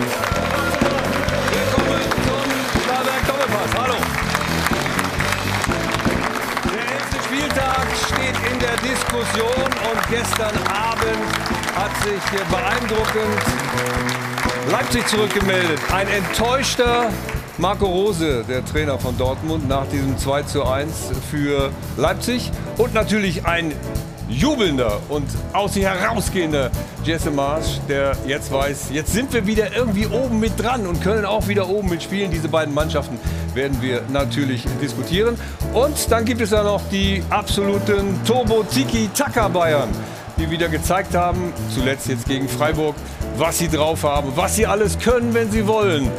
Willkommen zum Schlagerberg Doppelpass. Hallo. Der elfte Spieltag steht in der Diskussion und gestern Abend hat sich beeindruckend Leipzig zurückgemeldet. Ein enttäuschter Marco Rose, der Trainer von Dortmund, nach diesem 2 zu 1 für Leipzig. Und natürlich ein jubelnder und aus sich herausgehender Jesse Marsch, der jetzt weiß, jetzt sind wir wieder irgendwie oben mit dran und können auch wieder oben mitspielen. Diese beiden Mannschaften werden wir natürlich diskutieren. Und dann gibt es ja noch die absoluten Turbo-Tiki-Taka Bayern, die wieder gezeigt haben, zuletzt jetzt gegen Freiburg, was sie drauf haben, was sie alles können, wenn sie wollen.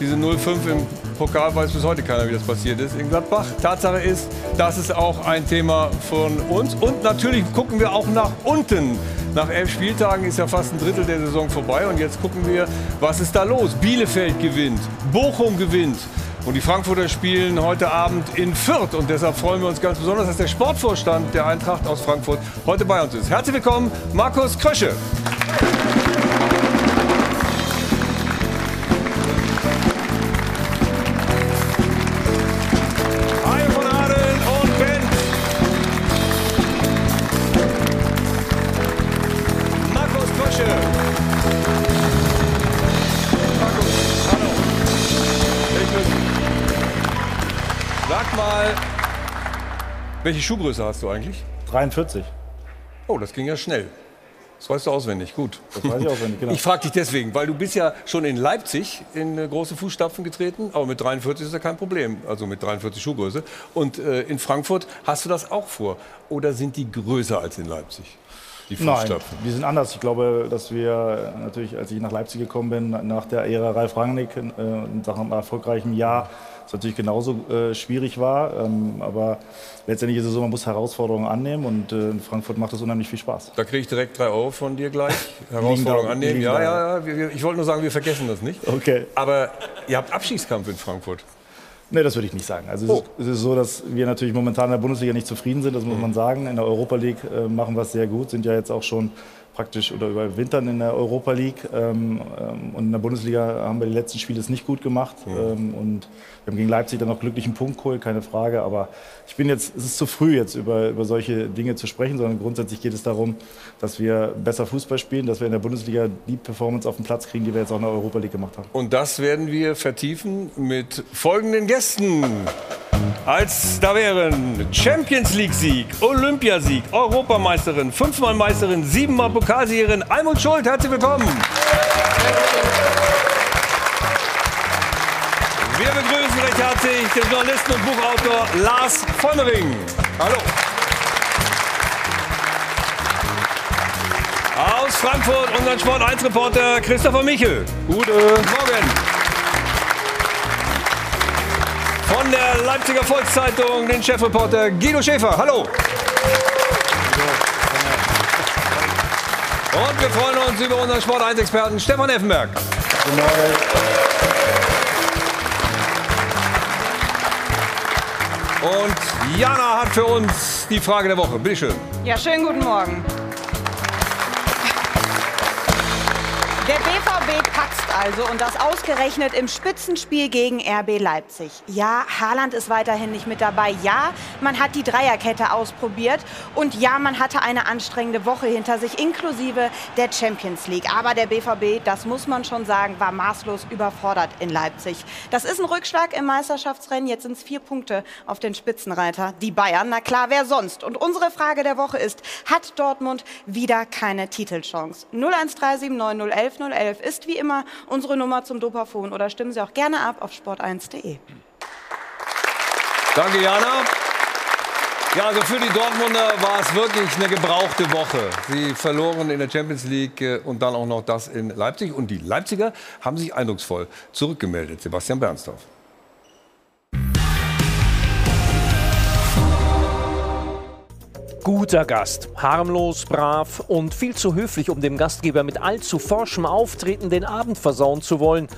Diese 0-5 im Pokal weiß bis heute keiner, wie das passiert ist in Gladbach. Tatsache ist, das ist auch ein Thema von uns. Und natürlich gucken wir auch nach unten. Nach elf Spieltagen ist ja fast ein Drittel der Saison vorbei. Und jetzt gucken wir, was ist da los? Bielefeld gewinnt, Bochum gewinnt. Und die Frankfurter spielen heute Abend in Fürth. Und deshalb freuen wir uns ganz besonders, dass der Sportvorstand der Eintracht aus Frankfurt heute bei uns ist. Herzlich willkommen, Markus Krösche. Welche Schuhgröße hast du eigentlich? 43. Oh, das ging ja schnell. Das weißt du auswendig, gut. Das weiß ich auswendig, genau. Ich frage dich deswegen, weil du bist ja schon in Leipzig in äh, große Fußstapfen getreten, aber mit 43 ist ja kein Problem, also mit 43 Schuhgröße. Und äh, in Frankfurt hast du das auch vor? Oder sind die größer als in Leipzig? Die Nein, Fußstapfen? die sind anders. Ich glaube, dass wir natürlich, als ich nach Leipzig gekommen bin, nach der Ära Ralf Rangnick, äh, nach einem erfolgreichen Jahr, es natürlich genauso äh, schwierig war. Ähm, aber letztendlich ist es so, man muss Herausforderungen annehmen und äh, in Frankfurt macht es unheimlich viel Spaß. Da kriege ich direkt drei Euro von dir gleich. Herausforderung da- annehmen. Ja, ja, ja. wir- wir- Ich wollte nur sagen, wir vergessen das nicht. Okay. Aber ihr habt Abstiegskampf in Frankfurt. Nee, das würde ich nicht sagen. Also es, Oh. ist, es ist so, dass wir natürlich momentan in der Bundesliga nicht zufrieden sind, das muss man sagen. In der Europa League äh, machen wir es sehr gut, sind ja jetzt auch schon praktisch oder überwintern in der Europa League. Ähm, ähm, und in der Bundesliga haben wir die letzten Spiele es nicht gut gemacht. Ähm, und wir haben gegen Leipzig dann noch glücklichen Punkt geholt, keine Frage. Aber ich bin jetzt, es ist zu früh jetzt über, über solche Dinge zu sprechen, sondern grundsätzlich geht es darum, dass wir besser Fußball spielen, dass wir in der Bundesliga die Performance auf den Platz kriegen, die wir jetzt auch in der Europa League gemacht haben. Und das werden wir vertiefen mit folgenden Gästen. Als da wären Champions League-Sieg, Olympiasieg, Europameisterin, fünfmal Meisterin, siebenmal Pokalsiegerin Almut Schuld. Herzlich willkommen. Wir begrüßen recht herzlich den Journalisten und Buchautor Lars Vollmering. Hallo. Aus Frankfurt unseren Sport 1 Reporter Christopher Michel. Guten Morgen. Von der Leipziger Volkszeitung den Chefreporter Guido Schäfer. Hallo. Und wir freuen uns über unseren Sport 1 Experten Stefan Effenberg. Guten Morgen. Und Jana hat für uns die Frage der Woche. Bitte schön. Ja, schönen guten Morgen. Der BVB patzt also und das ausgerechnet im Spitzenspiel gegen RB Leipzig. Ja, Haaland ist weiterhin nicht mit dabei. Ja, man hat die Dreierkette ausprobiert und ja, man hatte eine anstrengende Woche hinter sich, inklusive der Champions League. Aber der BVB, das muss man schon sagen, war maßlos überfordert in Leipzig. Das ist ein Rückschlag im Meisterschaftsrennen. Jetzt sind es vier Punkte auf den Spitzenreiter, die Bayern. Na klar, wer sonst? Und unsere Frage der Woche ist, hat Dortmund wieder keine Titelchance? 0137 9011 011 ist wie immer unsere Nummer zum Dopafon oder stimmen Sie auch gerne ab auf sport1.de. Danke, Jana. Ja, also für die Dortmunder war es wirklich eine gebrauchte Woche. Sie verloren in der Champions League äh, und dann auch noch das in Leipzig. Und die Leipziger haben sich eindrucksvoll zurückgemeldet. Sebastian Bernstorff. Guter Gast, harmlos, brav und viel zu höflich, um dem Gastgeber mit allzu forschem Auftreten den Abend versauen zu wollen.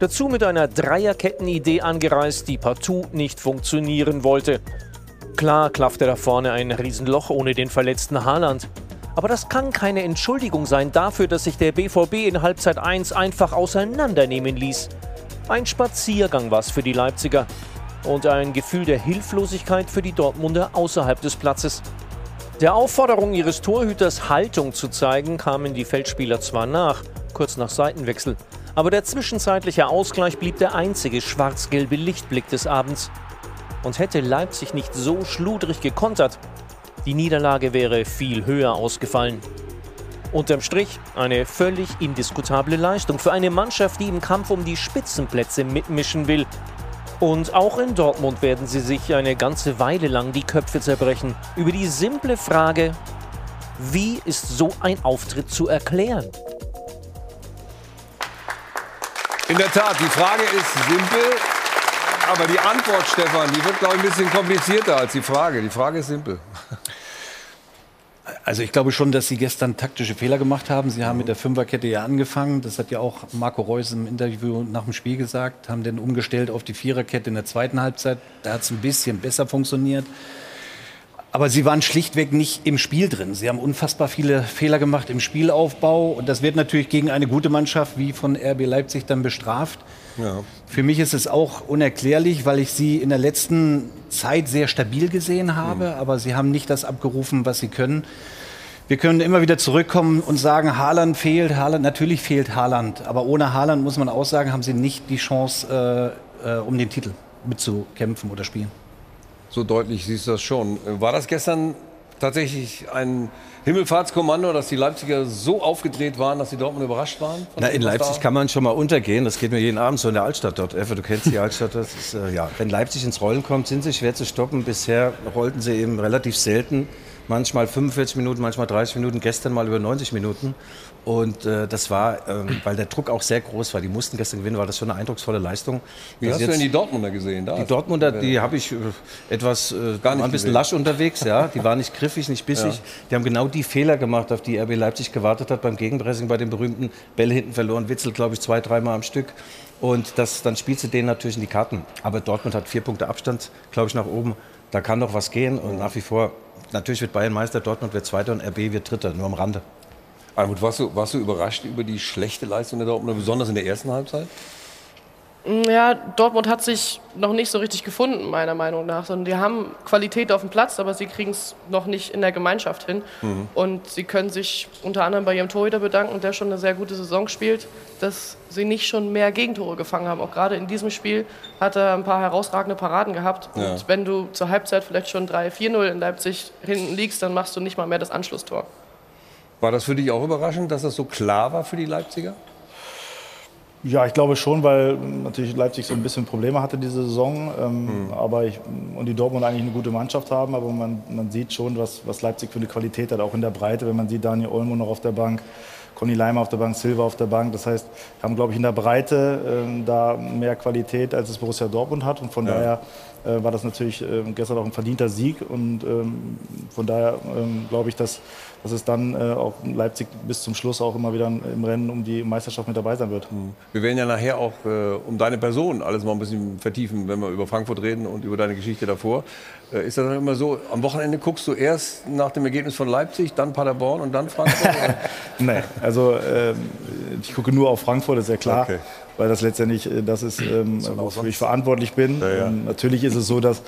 Dazu mit einer Dreierkettenidee angereist, die partout nicht funktionieren wollte. Klar klaffte da vorne ein Riesenloch ohne den verletzten Haaland. Aber das kann keine Entschuldigung sein dafür, dass sich der BVB in Halbzeit 1 einfach auseinandernehmen ließ. Ein Spaziergang war es für die Leipziger und ein Gefühl der Hilflosigkeit für die Dortmunder außerhalb des Platzes. Der Aufforderung ihres Torhüters Haltung zu zeigen, kamen die Feldspieler zwar nach, kurz nach Seitenwechsel, aber der zwischenzeitliche Ausgleich blieb der einzige schwarz-gelbe Lichtblick des Abends. Und hätte Leipzig nicht so schludrig gekontert, die Niederlage wäre viel höher ausgefallen. Unterm Strich eine völlig indiskutable Leistung für eine Mannschaft, die im Kampf um die Spitzenplätze mitmischen will. Und auch in Dortmund werden sie sich eine ganze Weile lang die Köpfe zerbrechen über die simple Frage, wie ist so ein Auftritt zu erklären? In der Tat, die Frage ist simpel, aber die Antwort, Stefan, die wird, glaube ich, ein bisschen komplizierter als die Frage. Die Frage ist simpel. Also ich glaube schon, dass sie gestern taktische Fehler gemacht haben. Sie haben mit der Fünferkette ja angefangen. Das hat ja auch Marco Reus im Interview nach dem Spiel gesagt. Haben dann umgestellt auf die Viererkette in der zweiten Halbzeit. Da hat es ein bisschen besser funktioniert. Aber sie waren schlichtweg nicht im Spiel drin. Sie haben unfassbar viele Fehler gemacht im Spielaufbau. Und das wird natürlich gegen eine gute Mannschaft wie von RB Leipzig dann bestraft. Ja. Für mich ist es auch unerklärlich, weil ich sie in der letzten Zeit sehr stabil gesehen habe. Mhm. Aber sie haben nicht das abgerufen, was sie können. Wir können immer wieder zurückkommen und sagen, Haaland fehlt. Haaland, natürlich fehlt Haaland. Aber ohne Haaland muss man auch sagen, haben sie nicht die Chance, äh, äh, um den Titel mitzukämpfen oder spielen. So deutlich siehst du das schon. War das gestern tatsächlich ein Himmelfahrtskommando, dass die Leipziger so aufgedreht waren, dass die Dortmund überrascht waren? Na, in Leipzig kann man schon mal untergehen. Das geht mir jeden Abend so in der Altstadt dort. Effe, du kennst die Altstadt. Ist, äh, ja. Wenn Leipzig ins Rollen kommt, sind sie schwer zu stoppen. Bisher rollten sie eben relativ selten manchmal 45 Minuten, manchmal 30 Minuten, gestern mal über 90 Minuten. Und äh, das war, ähm, weil der Druck auch sehr groß war. Die mussten gestern gewinnen, war das schon eine eindrucksvolle Leistung. Wie hast du denn die Dortmunder gesehen? Da die Dortmunder, die habe ich äh, etwas, äh, Gar nicht ein bisschen lasch unterwegs. Ja, die waren nicht griffig, nicht bissig. Ja. Die haben genau die Fehler gemacht, auf die RB Leipzig gewartet hat beim Gegenpressing, bei den berühmten Bälle hinten verloren. Witzel, glaube ich, zwei, dreimal am Stück. Und das, dann spielst du denen natürlich in die Karten. Aber Dortmund hat vier Punkte Abstand, glaube ich, nach oben. Da kann noch was gehen. Und nach wie vor natürlich wird Bayern Meister, Dortmund wird Zweiter und RB wird Dritter, nur am Rande. Almut, warst du, warst du überrascht über die schlechte Leistung der Dortmunder, besonders in der ersten Halbzeit? Ja, Dortmund hat sich noch nicht so richtig gefunden, meiner Meinung nach. Sondern die haben Qualität auf dem Platz, aber sie kriegen es noch nicht in der Gemeinschaft hin. Mhm. Und sie können sich unter anderem bei ihrem Torhüter bedanken, der schon eine sehr gute Saison spielt, dass sie nicht schon mehr Gegentore gefangen haben. Auch gerade in diesem Spiel hat er ein paar herausragende Paraden gehabt. Ja. Und wenn du zur Halbzeit vielleicht schon 3-4-0 in Leipzig hinten liegst, dann machst du nicht mal mehr das Anschlusstor. War das für dich auch überraschend, dass das so klar war für die Leipziger? Ja, ich glaube schon, weil natürlich Leipzig so ein bisschen Probleme hatte diese Saison. Ähm, mhm. aber ich, und die Dortmund eigentlich eine gute Mannschaft haben. Aber man, man sieht schon, was, was Leipzig für eine Qualität hat, auch in der Breite. Wenn man sieht, Daniel Olmo noch auf der Bank, Conny Leimer auf der Bank, Silva auf der Bank. Das heißt, wir haben, glaube ich, in der Breite äh, da mehr Qualität, als es Borussia Dortmund hat. Und von ja. daher äh, war das natürlich äh, gestern auch ein verdienter Sieg. Und ähm, von daher ähm, glaube ich, dass dass es dann äh, auch Leipzig bis zum Schluss auch immer wieder im Rennen um die Meisterschaft mit dabei sein wird. Mhm. Wir werden ja nachher auch äh, um deine Person alles mal ein bisschen vertiefen, wenn wir über Frankfurt reden und über deine Geschichte davor. Äh, ist das dann immer so, am Wochenende guckst du erst nach dem Ergebnis von Leipzig, dann Paderborn und dann Frankfurt? Nein, also ähm, ich gucke nur auf Frankfurt, ist ja klar. Okay weil das letztendlich äh, das ist, ähm, wofür ich verantwortlich bin. Ja, ja. natürlich ist es so, dass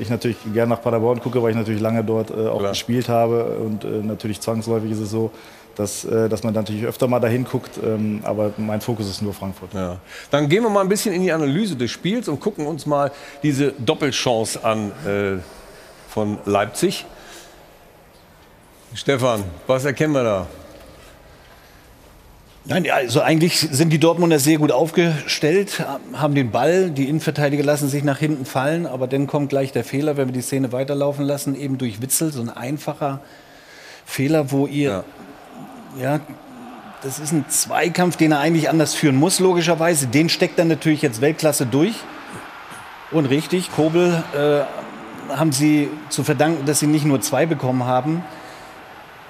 ich natürlich gerne nach Paderborn gucke, weil ich natürlich lange dort äh, auch Klar. gespielt habe. Und äh, natürlich zwangsläufig ist es so, dass, äh, dass man natürlich öfter mal dahin guckt. Ähm, aber mein Fokus ist nur Frankfurt. Ja. Dann gehen wir mal ein bisschen in die Analyse des Spiels und gucken uns mal diese Doppelchance an äh, von Leipzig. Stefan, was erkennen wir da? Nein, also eigentlich sind die Dortmunder sehr gut aufgestellt, haben den Ball, die Innenverteidiger lassen sich nach hinten fallen, aber dann kommt gleich der Fehler, wenn wir die Szene weiterlaufen lassen, eben durch Witzel, so ein einfacher Fehler, wo ihr, ja, ja das ist ein Zweikampf, den er eigentlich anders führen muss, logischerweise. Den steckt er natürlich jetzt Weltklasse durch. Und richtig, Kobel äh, haben sie zu verdanken, dass sie nicht nur zwei bekommen haben.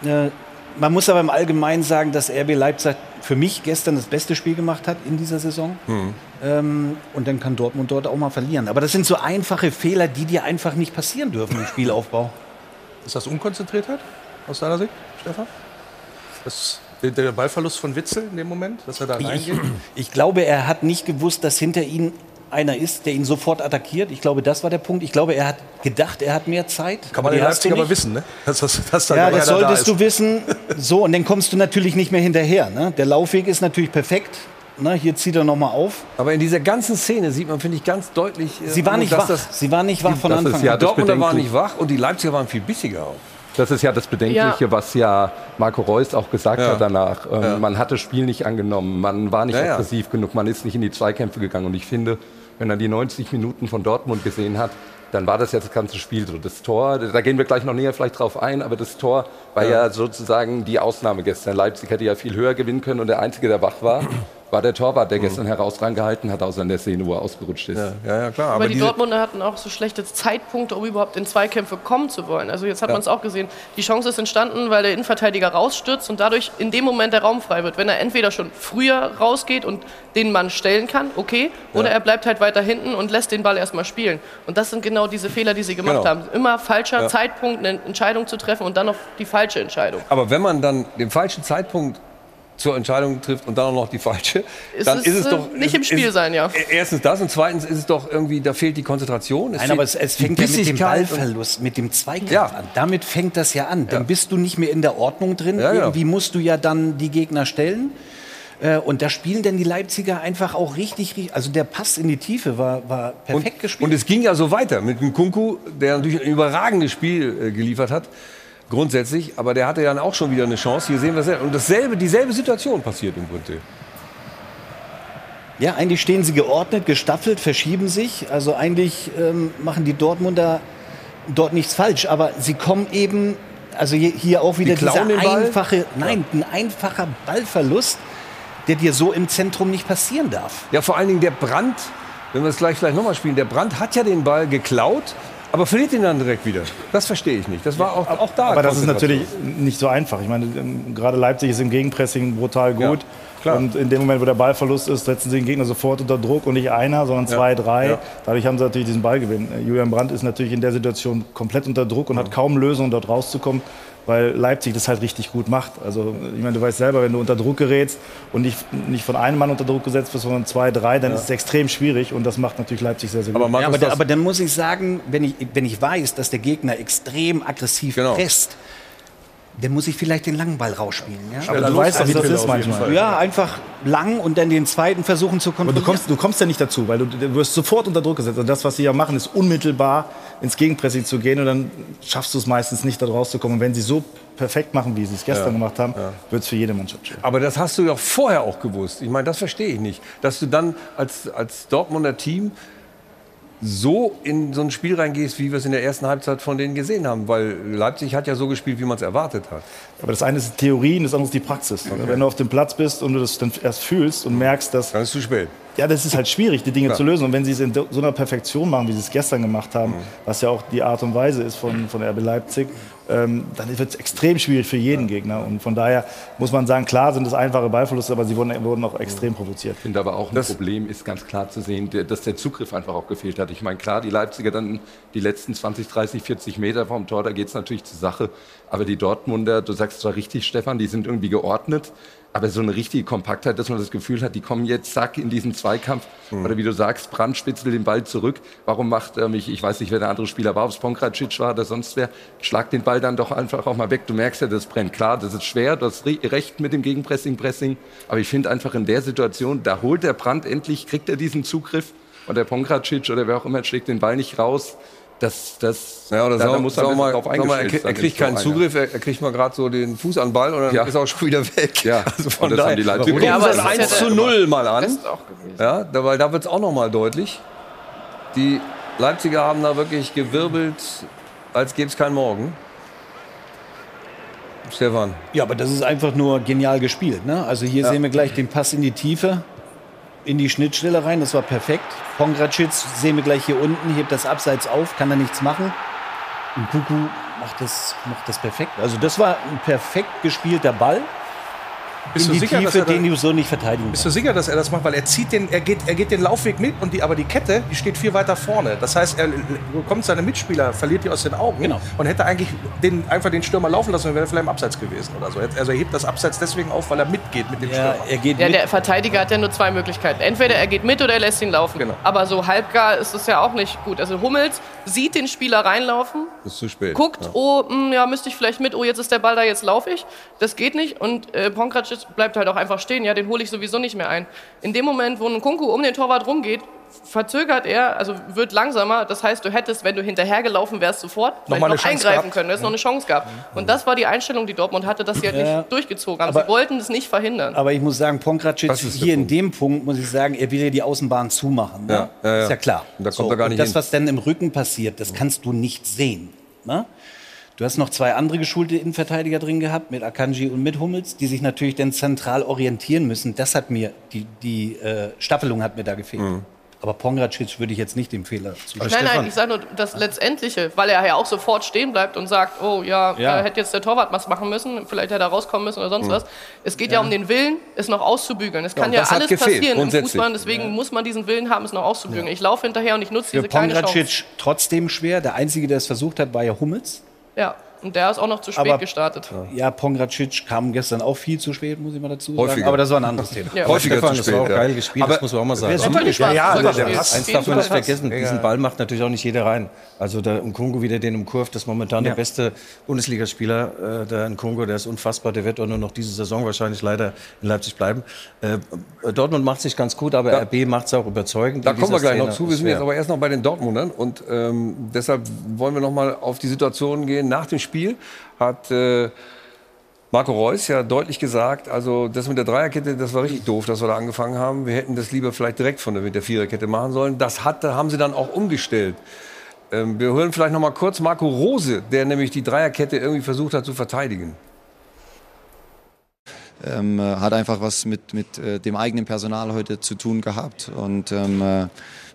Äh, man muss aber im Allgemeinen sagen, dass RB Leipzig für mich gestern das beste Spiel gemacht hat in dieser Saison. Mhm. Ähm, und dann kann Dortmund dort auch mal verlieren. Aber das sind so einfache Fehler, die dir einfach nicht passieren dürfen im Spielaufbau. Ist das Unkonzentriertheit? aus deiner Sicht, Stefan? Das, der, Ballverlust von Witzel in dem Moment, dass er da Ich, reingeht? ich glaube, er hat nicht gewusst, dass hinter ihm einer ist, der ihn sofort attackiert. Ich glaube, das war der Punkt. Ich glaube, er hat gedacht, er hat mehr Zeit. Kann man Die in Leipzig aber nicht. wissen, ne? Dass, dass, dass da Ja, das da solltest ist. du wissen. So, und dann kommst du natürlich nicht mehr hinterher. Ne? Der Laufweg ist natürlich perfekt. Ne? Hier zieht er noch mal auf. Aber in dieser ganzen Szene sieht man, finde ich, ganz deutlich, äh, Sie war nicht wach. Das, Sie war nicht wach von das ist Anfang ja an. das Dortmunder waren bedenklich. nicht wach und die Leipziger waren viel bissiger auch. Das ist ja das Bedenkliche, Ja. was ja Marco Reus auch gesagt Ja. hat danach. Ähm, Ja. Man hat das Spiel nicht angenommen, man war nicht Ja, ja. aggressiv genug, man ist nicht in die Zweikämpfe gegangen. Und ich finde, wenn er die 90 Minuten von Dortmund gesehen hat, dann war das ja das ganze Spiel so. Das Tor, da gehen wir gleich noch näher vielleicht drauf ein, aber das Tor war ja, sozusagen die Ausnahme gestern. Leipzig hätte ja viel höher gewinnen können und der Einzige, der wach war, war der Torwart, der gestern herausragend gehalten hat, außer in der Szene, wo er ausgerutscht ist. Ja, ja, ja, klar. Aber, Aber die Dortmunder hatten auch so schlechte Zeitpunkte, um überhaupt in Zweikämpfe kommen zu wollen. Also jetzt hat man es auch gesehen. Die Chance ist entstanden, weil der Innenverteidiger rausstürzt und dadurch in dem Moment der Raum frei wird. Wenn er entweder schon früher rausgeht und den Mann stellen kann, okay, oder er bleibt halt weiter hinten und lässt den Ball erstmal spielen. Und das sind genau diese Fehler, die sie gemacht Genau. haben. Immer falscher Zeitpunkt, eine Entscheidung zu treffen und dann noch die falsche Entscheidung. Aber wenn man dann den falschen Zeitpunkt zur Entscheidung trifft und dann auch noch die falsche, Ist dann es, ist es äh, doch nicht im ist- Spiel ist, sein, ja. Erstens das und zweitens ist es doch irgendwie, da fehlt die Konzentration. Nein, fehlt aber es, es fängt ja mit dem und- Ballverlust, mit dem Zweikampf Ja. an. Damit fängt das ja an. Dann Ja. bist du nicht mehr in der Ordnung drin. Ja, ja. Irgendwie musst du ja dann die Gegner stellen. Äh, Und da spielen dann die Leipziger einfach auch richtig, richtig- also der Pass in die Tiefe war, war perfekt gespielt. Und es ging ja so weiter mit dem Kunku, der natürlich ein überragendes Spiel äh, geliefert hat, grundsätzlich. Aber der hatte dann auch schon wieder eine Chance. Hier sehen wir es. ja. Und dasselbe, dieselbe Situation passiert im Prinzip. Ja, eigentlich stehen sie geordnet, gestaffelt, verschieben sich. Also eigentlich ähm, machen die Dortmunder dort nichts falsch. Aber sie kommen eben, also hier- auch wieder Die dieser einfache, nein, ein einfacher Ballverlust, der dir so im Zentrum nicht passieren darf. Ja, vor allen Dingen der Brand, wenn wir es gleich vielleicht nochmal spielen, der Brand hat ja den Ball geklaut, aber verliert ihn dann direkt wieder. Das verstehe ich nicht. Das war auch, auch da. Aber das ist natürlich nicht so einfach. Ich meine, ähm, gerade Leipzig ist im Gegenpressing brutal gut. klar. Und in dem Moment, wo der Ballverlust ist, setzen sie den Gegner sofort unter Druck und nicht einer, sondern zwei, drei. ja. Dadurch haben sie natürlich diesen Ballgewinn. Julian Brandt ist natürlich in der Situation komplett unter Druck und hat kaum Lösungen, dort rauszukommen, weil Leipzig das halt richtig gut macht. Also, ich meine, du weißt selber, wenn du unter Druck gerätst und nicht, nicht von einem Mann unter Druck gesetzt wirst, sondern zwei, drei, dann ist es extrem schwierig und das macht natürlich Leipzig sehr, sehr gut. aber Markus, Ja, aber, aber dann muss ich sagen, wenn ich, wenn ich weiß, dass der Gegner extrem aggressiv Genau. presst, dann muss ich vielleicht den langen Ball rausspielen. Ja, aber du weißt doch, wie das ist manchmal. ja einfach lang und dann den zweiten versuchen zu Aber kontrollieren. du kommst, du kommst ja nicht dazu, weil du, du wirst sofort unter Druck gesetzt. Und das, was sie ja machen, ist unmittelbar ins Gegenpressing zu gehen und dann schaffst du es meistens nicht, da rauszukommen. Und wenn sie so perfekt machen, wie sie es gestern gemacht haben, wird es für jede Mannschaft schwer. Aber das hast du doch vorher auch gewusst. Ich meine, das verstehe ich nicht. Dass du dann als, als Dortmunder Team so in so ein Spiel reingehst, wie wir es in der ersten Halbzeit von denen gesehen haben. Weil Leipzig hat ja so gespielt, wie man es erwartet hat. Aber das eine ist Theorie und das andere ist die Praxis. Wenn du auf dem Platz bist und du das dann erst fühlst und merkst, dass Dann ist es zu spät. ja, das ist halt schwierig, die Dinge zu lösen. Und wenn sie es in so einer Perfektion machen, wie sie es gestern gemacht haben, was ja auch die Art und Weise ist von, von RB Leipzig, ähm, dann wird es extrem schwierig für jeden Gegner. Und von daher muss man sagen, klar sind es einfache Ballverluste, aber sie wurden, wurden auch extrem provoziert. Ich finde aber auch ein Problem ist ganz klar zu sehen, der- dass der Zugriff einfach auch gefehlt hat. Ich meine, klar, die Leipziger dann die letzten 20, 30, 40 Meter vom Tor, da geht es natürlich zur Sache. Aber die Dortmunder, du sagst zwar richtig, Stefan, die sind irgendwie geordnet, aber so eine richtige Kompaktheit, dass man das Gefühl hat, die kommen jetzt zack in diesen Zweikampf. Oder wie du sagst, Brand spitzt den Ball zurück. Warum macht er mich, ich weiß nicht, wer der andere Spieler war, ob es Pongracic war oder sonst wer, schlag den Ball dann doch einfach auch mal weg. Du merkst ja, das brennt. Klar, das ist schwer, du hast re- recht mit dem Gegenpressing, Pressing. Aber ich finde einfach in der Situation, da holt der Brand endlich, kriegt er diesen Zugriff und der Pongracic oder wer auch immer schlägt den Ball nicht raus. Das, das, Ja, oder da, da sag, muss er mal, drauf mal, er, er kriegt keinen. Zugriff, er, er kriegt mal gerade so den Fuß an den Ball und dann Ja. ist er auch schon wieder weg. Ja, Also und von das daher, haben die Leipziger wir gucken Ja, das es ist 1 ja zu der- 0 mal an. Auch. Ja, da, weil da wird es auch noch mal deutlich. Die Leipziger haben da wirklich gewirbelt, als gäbe es keinen Morgen. Stefan. Ja, aber das ist einfach nur genial gespielt. Ne? Also hier sehen wir gleich den Pass in die Tiefe, in die Schnittstelle rein. Das war perfekt. Pongracic sehen wir gleich hier unten, hebt das Abseits auf, kann er nichts machen. Und Kuku macht das, macht das perfekt. Also das war ein perfekt gespielter Ball. Bist in du die sicher, dass Tiefe, er da- den du so nicht verteidigen Bist du sicher, dass er das macht? Weil er zieht den, er geht, er geht den Laufweg mit und die, aber die Kette, die steht viel weiter vorne. Das heißt, er bekommt seine Mitspieler, verliert die aus den Augen Genau. und hätte eigentlich den, einfach den Stürmer laufen lassen und wäre vielleicht im Abseits gewesen oder so. Also er hebt das Abseits deswegen auf, weil er mitgeht mit dem Ja, Stürmer. er geht Ja, mit. der Verteidiger hat ja nur zwei Möglichkeiten. Entweder er geht mit oder er lässt ihn laufen. Genau. Aber so halbgar ist es ja auch nicht gut. Also Hummels sieht den Spieler reinlaufen, Ist zu spät. guckt, oh, mh, ja, müsste ich vielleicht mit, oh, jetzt ist der Ball da, jetzt laufe ich. Das geht nicht. Und äh, Pongracic bleibt halt auch einfach stehen. Ja, den hole ich sowieso nicht mehr ein. In dem Moment, wo ein Kunku um den Torwart rumgeht, verzögert er, also wird langsamer. Das heißt, du hättest, wenn du hinterhergelaufen wärst, sofort noch Chance eingreifen gehabt. können. Du hättest noch eine Chance gehabt. Und das war die Einstellung, die Dortmund hatte, dass sie halt Ja. nicht durchgezogen haben. Aber- sie wollten es nicht verhindern. Aber ich muss sagen, Pongracic Das hier in dem Punkt, muss ich sagen, er will ja die Außenbahn zumachen. Ne? Ja, ja, ja. Ist ja klar. Da kommt er gar und nicht das, hin. was dann im Rücken passiert, das kannst du nicht sehen. Ne? Du hast noch zwei andere geschulte Innenverteidiger drin gehabt, mit Akanji und mit Hummels, die sich natürlich dann zentral orientieren müssen. Das hat mir, die, die äh, Staffelung hat mir da gefehlt. Mhm. Aber Pongracic würde ich jetzt nicht dem Fehler zustimmen. Nein, nein, ich sage nur das Letztendliche, weil er ja auch sofort stehen bleibt und sagt, oh ja, Ja. da hätte jetzt der Torwart was machen müssen, vielleicht hätte er rauskommen müssen oder sonst was. Es geht ja. um den Willen, es noch auszubügeln. Es kann ja, alles passieren im. Fußball, deswegen muss man diesen Willen haben, es noch auszubügeln. Ich laufe hinterher und ich nutze Für diese kleine Chance. Pongracic trotzdem schwer. Der Einzige, der es versucht hat, war ja Hummels. Ja, und der ist auch noch zu spät Aber- gestartet. Ja, Pongracic kam gestern auch viel zu spät, muss ich mal dazu sagen. Häufiger. Aber das war ein anderes Thema. Ja. Häufiger Stefan, zu das spät. war auch ja. geil gespielt, Aber das muss man auch mal sagen. Super gespielt, Ja, gespielt. der passt. Eins darf man nicht vergessen, diesen Ball macht natürlich auch nicht jeder rein. Also der Nkungu wieder den umkurvt, das ist momentan der beste Bundesligaspieler, äh, der Nkungu, der ist unfassbar, der wird auch nur noch diese Saison wahrscheinlich leider in Leipzig bleiben. Äh, Dortmund macht sich ganz gut, aber Da- RB macht es auch überzeugend. Da kommen wir gleich noch Trainer zu. Wir sind jetzt aber erst noch bei den Dortmundern. Und ähm, deshalb wollen wir noch mal auf die Situation gehen. Nach dem Spiel hat äh, Marco Reus ja deutlich gesagt, also das mit der Dreierkette, das war richtig doof, dass wir da angefangen haben. Wir hätten das lieber vielleicht direkt von der, mit der Viererkette machen sollen. Das hat, haben sie dann auch umgestellt. Ähm, wir hören vielleicht noch mal kurz Marco Rose, der nämlich die Dreierkette irgendwie versucht hat zu verteidigen. ähm, äh, hat einfach was mit, mit äh, dem eigenen Personal heute zu tun gehabt. Und ähm, äh,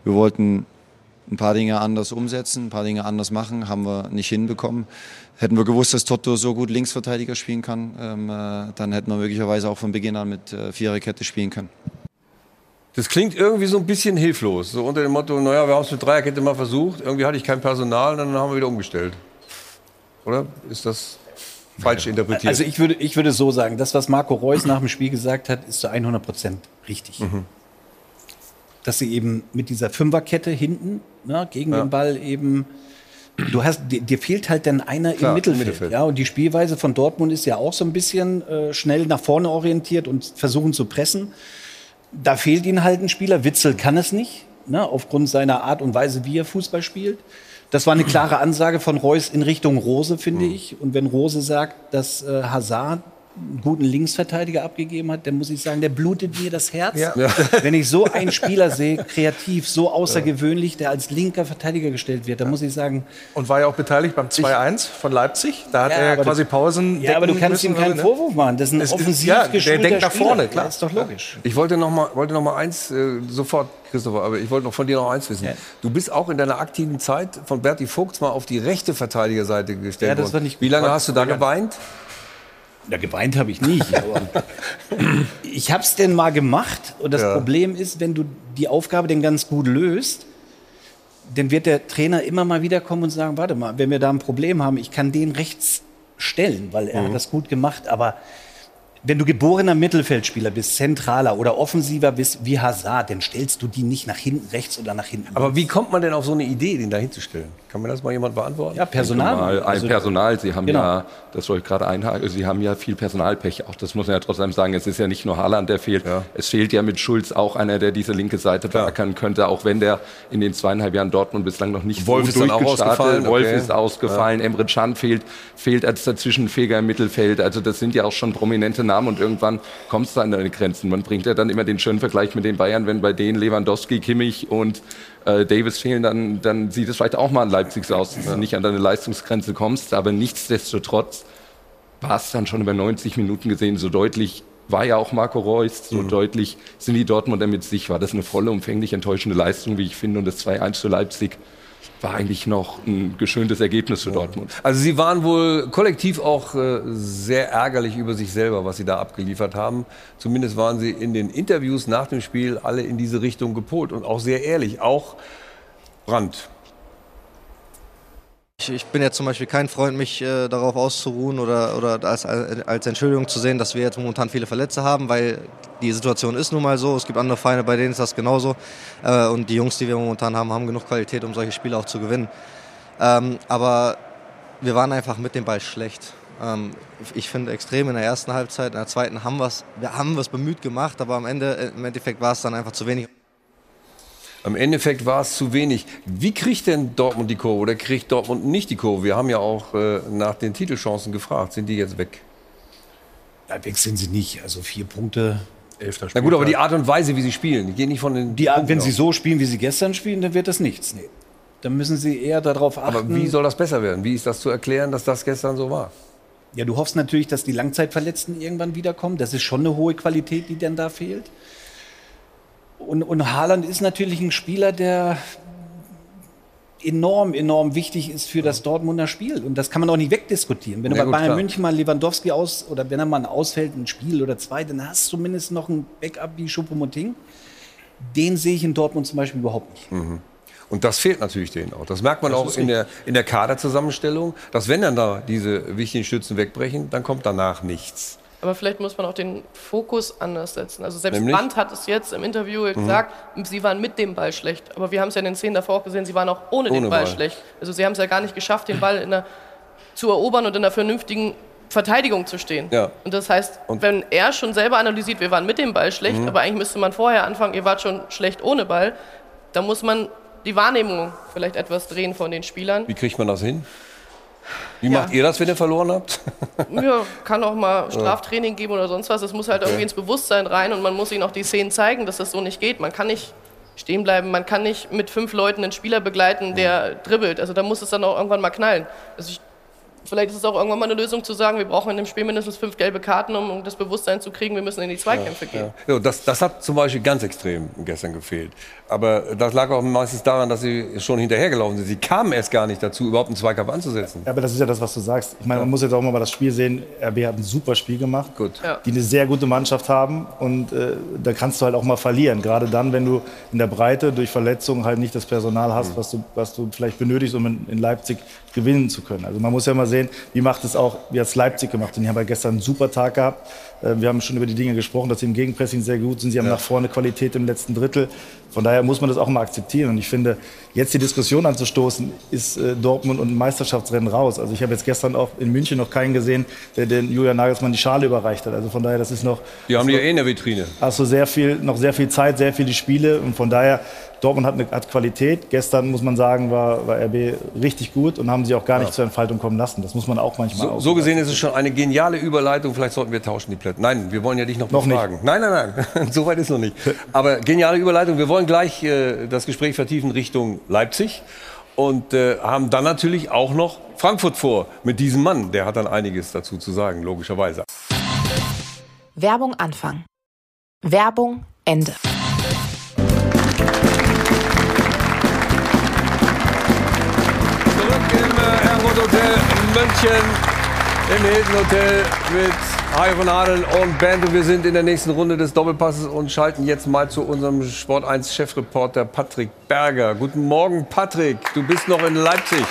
wir wollten ein paar Dinge anders umsetzen, ein paar Dinge anders machen, haben wir nicht hinbekommen. Hätten wir gewusst, dass Toto so gut Linksverteidiger spielen kann, ähm, äh, dann hätten wir möglicherweise auch von Beginn an mit äh, Viererkette spielen können. Das klingt irgendwie so ein bisschen hilflos. So unter dem Motto, naja, wir haben es mit Dreierkette mal versucht. Irgendwie hatte ich kein Personal und dann haben wir wieder umgestellt. Oder? Ist das falsch interpretiert? Also ich würde, ich würde so sagen, das, was Marco Reus nach dem Spiel gesagt hat, ist zu 100 Prozent richtig. Mhm. Dass sie eben mit dieser Fünferkette hinten ne, gegen den Ball eben, du hast, dir, dir fehlt halt dann einer Klar, im Mittelfeld. Mittelfeld. Ja, und die Spielweise von Dortmund ist ja auch so ein bisschen äh, schnell nach vorne orientiert und versuchen zu pressen. Da fehlt ihnen halt ein Spieler. Witzel kann es nicht, ne, aufgrund seiner Art und Weise, wie er Fußball spielt. Das war eine klare Ansage von Reus in Richtung Rose, finde ich. Und wenn Rose sagt, dass äh, Hazard einen guten Linksverteidiger abgegeben hat, dann muss ich sagen, der blutet mir das Herz. Wenn ich so einen Spieler sehe, kreativ, so außergewöhnlich, der als linker Verteidiger gestellt wird, dann muss ich sagen, Und war ja auch beteiligt beim 2-1 von Leipzig. Da hat Ja, er aber quasi du- Pausen. ja, aber du kannst ihm müssen, keinen ne? Vorwurf machen. Das ist ein Es ist- offensiv ja, der denkt nach Spieler. vorne, klar. Ja, ist doch logisch. Ich wollte noch mal, wollte noch mal eins, äh, sofort, Christopher, aber ich wollte noch von dir noch eins wissen. Ja. Du bist auch in deiner aktiven Zeit von Berti Vogts mal auf die rechte Verteidigerseite gestellt Ja, das worden. war nicht Wie gut. lange hast du da geweint? Ja, geweint habe ich nicht. Aber ich habe es denn mal gemacht. Und das Ja. Problem ist, wenn du die Aufgabe denn ganz gut löst, dann wird der Trainer immer mal wieder kommen und sagen, warte mal, wenn wir da ein Problem haben, ich kann den rechts stellen, weil er hat das gut gemacht. Aber wenn du geborener Mittelfeldspieler bist, zentraler oder offensiver bist wie Hazard, dann stellst du die nicht nach hinten rechts oder nach hinten. Aber wie kommt man denn auf so eine Idee, den da hinzustellen? Kann mir das mal jemand beantworten? ja, Personal. Mal ein Also- Personal. Sie haben Genau. ja, das wollte ich gerade einhaken, Sie haben ja viel Personalpech. Auch das muss man ja trotzdem sagen. Es ist ja nicht nur Haaland, der fehlt. Es fehlt ja mit Schulz auch einer, der diese linke Seite beackern könnte, auch wenn der in den zweieinhalb Jahren Dortmund bislang noch nicht Wolf so ist dann auch ausgefallen, Wolf okay. ist ausgefallen, Emre Can fehlt, fehlt als Dazwischenfeger im Mittelfeld. Also das sind ja auch schon prominente Namen und irgendwann kommt es da an deine Grenzen. Man bringt ja dann immer den schönen Vergleich mit den Bayern, wenn bei denen Lewandowski, Kimmich und äh, Davis fehlen, dann, dann sieht es vielleicht auch mal in Leipzig so aus, dass du nicht an deine Leistungsgrenze kommst. Aber nichtsdestotrotz war es dann schon über 90 Minuten gesehen, so deutlich war ja auch Marco Reus, so deutlich sind die Dortmunder mit sich. War das eine volle, umfänglich enttäuschende Leistung, wie ich finde, und das 2-1 für Leipzig war eigentlich noch ein geschöntes Ergebnis für Dortmund. Also Sie waren wohl kollektiv auch äh, sehr ärgerlich über sich selber, was Sie da abgeliefert haben. Zumindest waren Sie in den Interviews nach dem Spiel alle in diese Richtung gepolt und auch sehr ehrlich. Auch Brandt. Ich, ich bin jetzt zum Beispiel kein Freund, mich äh, darauf auszuruhen oder, oder als, als Entschuldigung zu sehen, dass wir jetzt momentan viele Verletzte haben, weil die Situation ist nun mal so. Es gibt andere Vereine, bei denen ist das genauso. Äh, und die Jungs, die wir momentan haben, haben genug Qualität, um solche Spiele auch zu gewinnen. Ähm, aber wir waren einfach mit dem Ball schlecht. Ähm, ich finde extrem in der ersten Halbzeit, in der zweiten haben wir es bemüht gemacht, aber am Ende, im Endeffekt war es dann einfach zu wenig. Am Endeffekt war es zu wenig. Wie kriegt denn Dortmund die Kurve oder kriegt Dortmund nicht die Kurve? Wir haben ja auch äh, nach den Titelchancen gefragt. Sind die jetzt weg? Ja, weg sind sie nicht. Also vier Punkte, elfter Na gut, aber die Art und Weise, wie sie spielen, die gehen nicht von den. Die Art, wenn sie aus. so spielen, wie sie gestern spielen, dann wird das nichts. Nee. Dann müssen sie eher darauf achten. Aber wie soll das besser werden? Wie ist das zu erklären, dass das gestern so war? Ja, du hoffst natürlich, dass die Langzeitverletzten irgendwann wiederkommen. Das ist schon eine hohe Qualität, die dann da fehlt. Und, und Haaland ist natürlich ein Spieler, der enorm, enorm wichtig ist für das Dortmunder Spiel. Und das kann man auch nicht wegdiskutieren. Wenn Ja, du bei Bayern klar. München mal Lewandowski aus, oder wenn er mal ausfällt, ein Spiel oder zwei, dann hast du zumindest noch ein Backup wie Choupo-Moting. Den sehe ich in Dortmund zum Beispiel überhaupt nicht. Und das fehlt natürlich denen auch. Das merkt man auch in der, in der Kaderzusammenstellung, dass wenn dann da diese wichtigen Stützen wegbrechen, dann kommt danach nichts. Aber vielleicht muss man auch den Fokus anders setzen. Also selbst Nämlich? Brandt hat es jetzt im Interview Mhm. gesagt, sie waren mit dem Ball schlecht. Aber wir haben es ja in den Szenen davor auch gesehen, sie waren auch ohne, Ohne den Ball, Ball. schlecht. Also sie haben es ja gar nicht geschafft, den Ball der, zu erobern und in einer vernünftigen Verteidigung zu stehen. Ja. Und das heißt, Und- wenn er schon selber analysiert, wir waren mit dem Ball schlecht, Mhm. aber eigentlich müsste man vorher anfangen, ihr wart schon schlecht ohne Ball, dann muss man die Wahrnehmung vielleicht etwas drehen von den Spielern. Wie kriegt man das hin? Wie Ja. macht ihr das, wenn ihr verloren habt? Ja, kann auch mal Straftraining geben oder sonst was. Es muss halt irgendwie ins Bewusstsein rein und man muss ihnen auch die Szenen zeigen, dass das so nicht geht. Man kann nicht stehen bleiben, man kann nicht mit fünf Leuten einen Spieler begleiten, der dribbelt. Also da muss es dann auch irgendwann mal knallen. Also ich, vielleicht ist es auch irgendwann mal eine Lösung zu sagen, wir brauchen in dem Spiel mindestens fünf gelbe Karten, um, das Bewusstsein zu kriegen, wir müssen in die Zweikämpfe gehen. Ja, das, das hat zum Beispiel ganz extrem gestern gefehlt. Aber das lag auch meistens daran, dass sie schon hinterhergelaufen sind. Sie kamen erst gar nicht dazu, überhaupt einen Zweikampf anzusetzen. Ja, aber das ist ja das, was du sagst. Ich meine, man muss jetzt auch mal das Spiel sehen. RB hat ein super Spiel gemacht, Gut. Ja. die eine sehr gute Mannschaft haben. Und äh, da kannst du halt auch mal verlieren. Gerade dann, wenn du in der Breite durch Verletzungen halt nicht das Personal hast, was, du, was du vielleicht benötigst, um in, in Leipzig gewinnen zu können. Also man muss ja mal sehen, wie macht es auch, wie hat es Leipzig gemacht. Und die haben ja gestern einen super Tag gehabt. Äh, Wir haben schon über die Dinge gesprochen, dass sie im Gegenpressing sehr gut sind. Sie haben nach vorne Qualität im letzten Drittel. Von daher muss man das auch mal akzeptieren. Und ich finde, jetzt die Diskussion anzustoßen, ist äh, Dortmund und ein Meisterschaftsrennen raus. Also ich habe jetzt gestern auch in München noch keinen gesehen, der den Julian Nagelsmann die Schale überreicht hat. Also von daher, das ist noch, Die haben die ja eh in der Vitrine. hast du sehr viel, noch sehr viel Zeit, sehr viele Spiele. Und von daher, Dortmund hat, eine, hat Qualität. Gestern, muss man sagen, war, war RB richtig gut und haben sie auch gar nicht zur Entfaltung kommen lassen. Das muss man auch manchmal So, auch so gesehen ist es schon eine geniale Überleitung. Vielleicht sollten wir tauschen die Plätze. Nein, wir wollen ja dich noch, Noch nicht. befragen. Nein, nein, nein. so weit ist noch nicht. Aber geniale Überleitung. Wir wollen gleich äh, das Gespräch vertiefen Richtung Leipzig. Und äh, haben dann natürlich auch noch Frankfurt vor mit diesem Mann. Der hat dann einiges dazu zu sagen, logischerweise. Werbung Anfang. Werbung Ende. Hotel München, im Hilton Hotel mit Hajo von Adeln und Band. Und wir sind in der nächsten Runde des Doppelpasses und schalten jetzt mal zu unserem Sport 1 Chefreporter Patrick Berger. Guten Morgen, Patrick. Du bist noch in Leipzig.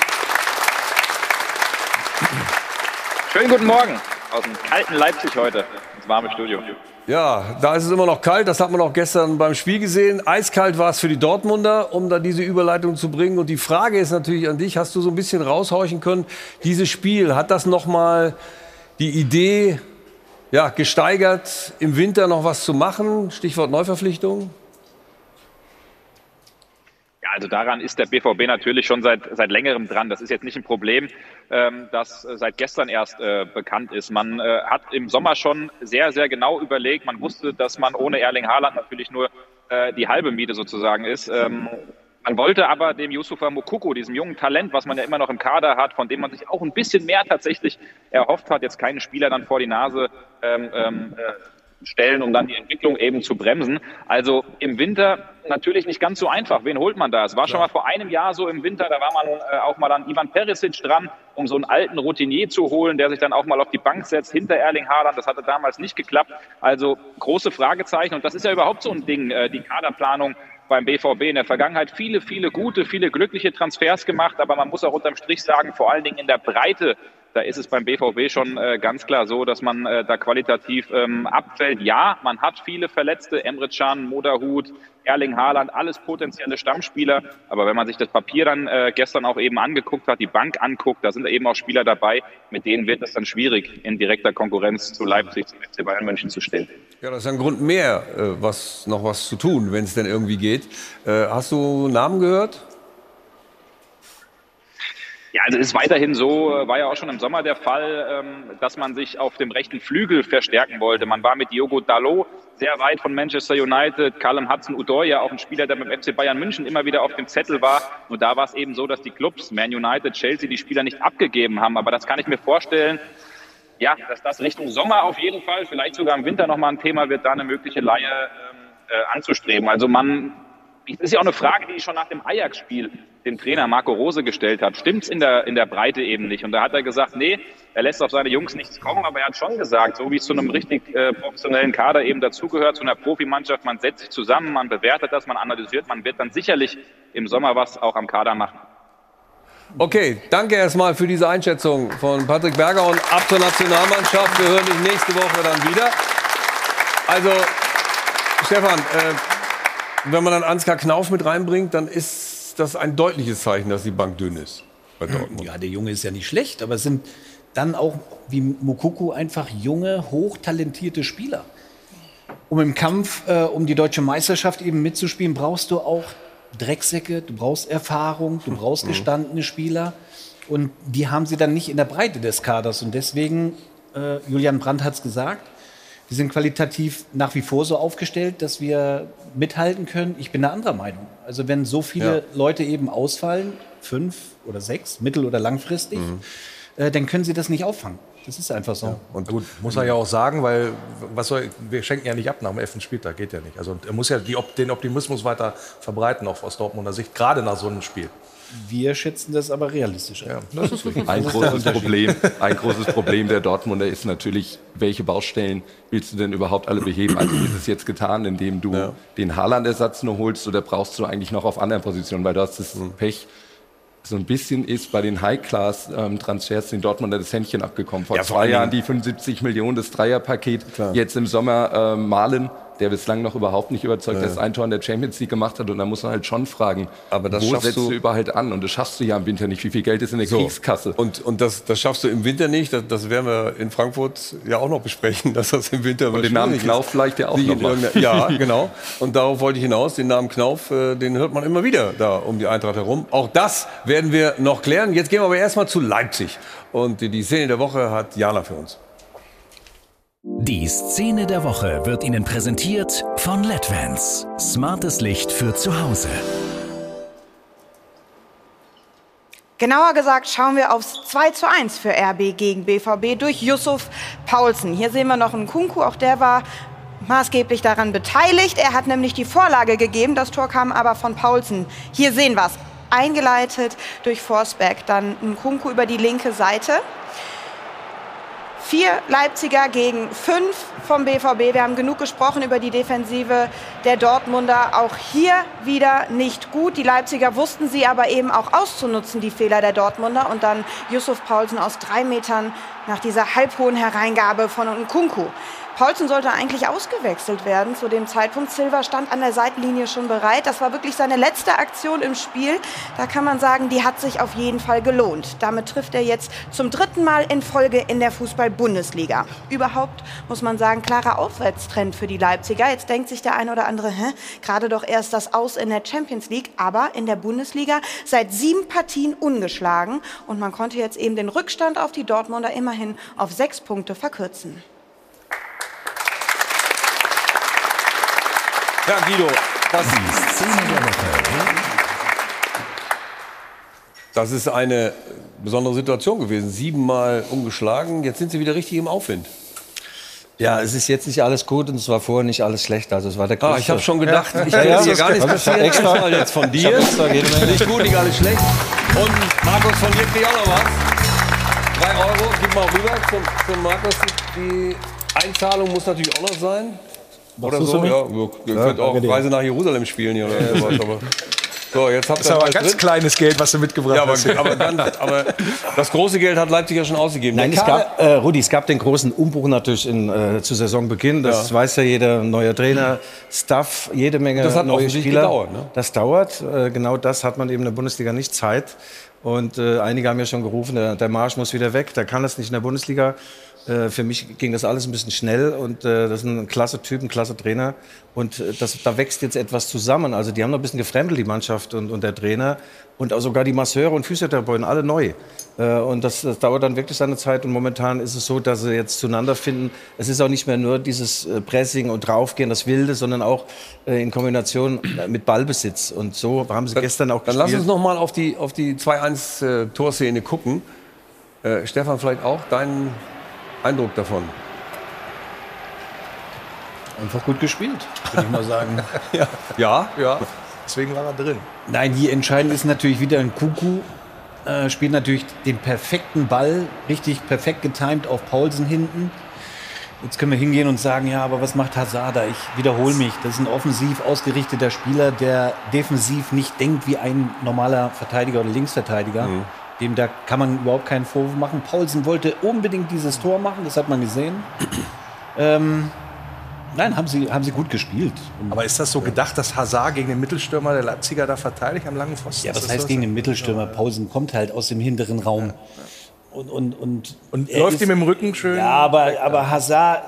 Schönen guten Morgen aus dem kalten Leipzig heute ins warme Studio. Ja, da ist es immer noch kalt. Das hat man auch gestern beim Spiel gesehen. Eiskalt war es für die Dortmunder, um da diese Überleitung zu bringen. Und die Frage ist natürlich an dich: Hast du so ein bisschen raushorchen können? Dieses Spiel hat das noch mal die Idee ja, gesteigert, im Winter noch was zu machen? Stichwort Neuverpflichtung. Also daran ist der BVB natürlich schon seit, seit längerem dran. Das ist jetzt nicht ein Problem, ähm, das äh, seit gestern erst äh, bekannt ist. Man äh, hat im Sommer schon sehr, sehr genau überlegt. Man wusste, dass man ohne Erling Haaland natürlich nur äh, die halbe Miete sozusagen ist. Ähm, man wollte aber dem Yusufa Mokoko, diesem jungen Talent, was man ja immer noch im Kader hat, von dem man sich auch ein bisschen mehr tatsächlich erhofft hat, jetzt keine Spieler dann vor die Nase ähm, ähm, äh, stellen, um dann die Entwicklung eben zu bremsen. Also im Winter natürlich nicht ganz so einfach. Wen holt man da? Es war schon mal vor einem Jahr so im Winter, da war man äh, auch mal an Ivan Perisic dran, um so einen alten Routinier zu holen, der sich dann auch mal auf die Bank setzt hinter Erling Haaland. Das hatte damals nicht geklappt. Also große Fragezeichen. Und das ist ja überhaupt so ein Ding, äh, die Kaderplanung beim BVB in der Vergangenheit viele, viele gute, viele glückliche Transfers gemacht, aber man muss auch unterm Strich sagen, vor allen Dingen in der Breite da ist es beim BVB schon äh, ganz klar so, dass man äh, da qualitativ ähm, abfällt. Ja, man hat viele Verletzte, Emre Can, Moderhut, Erling Haaland, alles potenzielle Stammspieler. Aber wenn man sich das Papier dann äh, gestern auch eben angeguckt hat, die Bank anguckt, da sind eben auch Spieler dabei, mit denen wird es dann schwierig, in direkter Konkurrenz zu Leipzig, zu FC Bayern München zu stehen. Ja, das ist ein Grund mehr, äh, was, noch was zu tun, wenn es denn irgendwie geht. Äh, hast du Namen gehört? Ja, also ist weiterhin so, äh, war ja auch schon im Sommer der Fall, ähm, dass man sich auf dem rechten Flügel verstärken wollte. Man war mit Diogo Dalot sehr weit von Manchester United, Callum Hudson-Odoi, ja auch ein Spieler, der dem FC Bayern München immer wieder auf dem Zettel war. Nur da war es eben so, dass die Clubs, Man United, Chelsea, die Spieler nicht abgegeben haben. Aber das kann ich mir vorstellen, ja, dass das Richtung Sommer auf jeden Fall, vielleicht sogar im Winter nochmal ein Thema wird, da eine mögliche Laie ähm, äh, anzustreben. Also man das ist ja auch eine Frage, die ich schon nach dem Ajax-Spiel dem Trainer Marco Rose gestellt habe. Stimmt's in der, in der Breite eben nicht? Und da hat er gesagt, nee, er lässt auf seine Jungs nichts kommen, aber er hat schon gesagt, so wie es zu einem richtig äh, professionellen Kader eben dazugehört, zu einer Profimannschaft, man setzt sich zusammen, man bewertet das, man analysiert, man wird dann sicherlich im Sommer was auch am Kader machen. Okay, danke erstmal für diese Einschätzung von Patrick Berger und ab zur Nationalmannschaft. Wir hören dich nächste Woche dann wieder. Also, Stefan, äh, wenn man dann Ansgar Knauf mit reinbringt, dann ist das ein deutliches Zeichen, dass die Bank dünn ist bei Dortmund. Ja, der Junge ist ja nicht schlecht, aber es sind dann auch wie Mukoko einfach junge, hochtalentierte Spieler. Um im Kampf äh, um die deutsche Meisterschaft eben mitzuspielen, brauchst du auch Drecksäcke, du brauchst Erfahrung, du brauchst mhm. gestandene Spieler. Und die haben sie dann nicht in der Breite des Kaders. Und deswegen, äh, Julian Brandt hat es gesagt, wir sind qualitativ nach wie vor so aufgestellt, dass wir mithalten können. Ich bin eine anderer Meinung. Also wenn so viele ja. Leute eben ausfallen, fünf oder sechs, mittel- oder langfristig, mhm. äh, dann können sie das nicht auffangen. Das ist einfach so. Ja. Und gut, muss er ja auch sagen, weil was soll, wir schenken ja nicht ab nach dem elften Spieltag, geht ja nicht. Also er muss ja die, den Optimismus weiter verbreiten, auch aus Dortmunder Sicht, gerade nach so einem Spiel. Wir schätzen das aber realistisch Ja, das ist richtig. Ein, großes Problem, ein großes Problem der Dortmunder ist natürlich, welche Baustellen willst du denn überhaupt alle beheben? Also ist es jetzt getan, indem du ja. den Haaland-Ersatz nur holst oder brauchst du eigentlich noch auf anderen Positionen? Weil du hast das mhm. Pech, so ein bisschen ist bei den High-Class-Transfers den Dortmunder das Händchen abgekommen. Vor ja, zwei Jahren die 75 Millionen, das Dreierpaket, jetzt im Sommer äh, Malen der bislang noch überhaupt nicht überzeugt, ja. dass ein Tor in der Champions League gemacht hat. Und da muss man halt schon fragen, wo setzt du, du überhaupt an? Und das schaffst du ja im Winter nicht. Wie viel Geld ist in der so. Kriegskasse? Und, und das, das schaffst du im Winter nicht. Das, das werden wir in Frankfurt ja auch noch besprechen, dass das im Winter Und den Namen Knauf ist. vielleicht ja auch noch mal. Ja, genau. Und darauf wollte ich hinaus. Den Namen Knauf, äh, den hört man immer wieder da um die Eintracht herum. Auch das werden wir noch klären. Jetzt gehen wir aber erstmal zu Leipzig. Und die Szene der Woche hat Jana für uns. Die Szene der Woche wird Ihnen präsentiert von LEDVANCE. Smartes Licht für zu Hause. Genauer gesagt schauen wir aufs 2 zu 1 für RB gegen BVB durch Yusuf Paulsen. Hier sehen wir noch einen Kunku, auch der war maßgeblich daran beteiligt. Er hat nämlich die Vorlage gegeben, das Tor kam aber von Paulsen. Hier sehen wir es, eingeleitet durch Forsberg, dann ein Kunku über die linke Seite. Vier Leipziger gegen fünf vom BVB. Wir haben genug gesprochen über die Defensive der Dortmunder. Auch hier wieder nicht gut. Die Leipziger wussten sie aber eben auch auszunutzen, die Fehler der Dortmunder. Und dann Yusuf Paulsen aus drei Metern nach dieser halbhohen Hereingabe von Nkunku. Paulsen sollte eigentlich ausgewechselt werden zu dem Zeitpunkt. Silva stand an der Seitenlinie schon bereit. Das war wirklich seine letzte Aktion im Spiel. Da kann man sagen, die hat sich auf jeden Fall gelohnt. Damit trifft er jetzt zum dritten Mal in Folge in der Fußball-Bundesliga. Überhaupt muss man sagen, klarer Aufwärtstrend für die Leipziger. Jetzt denkt sich der eine oder andere, hä, gerade doch erst das Aus in der Champions League, aber in der Bundesliga seit sieben Partien ungeschlagen. Und man konnte jetzt eben den Rückstand auf die Dortmunder immerhin auf sechs Punkte verkürzen. Ja, Guido, das ist Szene der Woche. Das ist eine besondere Situation gewesen. Siebenmal umgeschlagen. Jetzt sind sie wieder richtig im Aufwind. Ja, es ist jetzt nicht alles gut und es war vorher nicht alles schlecht. Also es war der Ah, ich habe schon gedacht, Ja. ich Ja, ja, das gar nichts passieren. extra- Extra jetzt von dir. extra. Nicht gut, nicht alles schlecht. Und Markus, von dir krieg ich auch noch was. Drei Euro, gib mal rüber zum, zum Markus. Die Einzahlung muss natürlich auch noch sein. Oder so, ja. Ihr Ja, könnt auch. Reise nach Jerusalem spielen hier oder sowas. Aber so, jetzt habt Das ihr ist aber ganz drin. kleines Geld, was du mitgebracht Ja, aber, hast. aber, ganz, aber das große Geld hat Leipzig ja schon ausgegeben. Nein, es gab, äh, Rudi, es gab den großen Umbruch natürlich in, äh, zu Saisonbeginn. Das Ja. weiß ja jeder, neuer Trainer, Staff, jede Menge Das hat neue Spieler. gedauert, ne? Das dauert. Äh, genau das hat man eben in der Bundesliga nicht Zeit. Und äh, einige haben ja schon gerufen, der, der Marsch muss wieder weg. Der kann das nicht in der Bundesliga. Äh, für mich ging das alles ein bisschen schnell und äh, das ist ein klasse Typ, ein klasse Trainer. Und äh, das, da wächst jetzt etwas zusammen. Also die haben noch ein bisschen gefremdelt, die Mannschaft und, und der Trainer. Und auch sogar die Masseure und Physiotherapeuten, alle neu. Äh, und das, das dauert dann wirklich seine Zeit. Und momentan ist es so, dass sie jetzt zueinander finden. Es ist auch nicht mehr nur dieses äh, Pressing und draufgehen, das Wilde, sondern auch in Kombination mit Ballbesitz. Und so haben sie gestern auch Dann gespielt. lass uns noch mal auf die, auf die 2-1-Torszene gucken. Stefan, vielleicht auch deinen Eindruck davon. Einfach gut gespielt, würde ich mal sagen. ja. ja, ja. Deswegen war er drin. Nein, hier entscheidend ist natürlich wieder ein Kuku. Äh, spielt natürlich den perfekten Ball, richtig perfekt getimt auf Paulsen hinten. Jetzt können wir hingehen und sagen, ja, aber was macht Hazard da? Ich wiederhole mich. Das ist ein offensiv ausgerichteter Spieler, der defensiv nicht denkt wie ein normaler Verteidiger oder Linksverteidiger. Mhm. Dem da kann man überhaupt keinen Vorwurf machen. Paulsen wollte unbedingt dieses Tor machen, das hat man gesehen. ähm, nein, haben sie, haben sie gut gespielt. Aber ist das so gedacht, dass Hazard gegen den Mittelstürmer der Leipziger da verteidigt am langen Pfosten? Ja, was das heißt gegen den Mittelstürmer? Pausen kommt halt aus dem hinteren Raum. Und, und, und, Und er läuft ist- ihm im Rücken schön? Ja, aber, aber Hazard,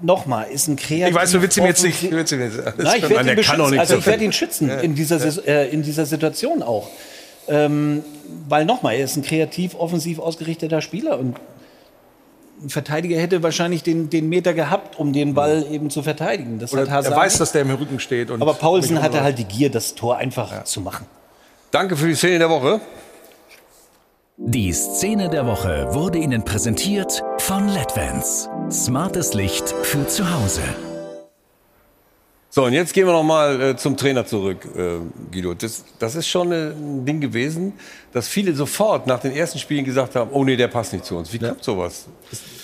nochmal, ist ein kreativer. Ich weiß, du willst ihm jetzt nicht. Willst ihm jetzt, das Nein, ich werde ihn Also werde ihn schützen Ja. in, dieser, äh, in dieser Situation auch. Ähm, weil nochmal, er ist ein kreativ, offensiv ausgerichteter Spieler und ein Verteidiger hätte wahrscheinlich den, den Meter gehabt, um den Ball eben zu verteidigen. Das Oder hat er weiß, dass der im Rücken steht. Und Aber Paulsen hatte halt die Gier, das Tor einfach zu machen. Danke für die Szene der Woche. Die Szene der Woche wurde Ihnen präsentiert von LEDVANCE. Smartes Licht für zu Hause. So, und jetzt gehen wir noch mal äh, zum Trainer zurück, äh, Guido. Das, das ist schon äh, ein Ding gewesen, dass viele sofort nach den ersten Spielen gesagt haben, oh nee, der passt nicht zu uns. Wie kommt sowas?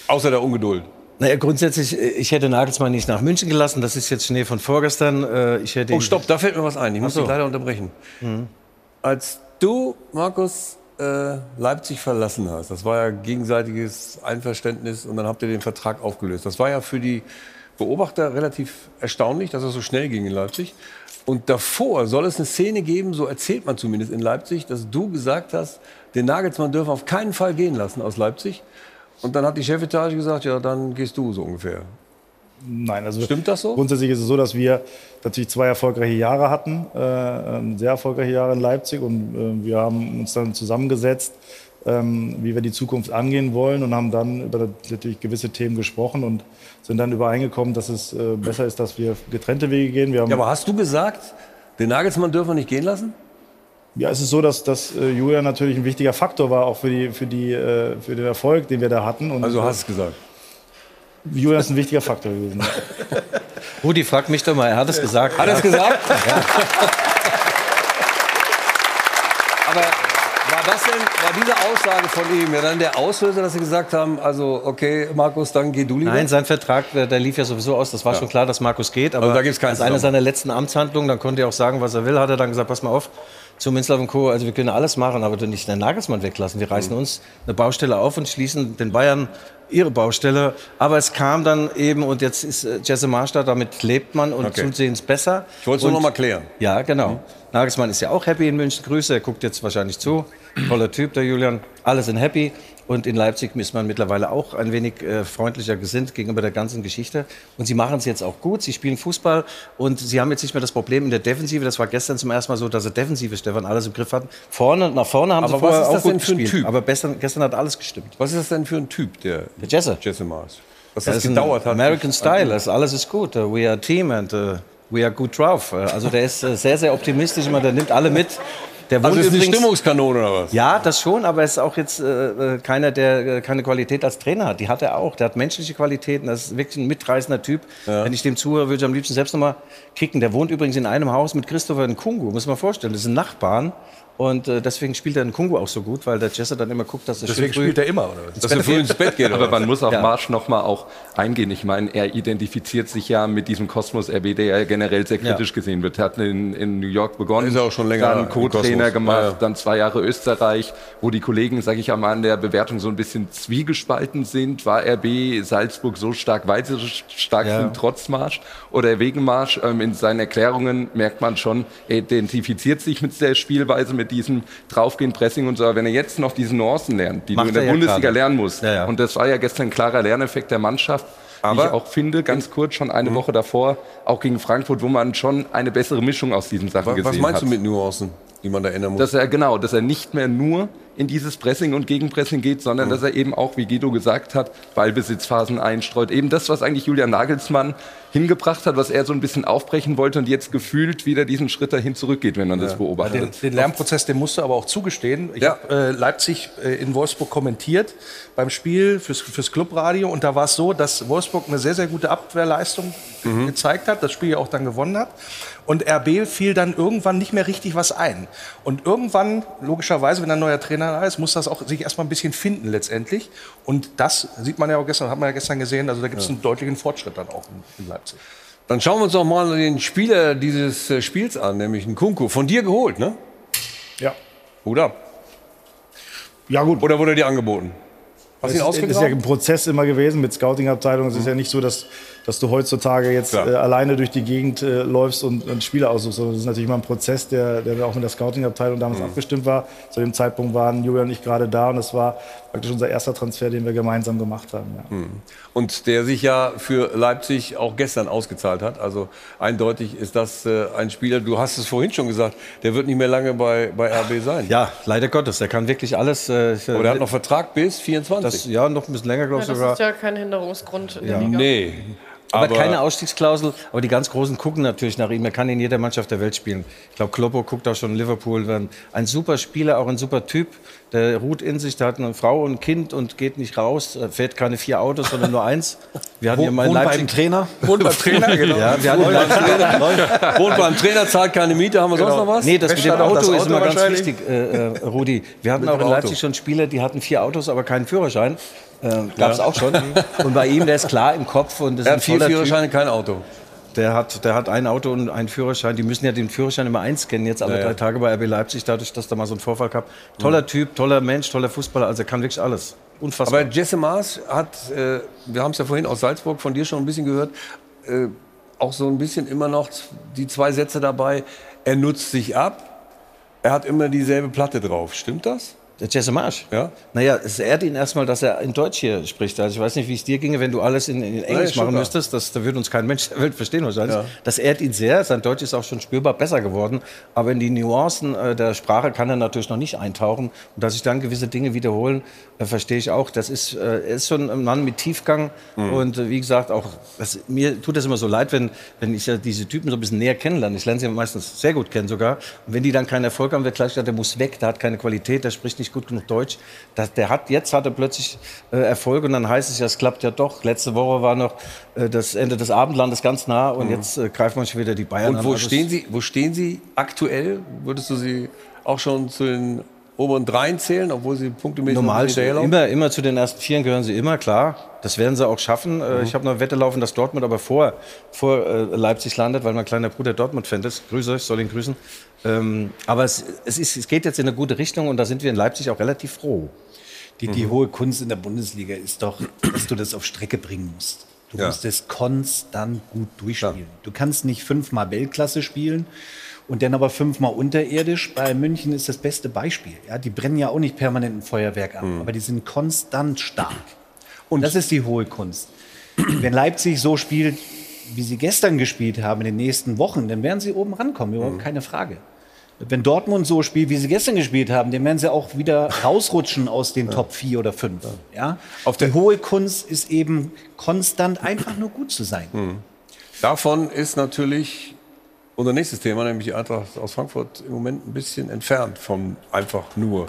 Außer der Ungeduld. Naja, grundsätzlich, äh, ich hätte Nagelsmann nicht nach München gelassen. Das ist jetzt Schnee von vorgestern. Äh, Ich hätte Oh, stopp, da fällt mir was ein. Ich muss so. dich leider unterbrechen. Mhm. Als du, Markus, äh, Leipzig verlassen hast, das war ja gegenseitiges Einverständnis und dann habt ihr den Vertrag aufgelöst. Das war ja für die Beobachter relativ erstaunlich, dass es so schnell ging in Leipzig. Und davor soll es eine Szene geben, so erzählt man zumindest in Leipzig, dass du gesagt hast, den Nagelsmann dürfen auf keinen Fall gehen lassen aus Leipzig. Und dann hat die Chefetage gesagt, ja, dann gehst du so ungefähr. Nein, also Stimmt das so? Grundsätzlich ist es so, dass wir natürlich zwei erfolgreiche Jahre hatten, äh, ähm, sehr erfolgreiche Jahre in Leipzig und äh, wir haben uns dann zusammengesetzt, ähm, wie wir die Zukunft angehen wollen und haben dann über natürlich gewisse Themen gesprochen und sind dann übereingekommen, dass es äh, besser ist, dass wir getrennte Wege gehen. Wir haben Ja, aber hast du gesagt, den Nagelsmann dürfen wir nicht gehen lassen? Ja, es ist so, dass, dass äh, Julian natürlich ein wichtiger Faktor war, auch für, die, für, die, äh, für den Erfolg, den wir da hatten. Und, Also hast du gesagt. Julian ist ein wichtiger Faktor gewesen. Rudi, frag mich doch mal, er hat es gesagt. Hat er es gesagt? Aber war das denn, war diese Aussage von ihm ja dann der Auslöser, dass Sie gesagt haben, also okay, Markus, dann geh du lieber? Nein, sein Vertrag, der, lief ja sowieso aus. Das war Ja. schon klar, dass Markus geht. Aber Also da gibt's keinen als eine Zusammenhang. seiner letzten Amtshandlungen, dann konnte er auch sagen, was er will, hat er dann gesagt, pass mal auf, zu Minzlaff und Co., also wir können alles machen, aber du nicht den Nagelsmann weglassen. Wir Mhm. reißen uns eine Baustelle auf und schließen den Bayern ihre Baustelle. Aber es kam dann eben, und jetzt ist äh, Jesse Marsch da, damit lebt man und Okay. zusehends besser. Ich wollte es nur noch mal klären. Ja, genau. Nagelsmann ist ja auch happy in München. Grüße, er guckt jetzt wahrscheinlich zu. Toller Typ, der Julian. Alle sind happy. Und in Leipzig ist man mittlerweile auch ein wenig äh, freundlicher gesinnt gegenüber der ganzen Geschichte. Und sie machen es jetzt auch gut. Sie spielen Fußball und sie haben jetzt nicht mehr das Problem in der Defensive. Das war gestern zum ersten Mal so, dass sie Defensive, Stefan, alles im Griff hatten. Vorne, nach vorne haben Aber sie vorher was ist auch das gut denn für ein gespielt. Typ? Aber gestern, gestern hat alles gestimmt. Was ist das denn für ein Typ, der, Der Jesse. Jesse Mars? Dass Das das, ist gedauert hat. American Style, das, alles ist gut. Uh, We are a team and uh, we are good drauf. Uh, Also der ist äh, sehr, sehr optimistisch, immer, der nimmt alle mit. Der Also wohnt ist eine übrigens- Stimmungskanone oder was? Ja, das schon, aber er ist auch jetzt äh, äh, keiner, der äh, keine Qualität als Trainer hat. Die hat er auch. Der hat menschliche Qualitäten. Das ist wirklich ein mitreißender Typ. Wenn ich dem zuhöre, würde ich am liebsten selbst noch mal kicken. Der wohnt übrigens in einem Haus mit Christopher Nkungu. Muss man vorstellen. Das sind Nachbarn. Und äh, deswegen spielt der Nkungu auch so gut, weil der Jesse dann immer guckt, dass er Deswegen spielt er immer, oder Dass er früh ins Bett geht, Aber man muss auf Ja. Marsch noch mal auch eingehen. Ich meine, er identifiziert sich ja mit diesem Kosmos RB, der ja generell sehr Ja. kritisch gesehen wird. Er hat in, in New York begonnen, Ist er auch schon länger dann Co-Trainer gemacht, Ja, ja. dann zwei Jahre Österreich, wo die Kollegen, sage ich einmal, an der Bewertung so ein bisschen zwiegespalten sind. War RB Salzburg so stark, weil sie so stark Ja. sind, trotz Marsch oder wegen Marsch? Ähm, in seinen Erklärungen merkt man schon, er identifiziert sich mit der Spielweise, mit diesem Draufgehen, Pressing und so. Wenn er jetzt noch diese Nuancen lernt, die Macht du in der er ja Bundesliga gerade. lernen musst, Ja, ja. und das war ja gestern ein klarer Lerneffekt der Mannschaft, Aber- wie ich auch finde, ganz kurz, schon eine Woche davor, auch gegen Frankfurt, wo man schon eine bessere Mischung aus diesen Sachen Was, gesehen was meinst hat. du mit Nuancen, die man da ändern muss? Dass er genau, dass er nicht mehr nur in dieses Pressing und Gegenpressing geht, sondern dass er eben auch, wie Guido gesagt hat, Ballbesitzphasen einstreut. Eben das, was eigentlich Julian Nagelsmann hingebracht hat, was er so ein bisschen aufbrechen wollte und jetzt gefühlt wieder diesen Schritt dahin zurückgeht, wenn man das Den, beobachtet. den Lernprozess, den musst du aber auch zugestehen. Ich Ja. habe äh, Leipzig äh, in Wolfsburg kommentiert beim Spiel fürs, fürs Clubradio und da war es so, dass Wolfsburg eine sehr, sehr gute Abwehrleistung ge- gezeigt hat, das Spiel ja auch dann gewonnen hat. Und RB fiel dann irgendwann nicht mehr richtig was ein. Und irgendwann, logischerweise, wenn ein neuer Trainer da ist, muss das auch sich erstmal ein bisschen finden letztendlich. Und das sieht man ja auch gestern, hat man ja gestern gesehen, also da gibt es einen deutlichen Fortschritt dann auch in, in Leipzig. Dann schauen wir uns doch mal den Spieler dieses äh, Spiels an, nämlich einen Kunku. Von dir geholt, ne? Ja. Hut ab. Ja, gut. Oder wurde dir angeboten? Hast Das ist, ist ja ein Prozess immer gewesen mit Scouting-Abteilung. Es ist ja nicht so, dass, dass du heutzutage jetzt äh, alleine durch die Gegend äh, läufst und, und Spieler aussuchst, sondern es ist natürlich immer ein Prozess, der, der auch mit der Scouting-Abteilung damals abgestimmt war. Zu dem Zeitpunkt waren Julian und ich gerade da und das war praktisch unser erster Transfer, den wir gemeinsam gemacht haben. Ja. Und der sich ja für Leipzig auch gestern ausgezahlt hat. Also eindeutig ist das äh, ein Spieler, du hast es vorhin schon gesagt, der wird nicht mehr lange bei, bei RB sein. Ja, leider Gottes. Der kann wirklich alles. Äh, Aber der hat noch Vertrag bis 24. das, ja, noch ein bisschen länger, glaube Ja, ich das sogar. ist ja kein Hinderungsgrund in der Liga. nee. Aber, Aber- keine Ausstiegsklausel. Aber die ganz Großen gucken natürlich nach ihm. Er kann in jeder Mannschaft der Welt spielen. Ich glaube, Kloppo guckt auch schon in Liverpool. Ein super Spieler, auch ein super Typ. Der ruht in sich. Der hat eine Frau und ein Kind und geht nicht raus. Er fährt keine vier Autos, sondern nur eins. Wir hatten Wo- hier mal in wohnt Leipzig. beim Trainer? Wohnt beim Trainer, genau. Ja, wir hatten in Leipzig, Wohnt beim Trainer, zahlt keine Miete, haben wir sonst noch was? Nee, das mit dem Auto, das ist Auto immer ganz wichtig, äh, äh, Rudi. Wir hatten Mit auch in Auto. Leipzig schon Spieler, die hatten vier Autos, aber keinen Führerschein. Äh, Gab es auch schon. Und bei ihm, der ist klar im Kopf und das ist vier. Führerscheine, kein Auto. Der hat, der hat ein Auto und einen Führerschein. Die müssen ja den Führerschein immer einscannen, jetzt alle Ja, ja. drei Tage bei RB Leipzig, dadurch, dass da mal so ein Vorfall gab. Toller Typ, toller Mensch, toller Fußballer, also er kann wirklich alles. Unfassbar. Aber Jesse Maas hat, äh, wir haben es ja vorhin aus Salzburg von dir schon ein bisschen gehört, äh, auch so ein bisschen immer noch die zwei Sätze dabei. Er nutzt sich ab, er hat immer dieselbe Platte drauf. Stimmt das? Der Jesse Marsch? Ja. Naja, es ehrt ihn erstmal, dass er in Deutsch hier spricht. Also ich weiß nicht, wie es dir ginge, wenn du alles in, in Englisch schon machen klar. müsstest. Das, da würde uns kein Mensch der Welt verstehen wahrscheinlich. Ja. Das ehrt ihn sehr. Sein Deutsch ist auch schon spürbar besser geworden. Aber in die Nuancen äh, der Sprache kann er natürlich noch nicht eintauchen. Und dass sich dann gewisse Dinge wiederholen, äh, verstehe ich auch. Das ist, äh, er ist schon ein Mann mit Tiefgang. Mhm. Und äh, wie gesagt, auch das, mir tut das immer so leid, wenn, wenn ich ja diese Typen so ein bisschen näher kennenlerne. Ich lerne sie meistens sehr gut kennen sogar. Und wenn die dann keinen Erfolg haben, wird gleich gesagt, der muss weg, der hat keine Qualität, der spricht nicht gut genug Deutsch. Das, der hat, jetzt hat er plötzlich äh, Erfolg und dann heißt es ja, es klappt ja doch. Letzte Woche war noch äh, das Ende des Abendlandes ganz nah und jetzt äh, greifen wir schon wieder die Bayern Und an. wo Also stehen, Sie, wo stehen Sie aktuell? Würdest du sie auch schon zu den oberen dreien zählen, obwohl sie punktemäßig Normal, immer, immer zu den ersten Vieren gehören sie immer, klar. Das werden sie auch schaffen. Äh, Ich habe noch eine Wette laufen, dass Dortmund aber vor, vor äh, Leipzig landet, weil mein kleiner Bruder Dortmund-Fan ist. Grüße, ich soll ihn grüßen. Ähm, aber es, es, ist, es geht jetzt in eine gute Richtung und da sind wir in Leipzig auch relativ froh. Die, die hohe Kunst in der Bundesliga ist doch, dass du das auf Strecke bringen musst. Du Ja. musst es konstant gut durchspielen. Du kannst nicht fünfmal Weltklasse spielen und dann aber fünfmal unterirdisch. Bei München ist das beste Beispiel. Ja, die brennen ja auch nicht permanent ein Feuerwerk ab, aber die sind konstant stark. Und das ist die hohe Kunst. Wenn Leipzig so spielt, wie sie gestern gespielt haben in den nächsten Wochen, dann werden sie oben rankommen, überhaupt keine Frage. Wenn Dortmund so spielt, wie sie gestern gespielt haben, dann werden sie auch wieder rausrutschen aus den Top 4 oder 5. Ja? Auf die hohe Kunst ist eben konstant einfach nur gut zu sein. Davon ist natürlich unser nächstes Thema, nämlich die Eintracht aus Frankfurt, im Moment ein bisschen entfernt vom einfach nur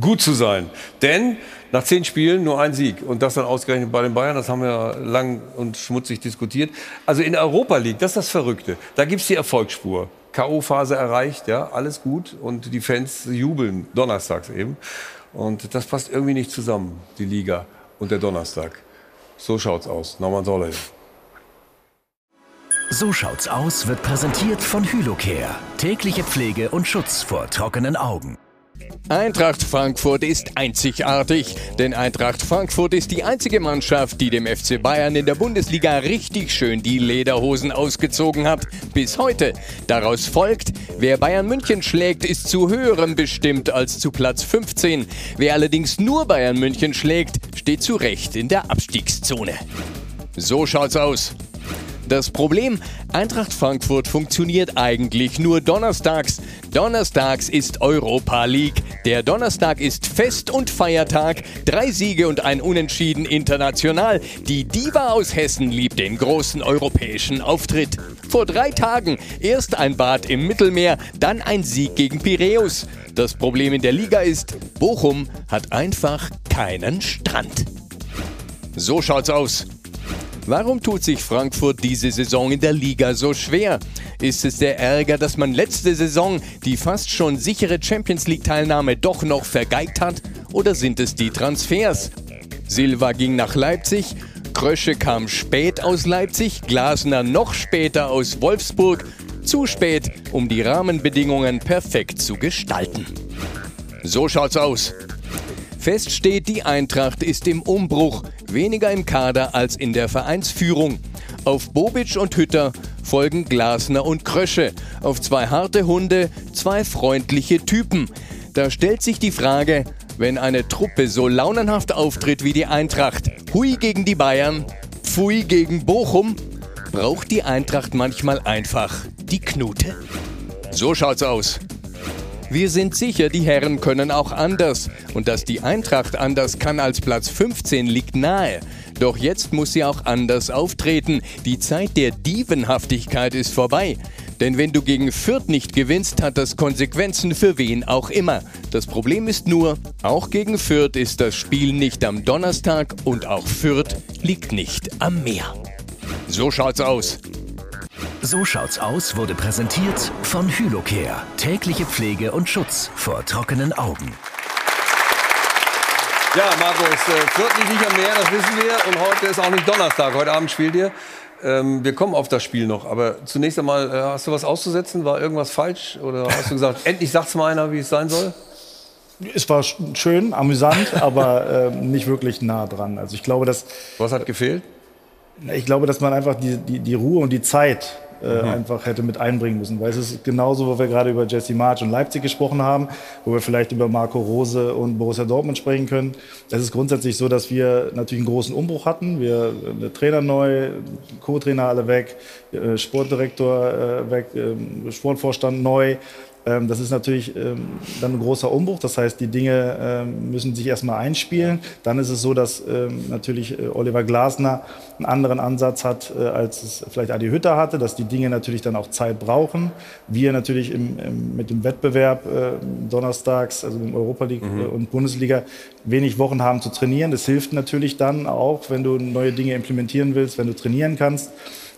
gut zu sein. Denn nach zehn Spielen nur ein Sieg. Und das dann ausgerechnet bei den Bayern, das haben wir lang und schmutzig diskutiert. Also in der Europa League, das ist das Verrückte. Da gibt es die Erfolgsspur. K.O.-Phase erreicht, ja, alles gut. Und die Fans jubeln donnerstags eben. Und das passt irgendwie nicht zusammen, die Liga und der Donnerstag. So schaut's aus. Norman Solle. So schaut's aus wird präsentiert von Hylocare. Tägliche Pflege und Schutz vor trockenen Augen. Eintracht Frankfurt ist einzigartig, denn Eintracht Frankfurt ist die einzige Mannschaft, die dem FC Bayern in der Bundesliga richtig schön die Lederhosen ausgezogen hat. Bis heute. Daraus folgt, wer Bayern München schlägt, ist zu höherem bestimmt als zu Platz 15. Wer allerdings nur Bayern München schlägt, steht zu Recht in der Abstiegszone. So schaut's aus. Das Problem, Eintracht Frankfurt funktioniert eigentlich nur donnerstags. Donnerstags ist Europa League. Der Donnerstag ist Fest- und Feiertag. Drei Siege und ein Unentschieden international. Die Diva aus Hessen liebt den großen europäischen Auftritt. Vor drei Tagen erst ein Bad im Mittelmeer, dann ein Sieg gegen Piräus. Das Problem in der Liga ist, Bochum hat einfach keinen Strand. So schaut's aus. Warum tut sich Frankfurt diese Saison in der Liga so schwer? Ist es der Ärger, dass man letzte Saison die fast schon sichere Champions League-Teilnahme doch noch vergeigt hat? Oder sind es die Transfers? Silva ging nach Leipzig, Krösche kam spät aus Leipzig, Glasner noch später aus Wolfsburg. Zu spät, um die Rahmenbedingungen perfekt zu gestalten. So schaut's aus. Fest steht, die Eintracht ist im Umbruch, weniger im Kader als in der Vereinsführung. Auf Bobic und Hütter folgen Glasner und Krösche. Auf zwei harte Hunde, zwei freundliche Typen. Da stellt sich die Frage, wenn eine Truppe so launenhaft auftritt wie die Eintracht, hui gegen die Bayern, pfui gegen Bochum, braucht die Eintracht manchmal einfach die Knute? So schaut's aus. Wir sind sicher, die Herren können auch anders. Und dass die Eintracht anders kann als Platz 15 liegt nahe. Doch jetzt muss sie auch anders auftreten. Die Zeit der Dievenhaftigkeit ist vorbei. Denn wenn du gegen Fürth nicht gewinnst, hat das Konsequenzen für wen auch immer. Das Problem ist nur, auch gegen Fürth ist das Spiel nicht am Donnerstag und auch Fürth liegt nicht am Meer. So schaut's aus. So schaut's aus wurde präsentiert von Hylocare. Tägliche Pflege und Schutz vor trockenen Augen. Ja, Markus, äh, Fürth liegt nicht am Meer, das wissen wir. Und heute ist auch nicht Donnerstag. Heute Abend spielt ihr. Ähm, wir kommen auf das Spiel noch. Aber zunächst einmal, äh, hast du was auszusetzen? War irgendwas falsch? Oder hast du gesagt, endlich sagt's mal einer, wie es sein soll? Es war schön, amüsant, aber äh, nicht wirklich nah dran. Also ich glaube, dass. Was hat gefehlt? Ich glaube, dass man einfach die, die, die Ruhe und die Zeit äh, mhm. einfach hätte mit einbringen müssen. Weil es ist genauso, wo wir gerade über Jesse March und Leipzig gesprochen haben, wo wir vielleicht über Marco Rose und Borussia Dortmund sprechen können. Es ist grundsätzlich so, dass wir natürlich einen großen Umbruch hatten. Wir Trainer neu, Co-Trainer alle weg, äh, Sportdirektor äh, weg, ähm, Sportvorstand neu. Ähm, das ist natürlich ähm, dann ein großer Umbruch. Das heißt, die Dinge ähm, müssen sich erstmal einspielen. Dann ist es so, dass natürlich äh, Oliver Glasner einen anderen Ansatz hat, äh, als es vielleicht Adi Hütter hatte, dass die Dinge natürlich dann auch Zeit brauchen. Wir natürlich im, im, mit dem Wettbewerb äh, donnerstags, also im Europa League mhm. und Bundesliga, wenig Wochen haben zu trainieren. Das hilft natürlich dann auch, wenn du neue Dinge implementieren willst, wenn du trainieren kannst.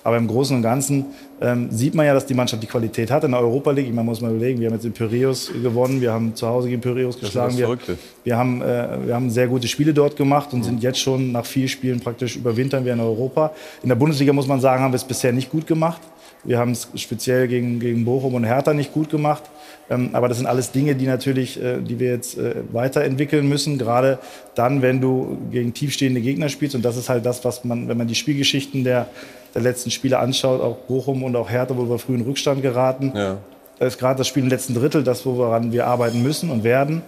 Aber im Großen und Ganzen ähm, sieht man ja, dass die Mannschaft die Qualität hat in der Europa League. Man muss mal überlegen, wir haben jetzt in Piraeus gewonnen, wir haben zu Hause gegen Piraeus geschlagen. Wir, wir, haben, äh, wir haben sehr gute Spiele dort gemacht und mhm. sind jetzt schon nach vier Spielen praktisch überwintern wir in Europa. In der Bundesliga muss man sagen, haben wir es bisher nicht gut gemacht. Wir haben es speziell gegen, gegen Bochum und Hertha nicht gut gemacht. Ähm, aber das sind alles Dinge, die natürlich, äh, die wir jetzt äh, weiterentwickeln müssen. Gerade dann, wenn du gegen tiefstehende Gegner spielst. Und das ist halt das, was man, wenn man die Spielgeschichten der, der letzten Spiele anschaut, auch Bochum und auch Hertha, wo wir früh in Rückstand geraten. Ja. Da ist gerade das Spiel im letzten Drittel das, woran wir arbeiten müssen und werden.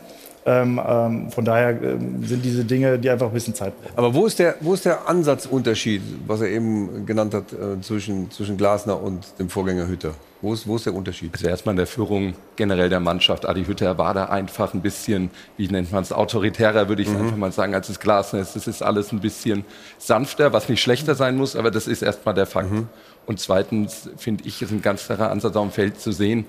Ähm, ähm, von daher ähm, sind diese Dinge, die einfach ein bisschen Zeit brauchen. Aber wo ist der, wo ist der Ansatzunterschied, was er eben genannt hat, äh, zwischen, zwischen Glasner und dem Vorgänger Hütter? Wo ist, wo ist der Unterschied? Also erstmal in der Führung generell der Mannschaft. Adi Hütter war da einfach ein bisschen, wie nennt man es, autoritärer, würde ich mhm. einfach mal sagen, als es Glasner ist. Das ist alles ein bisschen sanfter, was nicht schlechter sein muss, aber das ist erstmal der Fakt. Mhm. Und zweitens finde ich, ist ein ganz klarer Ansatz auf dem Feld zu sehen,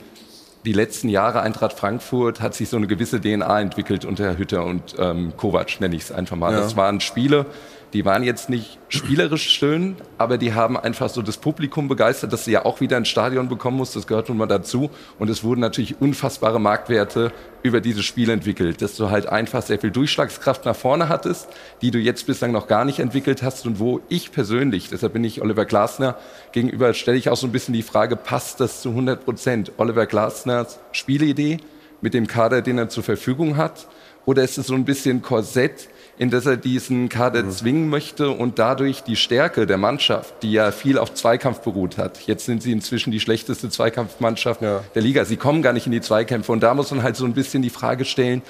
die letzten Jahre Eintracht Frankfurt hat sich so eine gewisse DNA entwickelt unter Hütter und ähm, Kovac, nenne ich es einfach mal. Ja. Das waren Spiele, die waren jetzt nicht spielerisch schön, aber die haben einfach so das Publikum begeistert, dass sie ja auch wieder ein Stadion bekommen muss. Das gehört nun mal dazu. Und es wurden natürlich unfassbare Marktwerte über dieses Spiel entwickelt, dass du halt einfach sehr viel Durchschlagskraft nach vorne hattest, die du jetzt bislang noch gar nicht entwickelt hast und wo ich persönlich, deshalb bin ich Oliver Glasner gegenüber, stelle ich auch so ein bisschen die Frage, passt das zu 100 Prozent? Oliver Glasners Spielidee mit dem Kader, den er zur Verfügung hat? Oder ist es so ein bisschen Korsett, in das er diesen Kader mhm. zwingen möchte und dadurch die Stärke der Mannschaft, die ja viel auf Zweikampf beruht hat. Jetzt sind sie inzwischen die schlechteste Zweikampfmannschaft ja. der Liga. Sie kommen gar nicht in die Zweikämpfe und da muss man halt so ein bisschen die Frage stellen,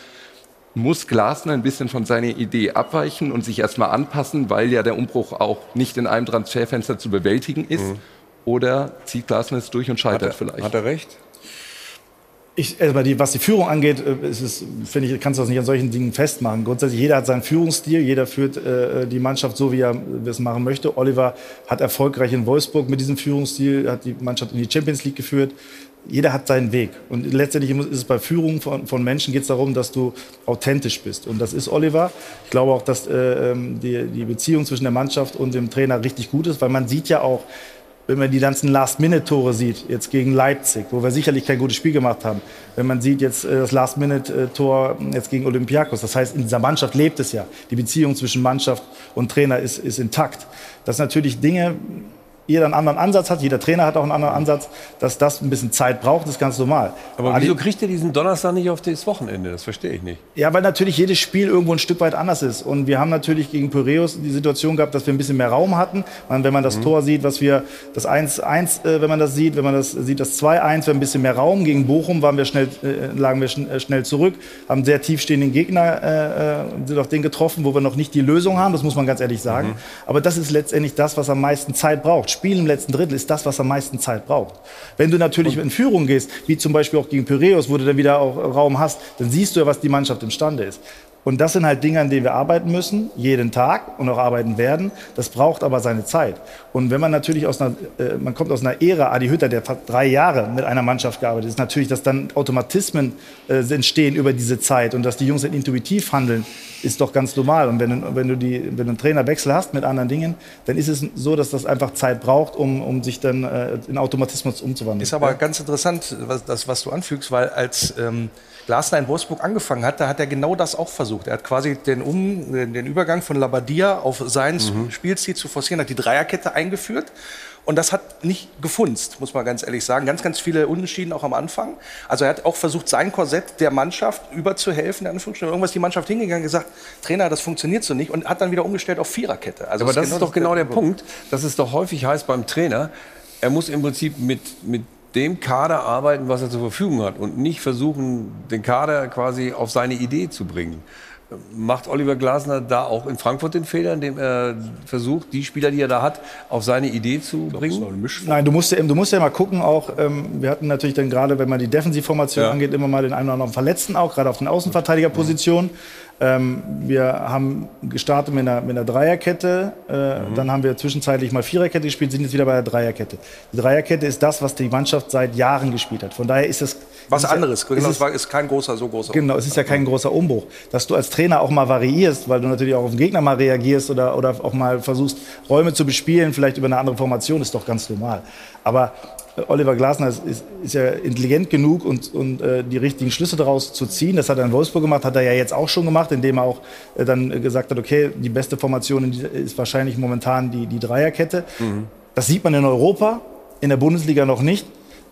muss Glasner ein bisschen von seiner Idee abweichen und sich erstmal anpassen, weil ja der Umbruch auch nicht in einem Transferfenster zu bewältigen ist? Mhm. Oder zieht Glasner es durch und scheitert hat er, vielleicht? Hat er recht? Ich, also die, was die Führung angeht, äh, ist es, finde ich, kannst du das nicht an solchen Dingen festmachen. Grundsätzlich, jeder hat seinen Führungsstil, jeder führt äh, die Mannschaft so, wie er es machen möchte. Oliver hat erfolgreich in Wolfsburg mit diesem Führungsstil, hat die Mannschaft in die Champions League geführt. Jeder hat seinen Weg. Und letztendlich ist es bei Führung von, von Menschen geht es darum, dass du authentisch bist. Und das ist Oliver. Ich glaube auch, dass äh, ähm, die, die Beziehung zwischen der Mannschaft und dem Trainer richtig gut ist, weil man sieht ja auch, wenn man die ganzen Last-Minute-Tore sieht, jetzt gegen Leipzig, wo wir sicherlich kein gutes Spiel gemacht haben, wenn man sieht jetzt äh, das Last-Minute-Tor jetzt gegen Olympiakos, das heißt, in dieser Mannschaft lebt es ja. Die Beziehung zwischen Mannschaft und Trainer ist, ist intakt. Das sind natürlich Dinge, jeder einen anderen Ansatz hat, jeder Trainer hat auch einen anderen Ansatz, dass das ein bisschen Zeit braucht, ist ganz normal. Aber wieso kriegt ihr diesen Donnerstag nicht auf das Wochenende? Das verstehe ich nicht. Ja, weil natürlich jedes Spiel irgendwo ein Stück weit anders ist. Und wir haben natürlich gegen Piraeus die Situation gehabt, dass wir ein bisschen mehr Raum hatten. wenn man das mhm. Tor sieht, was wir, das 1-1, äh, wenn man das sieht, wenn man das sieht, das 2-1, wir haben ein bisschen mehr Raum. Gegen Bochum waren wir schnell, äh, lagen wir schn äh, schnell zurück, haben sehr tiefstehenden Gegner, äh, äh, sind auf den getroffen, wo wir noch nicht die Lösung haben, das muss man ganz ehrlich sagen. Mhm. Aber das ist letztendlich das, was am meisten Zeit braucht. Spiel im letzten Drittel ist das, was am meisten Zeit braucht. Wenn du natürlich in Führung gehst, wie zum Beispiel auch gegen Piraeus, wo du dann wieder auch Raum hast, dann siehst du ja, was die Mannschaft imstande ist. Und das sind halt Dinge, an denen wir arbeiten müssen, jeden Tag und auch arbeiten werden. Das braucht aber seine Zeit. Und wenn man natürlich aus einer, äh, man kommt aus einer Ära, Adi Hütter, der fast drei Jahre mit einer Mannschaft gearbeitet ist, natürlich, dass dann Automatismen äh, entstehen über diese Zeit und dass die Jungs dann intuitiv handeln, ist doch ganz normal. Und wenn, wenn, du die, wenn du einen Trainerwechsel hast mit anderen Dingen, dann ist es so, dass das einfach Zeit braucht, um, um sich dann äh, in Automatismus umzuwandeln. Ist aber ganz interessant, was, das, was du anfügst, weil als ähm, Glasner in Wolfsburg angefangen hat, da hat er genau das auch versucht. Er hat quasi den, um, den Übergang von Labadia auf sein mhm. Spielziel zu forcieren, hat die Dreierkette eingeführt. Und das hat nicht gefunzt, muss man ganz ehrlich sagen. Ganz, ganz viele Unentschieden auch am Anfang. Also er hat auch versucht, sein Korsett der Mannschaft überzuhelfen. Irgendwas die Mannschaft hingegangen und gesagt, Trainer, das funktioniert so nicht. Und hat dann wieder umgestellt auf Viererkette. Also Aber das, ist, genau ist doch genau der, der Punkt, dass es doch häufig heißt beim Trainer, er muss im Prinzip mit, mit dem Kader arbeiten, was er zur Verfügung hat und nicht versuchen, den Kader quasi auf seine Idee zu bringen. Macht Oliver Glasner da auch in Frankfurt den Fehler, indem er versucht, die Spieler, die er da hat, auf seine Idee zu bringen? Nein, du musst, ja, du musst ja mal gucken, auch, ähm, wir hatten natürlich dann gerade, wenn man die Defensivformation ja. angeht, immer mal den einen oder anderen Verletzten auch, gerade auf den Außenverteidigerpositionen. Ähm, wir haben gestartet mit einer, mit einer Dreierkette, äh, mhm. dann haben wir zwischenzeitlich mal Viererkette gespielt, sind jetzt wieder bei der Dreierkette. Die Dreierkette ist das, was die Mannschaft seit Jahren gespielt hat. Von daher ist es was anderes. Genau, es ist, ist, kein großer, so großer. Genau, es ist ja kein großer Umbruch. Dass du als Trainer auch mal variierst, weil du natürlich auch auf den Gegner mal reagierst oder, oder auch mal versuchst, Räume zu bespielen, vielleicht über eine andere Formation, ist doch ganz normal. Aber Oliver Glasner ist, ist, ist, ja intelligent genug und, und äh, die richtigen Schlüsse daraus zu ziehen. Das hat er in Wolfsburg gemacht, hat er ja jetzt auch schon gemacht, indem er auch äh, dann gesagt hat, okay, die beste Formation ist wahrscheinlich momentan die, die Dreierkette. Mhm. Das sieht man in Europa, in der Bundesliga noch nicht.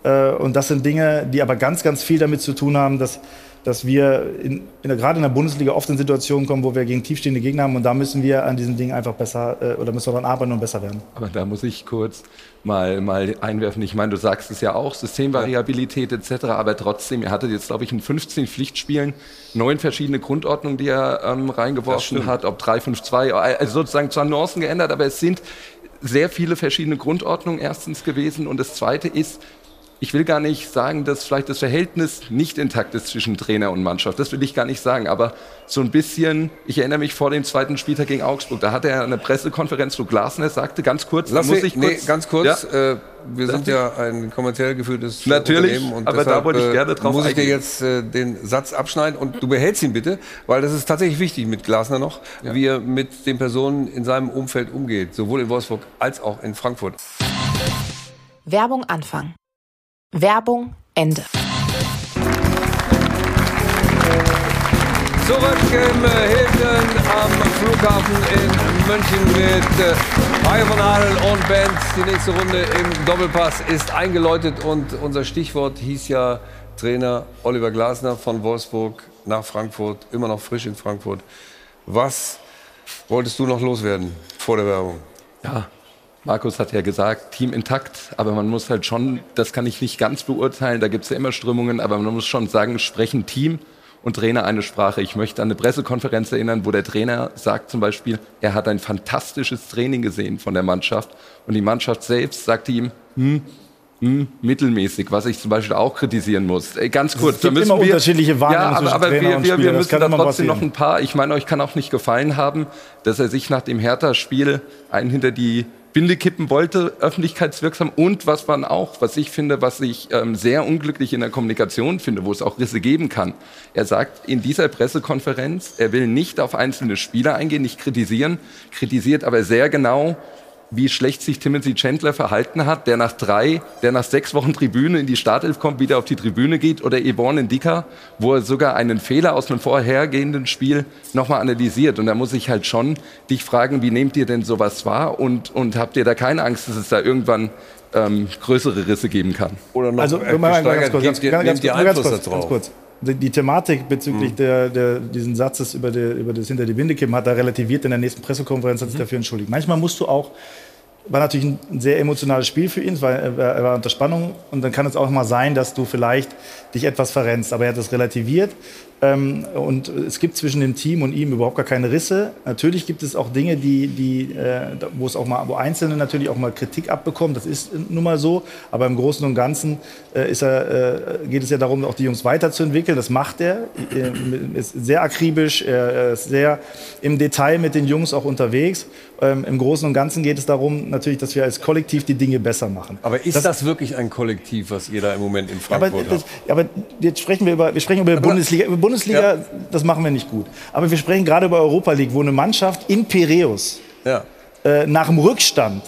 Äh, und das sind Dinge, die aber ganz, ganz viel damit zu tun haben, dass dass wir in, in der, gerade in der Bundesliga oft in Situationen kommen, wo wir gegen tiefstehende Gegner haben und da müssen wir an diesen Dingen einfach besser äh, oder müssen wir daran arbeiten und besser werden. Aber da muss ich kurz mal, mal einwerfen. Ich meine, du sagst es ja auch, Systemvariabilität etc., aber trotzdem, ihr hattet jetzt, glaube ich, in 15 Pflichtspielen neun verschiedene Grundordnungen, die er ähm, reingeworfen hat, ob 3-5-2, also sozusagen zwar Nuancen geändert, aber es sind sehr viele verschiedene Grundordnungen erstens gewesen und das zweite ist, ich will gar nicht sagen, dass vielleicht das Verhältnis nicht intakt ist zwischen Trainer und Mannschaft. Das will ich gar nicht sagen. Aber so ein bisschen, ich erinnere mich vor dem zweiten Spieltag gegen Augsburg, da hatte er eine Pressekonferenz, wo Glasner sagte, ganz kurz, Lass da muss ich kurz, nee, ganz kurz, Ja? äh, wir sind ja ein kommerziell geführtes Natürlich, Unternehmen und aber da deshalb, wollte ich äh, gerne drauf muss ich dir jetzt äh, den Satz abschneiden und du behältst ihn bitte, weil das ist tatsächlich wichtig mit Glasner noch, wie er mit den Personen in seinem Umfeld umgeht, sowohl in Wolfsburg als auch in Frankfurt. Werbung Anfang. Werbung Ende. Zurück im äh, Hilton am Flughafen in München mit äh, Mario von Adel und Benz. Die nächste Runde im Doppelpass ist eingeläutet und unser Stichwort hieß ja Trainer Oliver Glasner von Wolfsburg nach Frankfurt, immer noch frisch in Frankfurt. Was wolltest du noch loswerden vor der Werbung? Ja, Markus hat ja gesagt, Team intakt, aber man muss halt schon, das kann ich nicht ganz beurteilen, da gibt es ja immer Strömungen, aber man muss schon sagen, sprechen Team und Trainer eine Sprache. Ich möchte an eine Pressekonferenz erinnern, wo der Trainer sagt zum Beispiel, er hat ein fantastisches Training gesehen von der Mannschaft und die Mannschaft selbst sagte ihm, hm, hm, mittelmäßig, was ich zum Beispiel auch kritisieren muss. Ganz kurz, es gibt immer unterschiedliche Wahrnehmungen ja, aber, aber Trainer wir, und wir, wir müssen da trotzdem noch passieren. ein paar, ich meine, euch kann auch nicht gefallen haben, dass er sich nach dem Hertha-Spiel einen hinter die Binde kippen wollte, öffentlichkeitswirksam und was man auch, was ich finde, was ich ähm, sehr unglücklich in der Kommunikation finde, wo es auch Risse geben kann. Er sagt in dieser Pressekonferenz, er will nicht auf einzelne Spieler eingehen, nicht kritisieren, kritisiert aber sehr genau, wie schlecht sich Timothy Chandler verhalten hat, der nach drei, der nach sechs Wochen Tribüne in die Startelf kommt, wieder auf die Tribüne geht, oder Yvonne Ndika, wo er sogar einen Fehler aus einem vorhergehenden Spiel nochmal analysiert. Und da muss ich halt schon dich fragen, wie nehmt ihr denn sowas wahr und, und habt ihr da keine Angst, dass es da irgendwann ähm, größere Risse geben kann? Oder noch Also, äh, mal, ganz kurz, ganz, ganz, nehmt ihr ganz, ganz, Einfluss kurz, ganz kurz. Die, die Thematik bezüglich der, der, diesen Satzes über, die, über das hinter die Binde kippen hat er relativiert in der nächsten Pressekonferenz, Mhm. hat sich dafür entschuldigt. Manchmal musst du auch, war natürlich ein, sehr emotionales Spiel für ihn, weil er, war- er war unter Spannung und dann kann es auch mal sein, dass du vielleicht dich etwas verrennst. Aber er hat das relativiert ähm, und es gibt zwischen dem Team und ihm überhaupt gar keine Risse. Natürlich gibt es auch Dinge, die, die, äh, wo es auch mal, wo Einzelne natürlich auch mal Kritik abbekommen. Das ist nun mal so. Aber im Großen und Ganzen äh, ist er, äh, geht es ja darum, auch die Jungs weiterzuentwickeln. Das macht er. Er ist sehr akribisch, er ist sehr im Detail mit den Jungs auch unterwegs. Ähm, Im Großen und Ganzen geht es darum, natürlich, dass wir als Kollektiv die Dinge besser machen. Aber ist das, wirklich ein Kollektiv, was ihr da im Moment in aber, Frankfurt das, habt? aber jetzt sprechen wir über, wir sprechen über Bundesliga. Über Bundesliga, das machen wir nicht gut. Aber wir sprechen gerade über Europa League, wo eine Mannschaft in Piräus äh, nach dem Rückstand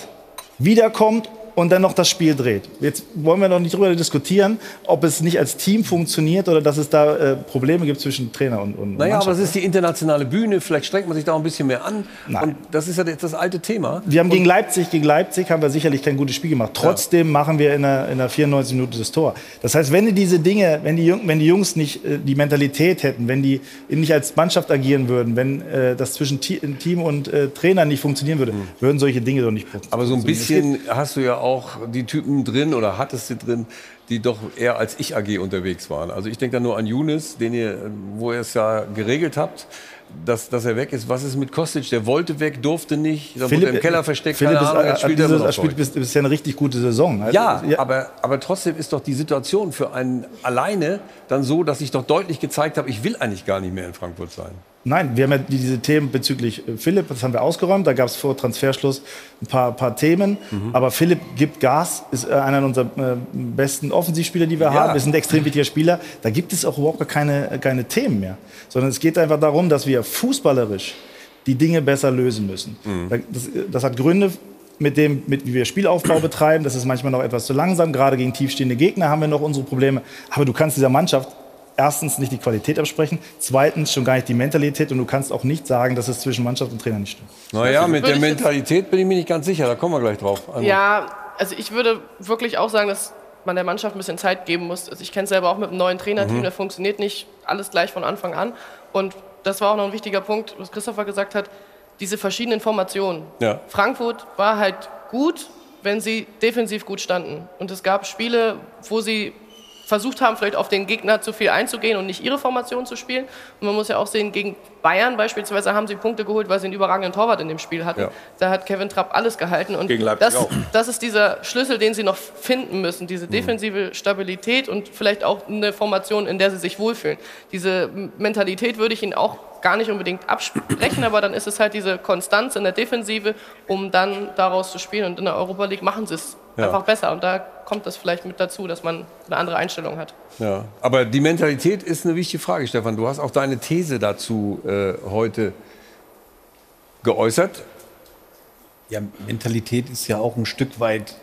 wiederkommt und dann noch das Spiel dreht. Jetzt wollen wir noch nicht darüber diskutieren, ob es nicht als Team funktioniert oder dass es da äh, Probleme gibt zwischen Trainer und, und Naja, aber das ist die internationale Bühne. Vielleicht strengt man sich da auch ein bisschen mehr an. Und das ist ja jetzt das alte Thema. Wir haben Und gegen Leipzig, gegen Leipzig haben wir sicherlich kein gutes Spiel gemacht. Trotzdem machen wir in der, in der 94 Minute das Tor. Das heißt, wenn die diese Dinge, wenn die, Jung, wenn die Jungs nicht äh, die Mentalität hätten, wenn die nicht als Mannschaft agieren würden, wenn äh, das zwischen Team und äh, Trainer nicht funktionieren würde, würden solche Dinge doch nicht funktionieren. Aber so ein bisschen hast du ja auch die Typen drin oder hattest du drin, die doch eher als Ich AG unterwegs waren. Also ich denke da nur an Younes, den ihr, wo ihr es ja geregelt habt, dass, dass er weg ist. Was ist mit Kostic? Der wollte weg, durfte nicht, da wurde er im Keller versteckt, Philipp keine ist, Ahnung, jetzt spielt dieses- er noch spielt bisher eine richtig gute Saison. Also, ja, Aber, aber trotzdem ist doch die Situation für einen alleine dann so, dass ich doch deutlich gezeigt habe, ich will eigentlich gar nicht mehr in Frankfurt sein. Nein, wir haben ja diese Themen bezüglich äh, Philipp, das haben wir ausgeräumt. Da gab es vor Transferschluss ein paar, paar Themen. Mhm. Aber Philipp gibt Gas, ist äh, einer unserer äh, besten Offensivspieler, die wir Ja. haben. Ist ein extrem wichtiger Spieler. Da gibt es auch überhaupt gar keine, keine Themen mehr. Sondern es geht einfach darum, dass wir fußballerisch die Dinge besser lösen müssen. Mhm. Da- Das, das hat Gründe, mit dem, mit, wie wir Spielaufbau betreiben. Das ist manchmal noch etwas zu langsam. Gerade gegen tiefstehende Gegner haben wir noch unsere Probleme. Aber du kannst dieser Mannschaft erstens nicht die Qualität absprechen, zweitens schon gar nicht die Mentalität und du kannst auch nicht sagen, dass es zwischen Mannschaft und Trainer nicht stimmt. Naja, mit der Mentalität bin ich mir nicht ganz sicher, da kommen wir gleich drauf. Also, Ja, also ich würde wirklich auch sagen, dass man der Mannschaft ein bisschen Zeit geben muss. Also ich kenne es selber auch mit einem neuen Trainerteam, Mhm. da funktioniert nicht alles gleich von Anfang an. Und das war auch noch ein wichtiger Punkt, was Christopher gesagt hat, diese verschiedenen Formationen. Ja. Frankfurt war halt gut, wenn sie defensiv gut standen. Und es gab Spiele, wo sie versucht haben, vielleicht auf den Gegner zu viel einzugehen und nicht ihre Formation zu spielen. Und man muss ja auch sehen, gegen Bayern beispielsweise haben sie Punkte geholt, weil sie einen überragenden Torwart in dem Spiel hatten. Ja. Da hat Kevin Trapp alles gehalten. Und Gegen Leipzig das, auch. das ist dieser Schlüssel, den sie noch finden müssen. Diese defensive Stabilität und vielleicht auch eine Formation, in der sie sich wohlfühlen. Diese Mentalität würde ich ihnen auch gar nicht unbedingt absprechen, aber dann ist es halt diese Konstanz in der Defensive, um dann daraus zu spielen. Und in der Europa League machen sie es Ja. einfach besser. Und da kommt das vielleicht mit dazu, dass man eine andere Einstellung hat. Ja, aber die Mentalität ist eine wichtige Frage, Stefan. Du hast auch deine These dazu äh, heute geäußert. Ja, Mentalität ist ja auch ein Stück weit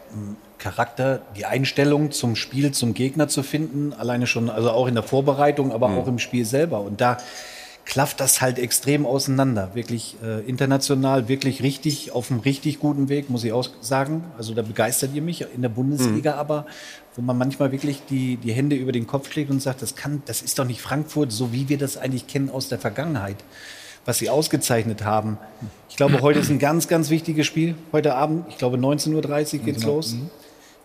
Charakter, die Einstellung zum Spiel, zum Gegner zu finden, alleine schon, also auch in der Vorbereitung, aber Mhm. auch im Spiel selber. Und da klafft das halt extrem auseinander. Wirklich äh, international, wirklich richtig, auf einem richtig guten Weg, muss ich auch sagen. Also da begeistert ihr mich in der Bundesliga, Mhm. aber wo man manchmal wirklich die, die Hände über den Kopf schlägt und sagt, das kann, das ist doch nicht Frankfurt, so wie wir das eigentlich kennen aus der Vergangenheit was sie ausgezeichnet haben. Ich glaube, heute ist ein ganz, ganz wichtiges Spiel. Heute Abend, ich glaube 19.30 Uhr geht's Genau. los.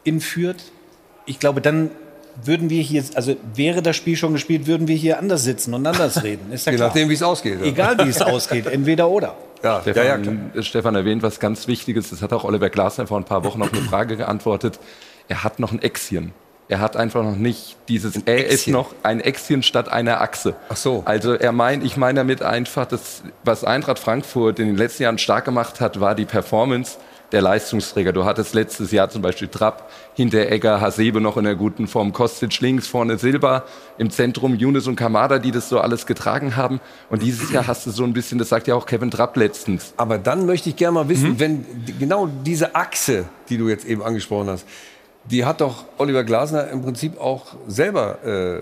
In Fürth. Ich glaube, dann würden wir hier, also wäre das Spiel schon gespielt, würden wir hier anders sitzen und anders reden. Ist ja Je klar. nachdem, wie es ausgeht. ja. Egal, wie es ausgeht. Entweder oder. Ja, Stefan, ja, ja, Stefan erwähnt was ganz Wichtiges. Das hat auch Oliver Glasner vor ein paar Wochen auf eine Frage geantwortet. Er hat noch ein Äxchen. Er hat einfach noch nicht dieses. er ist noch ein Äxchen statt einer Achse. Ach so. Also er meint, ich meine damit einfach, dass was Eintracht Frankfurt in den letzten Jahren stark gemacht hat, war die Performance der Leistungsträger. Du hattest letztes Jahr zum Beispiel Trapp, Hinteregger, Hasebe noch in der guten Form, Kostic links, vorne Silva, im Zentrum Younes und Kamada, die das so alles getragen haben. Und dieses Jahr hast du so ein bisschen, das sagt ja auch Kevin Trapp letztens. Aber dann möchte ich gerne mal wissen, wenn die- genau diese Achse, die du jetzt eben angesprochen hast, die hat doch Oliver Glasner im Prinzip auch selber äh,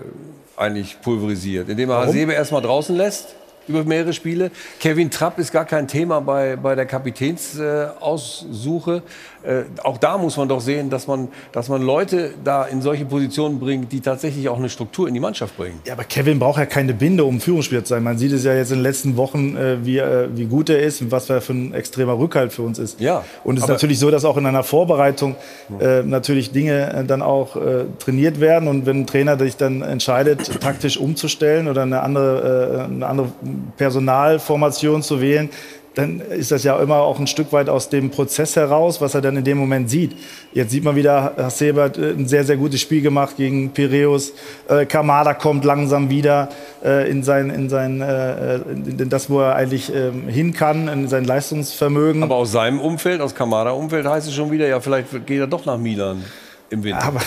eigentlich pulverisiert, indem er Warum? Hasebe erstmal draußen lässt über mehrere Spiele. Kevin Trapp ist gar kein Thema bei, bei der Kapitänsaussuche. Äh. Äh, auch da muss man doch sehen, dass man, dass man Leute da in solche Positionen bringt, die tatsächlich auch eine Struktur in die Mannschaft bringen. Ja, aber Kevin braucht ja keine Binde, um Führungsspieler zu sein. Man sieht es ja jetzt in den letzten Wochen, äh, wie, äh, wie gut er ist und was er für ein extremer Rückhalt für uns ist. Ja, Und es ist natürlich so, dass auch in einer Vorbereitung äh, natürlich Dinge äh, dann auch trainiert werden. Und wenn ein Trainer sich dann entscheidet, taktisch umzustellen oder eine andere, eine andere Personalformation zu wählen, dann ist das ja immer auch ein Stück weit aus dem Prozess heraus, was er dann in dem Moment sieht. Jetzt sieht man wieder, Hasebe hat äh, ein sehr, sehr gutes Spiel gemacht gegen Piräus. Äh, Kamada kommt langsam wieder äh, in sein, in sein äh, in das, wo er eigentlich ähm, hin kann, in sein Leistungsvermögen. Aber aus seinem Umfeld, aus Kamada-Umfeld, heißt es schon wieder, ja, vielleicht geht er doch nach Milan im Winter. Aber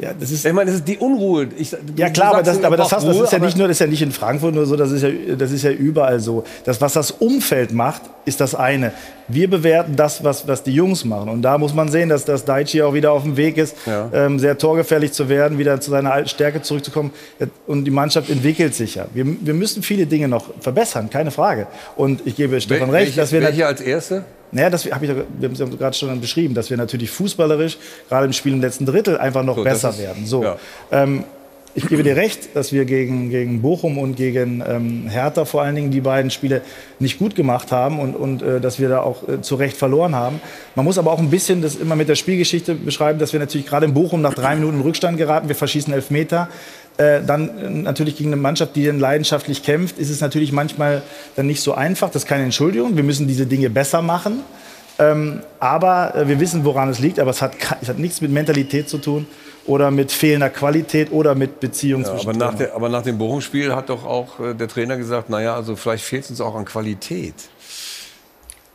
ja, das ist ich meine, das ist die Unruhe. Ich, Ja klar, aber das, aber das, hast, das Ruhe, ist ja nicht nur, das ist ja nicht in Frankfurt nur so, das ist ja, das ist ja überall so. Das, was das Umfeld macht, ist das eine. Wir bewerten das, was, was die Jungs machen. Und da muss man sehen, dass das Daichi auch wieder auf dem Weg ist, Ja. ähm, sehr torgefährlich zu werden, wieder zu seiner alten Stärke zurückzukommen. Und die Mannschaft entwickelt sich ja. Wir, wir müssen viele Dinge noch verbessern, keine Frage. Und ich gebe Stefan Wel- recht, dass wir welche als erste? Naja, das hab ich, wir haben es ja gerade schon beschrieben, dass wir natürlich fußballerisch, gerade im Spiel im letzten Drittel, einfach noch So, besser ist- werden. So. ja. Ähm, ich gebe dir recht, dass wir gegen, gegen Bochum und gegen ähm, Hertha vor allen Dingen die beiden Spiele nicht gut gemacht haben und, und äh, dass wir da auch äh, zu Recht verloren haben. Man muss aber auch ein bisschen das immer mit der Spielgeschichte beschreiben, dass wir natürlich gerade in Bochum nach drei Minuten in Rückstand geraten, wir verschießen Elfmeter. Äh, dann äh, natürlich gegen eine Mannschaft, die dann leidenschaftlich kämpft, ist es natürlich manchmal dann nicht so einfach. Das ist keine Entschuldigung. Wir müssen diese Dinge besser machen. Ähm, aber äh, wir wissen, woran es liegt. Aber es hat, es hat nichts mit Mentalität zu tun oder mit fehlender Qualität oder mit Beziehung Ja, zwischen aber, nach der, aber nach dem Bochum-Spiel hat doch auch äh, der Trainer gesagt, naja, also vielleicht fehlt es uns auch an Qualität.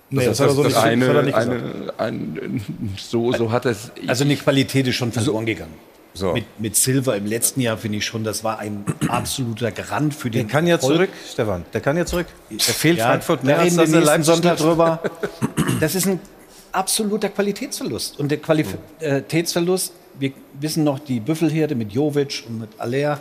Nee, das er so das hat er eine, ein, so, so hat es. Also eine Qualität ist schon verloren gegangen. So. Mit, mit Silva im letzten Jahr finde ich schon, das war ein absoluter Garant für den Der kann ja Erfolg. zurück, Stefan. Der kann ja zurück. Er fehlt Ja, Frankfurt mehr, als nächsten Leipzig Sonntag drüber. Das ist ein absoluter Qualitätsverlust. Und der Qualitätsverlust, wir wissen noch, die Büffelherde mit Jovic und mit Aller,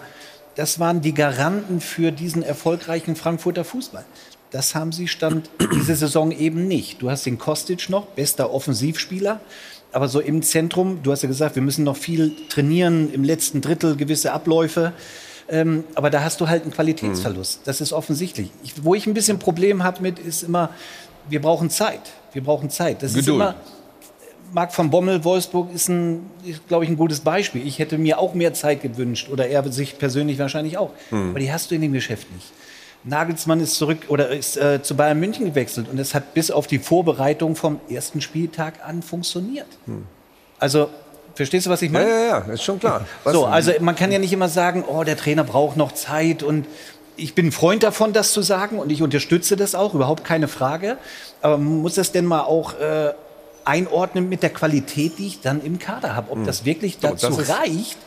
das waren die Garanten für diesen erfolgreichen Frankfurter Fußball. Das haben sie Stand diese Saison eben nicht. Du hast den Kostic noch, bester Offensivspieler. Aber so im Zentrum, du hast ja gesagt, wir müssen noch viel trainieren, im letzten Drittel gewisse Abläufe. Ähm, aber da hast du halt einen Qualitätsverlust. Das ist offensichtlich. Ich, wo ich ein bisschen Problem habe mit, ist immer, wir brauchen Zeit. Wir brauchen Zeit. Das ist Geduld. immer, Marc van Bommel, Wolfsburg ist, ein, ist glaube ich, ein gutes Beispiel. Ich hätte mir auch mehr Zeit gewünscht oder er sich persönlich wahrscheinlich auch. Hm. Aber die hast du in dem Geschäft nicht. Nagelsmann ist zurück oder ist äh, zu Bayern München gewechselt und es hat bis auf die Vorbereitung vom ersten Spieltag an funktioniert. Also verstehst du, was ich meine? Ja, ja, ja, ist schon klar. Was- so, also man kann ja nicht immer sagen, oh, der Trainer braucht noch Zeit und ich bin ein Freund davon, das zu sagen und ich unterstütze das auch, überhaupt keine Frage. Aber man muss das denn mal auch äh, einordnen mit der Qualität, die ich dann im Kader habe. Ob Hm. das wirklich dazu das reicht,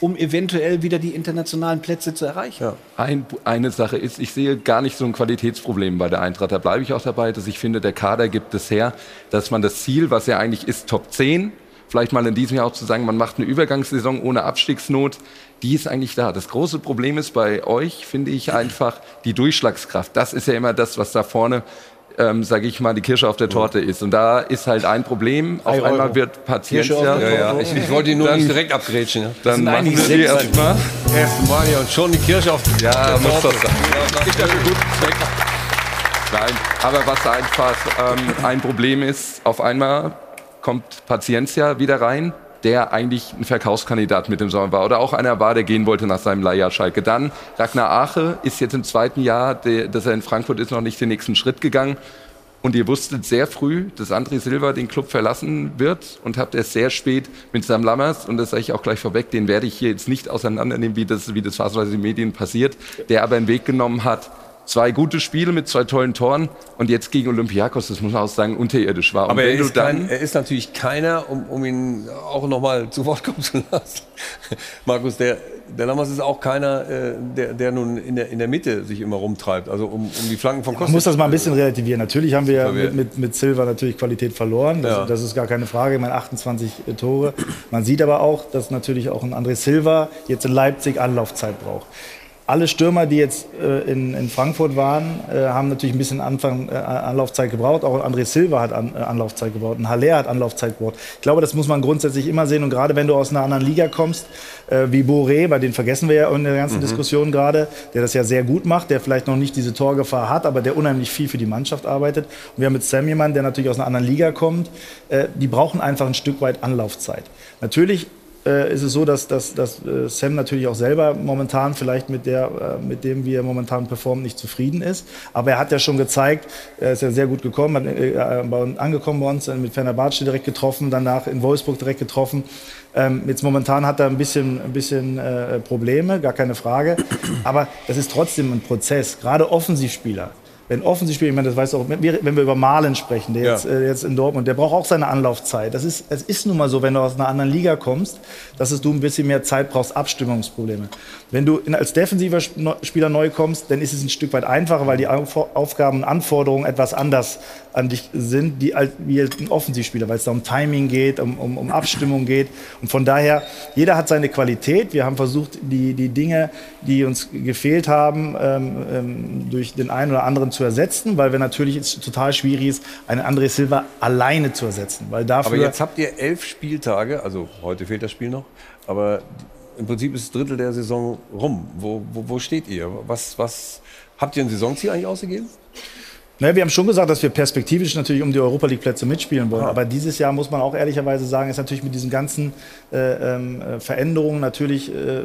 um eventuell wieder die internationalen Plätze zu erreichen. Ein, eine Sache ist, ich sehe gar nicht so ein Qualitätsproblem bei der Eintracht. Da bleibe ich auch dabei, dass ich finde, der Kader gibt es her, dass man das Ziel, was ja eigentlich ist, Top 10, vielleicht mal in diesem Jahr auch zu sagen, man macht eine Übergangssaison ohne Abstiegsnot, die ist eigentlich da. Das große Problem ist bei euch, finde ich einfach, die Durchschlagskraft. Das ist ja immer das, was da vorne ähm, sage ich mal, die Kirsche auf der Torte ist. Und da ist halt ein Problem. Auf Drei einmal Euro. wird auf der Torte. Ich- ich wollte ihn nur nicht direkt abgrätschen, ja. Das Dann machen wir die sechs erstmal. Ersten Mal ja und schon die Kirsche auf Ja, der muss Torte. das sein. Ist ja für guten Zweck. Nein, aber was einfach ähm, ein Problem ist, auf einmal kommt Paciencia wieder rein, der eigentlich ein Verkaufskandidat mit dem Sommer war oder auch einer war, der gehen wollte nach seinem Leihjahr Schalke. Dann Ragnar Ache ist jetzt im zweiten Jahr, der, dass er in Frankfurt ist, noch nicht den nächsten Schritt gegangen. Und ihr wusstet sehr früh, dass André Silva den Club verlassen wird und habt erst sehr spät mit Sam Lammers, und das sage ich auch gleich vorweg, den werde ich hier jetzt nicht auseinandernehmen, wie das, wie das phasenweise in den Medien passiert, der aber einen Weg genommen hat, zwei gute Spiele mit zwei tollen Toren und jetzt gegen Olympiakos, das muss man auch sagen, unterirdisch war. Und Aber er ist, dann, kein, er ist natürlich keiner, um, um ihn auch noch mal zu Wort kommen zu lassen. Markus, der, der Lammers ist auch keiner, äh, der, der nun in der, in der Mitte sich immer rumtreibt, also um, um die Flanken von Man Kostic. muss das mal ein bisschen relativieren. Natürlich haben wir mit, mit, mit Silva natürlich Qualität verloren. Das, Ja. das ist gar keine Frage. Ich meine, 28 Tore. Man sieht aber auch, dass natürlich auch ein André Silva jetzt in Leipzig Anlaufzeit braucht. Alle Stürmer, die jetzt äh, in, in Frankfurt waren, äh, haben natürlich ein bisschen Anfang, äh, Anlaufzeit gebraucht. Auch André Silva hat an, äh, Anlaufzeit gebraucht. Ein Haller hat Anlaufzeit gebraucht. Ich glaube, das muss man grundsätzlich immer sehen. Und gerade wenn du aus einer anderen Liga kommst, äh, wie Boré, bei den vergessen wir ja in der ganzen Mhm. Diskussion gerade, der das ja sehr gut macht, der vielleicht noch nicht diese Torgefahr hat, aber der unheimlich viel für die Mannschaft arbeitet. Und wir haben mit Sam jemanden, der natürlich aus einer anderen Liga kommt. Äh, die brauchen einfach ein Stück weit Anlaufzeit. Natürlich äh, ist es so, dass, dass, dass äh, Sam natürlich auch selber momentan vielleicht mit, der, äh, mit dem, wie er momentan performt, nicht zufrieden ist. Aber er hat ja schon gezeigt, er ist ja sehr gut gekommen, hat, äh, uns, angekommen bei uns, äh, mit Fenerbahce direkt getroffen, danach in Wolfsburg direkt getroffen. Ähm, jetzt momentan hat er ein bisschen, ein bisschen äh, Probleme, gar keine Frage. Aber das ist trotzdem ein Prozess, gerade Offensivspieler. Wenn Offensivspieler, ich meine, das weißt du auch, wenn wir, wenn wir über Malen sprechen, der Ja. jetzt, äh, jetzt in Dortmund, der braucht auch seine Anlaufzeit. Das ist, es ist nun mal so, wenn du aus einer anderen Liga kommst, dass es du ein bisschen mehr Zeit brauchst, Abstimmungsprobleme. Wenn du in, als defensiver Spieler neu kommst, dann ist es ein Stück weit einfacher, weil die Auf Aufgaben und Anforderungen etwas anders an dich sind, die, als- wie ein Offensivspieler, weil es da um Timing geht, um, um, um Abstimmung geht. Und von daher, jeder hat seine Qualität. Wir haben versucht, die, die Dinge, die uns gefehlt haben, ähm, ähm, durch den einen oder anderen zu ersetzen, weil wir natürlich es total schwierig ist, einen André Silva alleine zu ersetzen. Weil dafür Aber jetzt habt ihr elf Spieltage, also heute fehlt das Spiel noch, aber im Prinzip ist das Drittel der Saison rum. Wo, wo, wo steht ihr? Was, was, habt ihr ein Saisonziel eigentlich ausgegeben? Naja, wir haben schon gesagt, dass wir perspektivisch natürlich um die Europa League Plätze mitspielen wollen. Aber dieses Jahr muss man auch ehrlicherweise sagen, ist natürlich mit diesen ganzen äh, ähm, äh, Veränderungen natürlich, äh,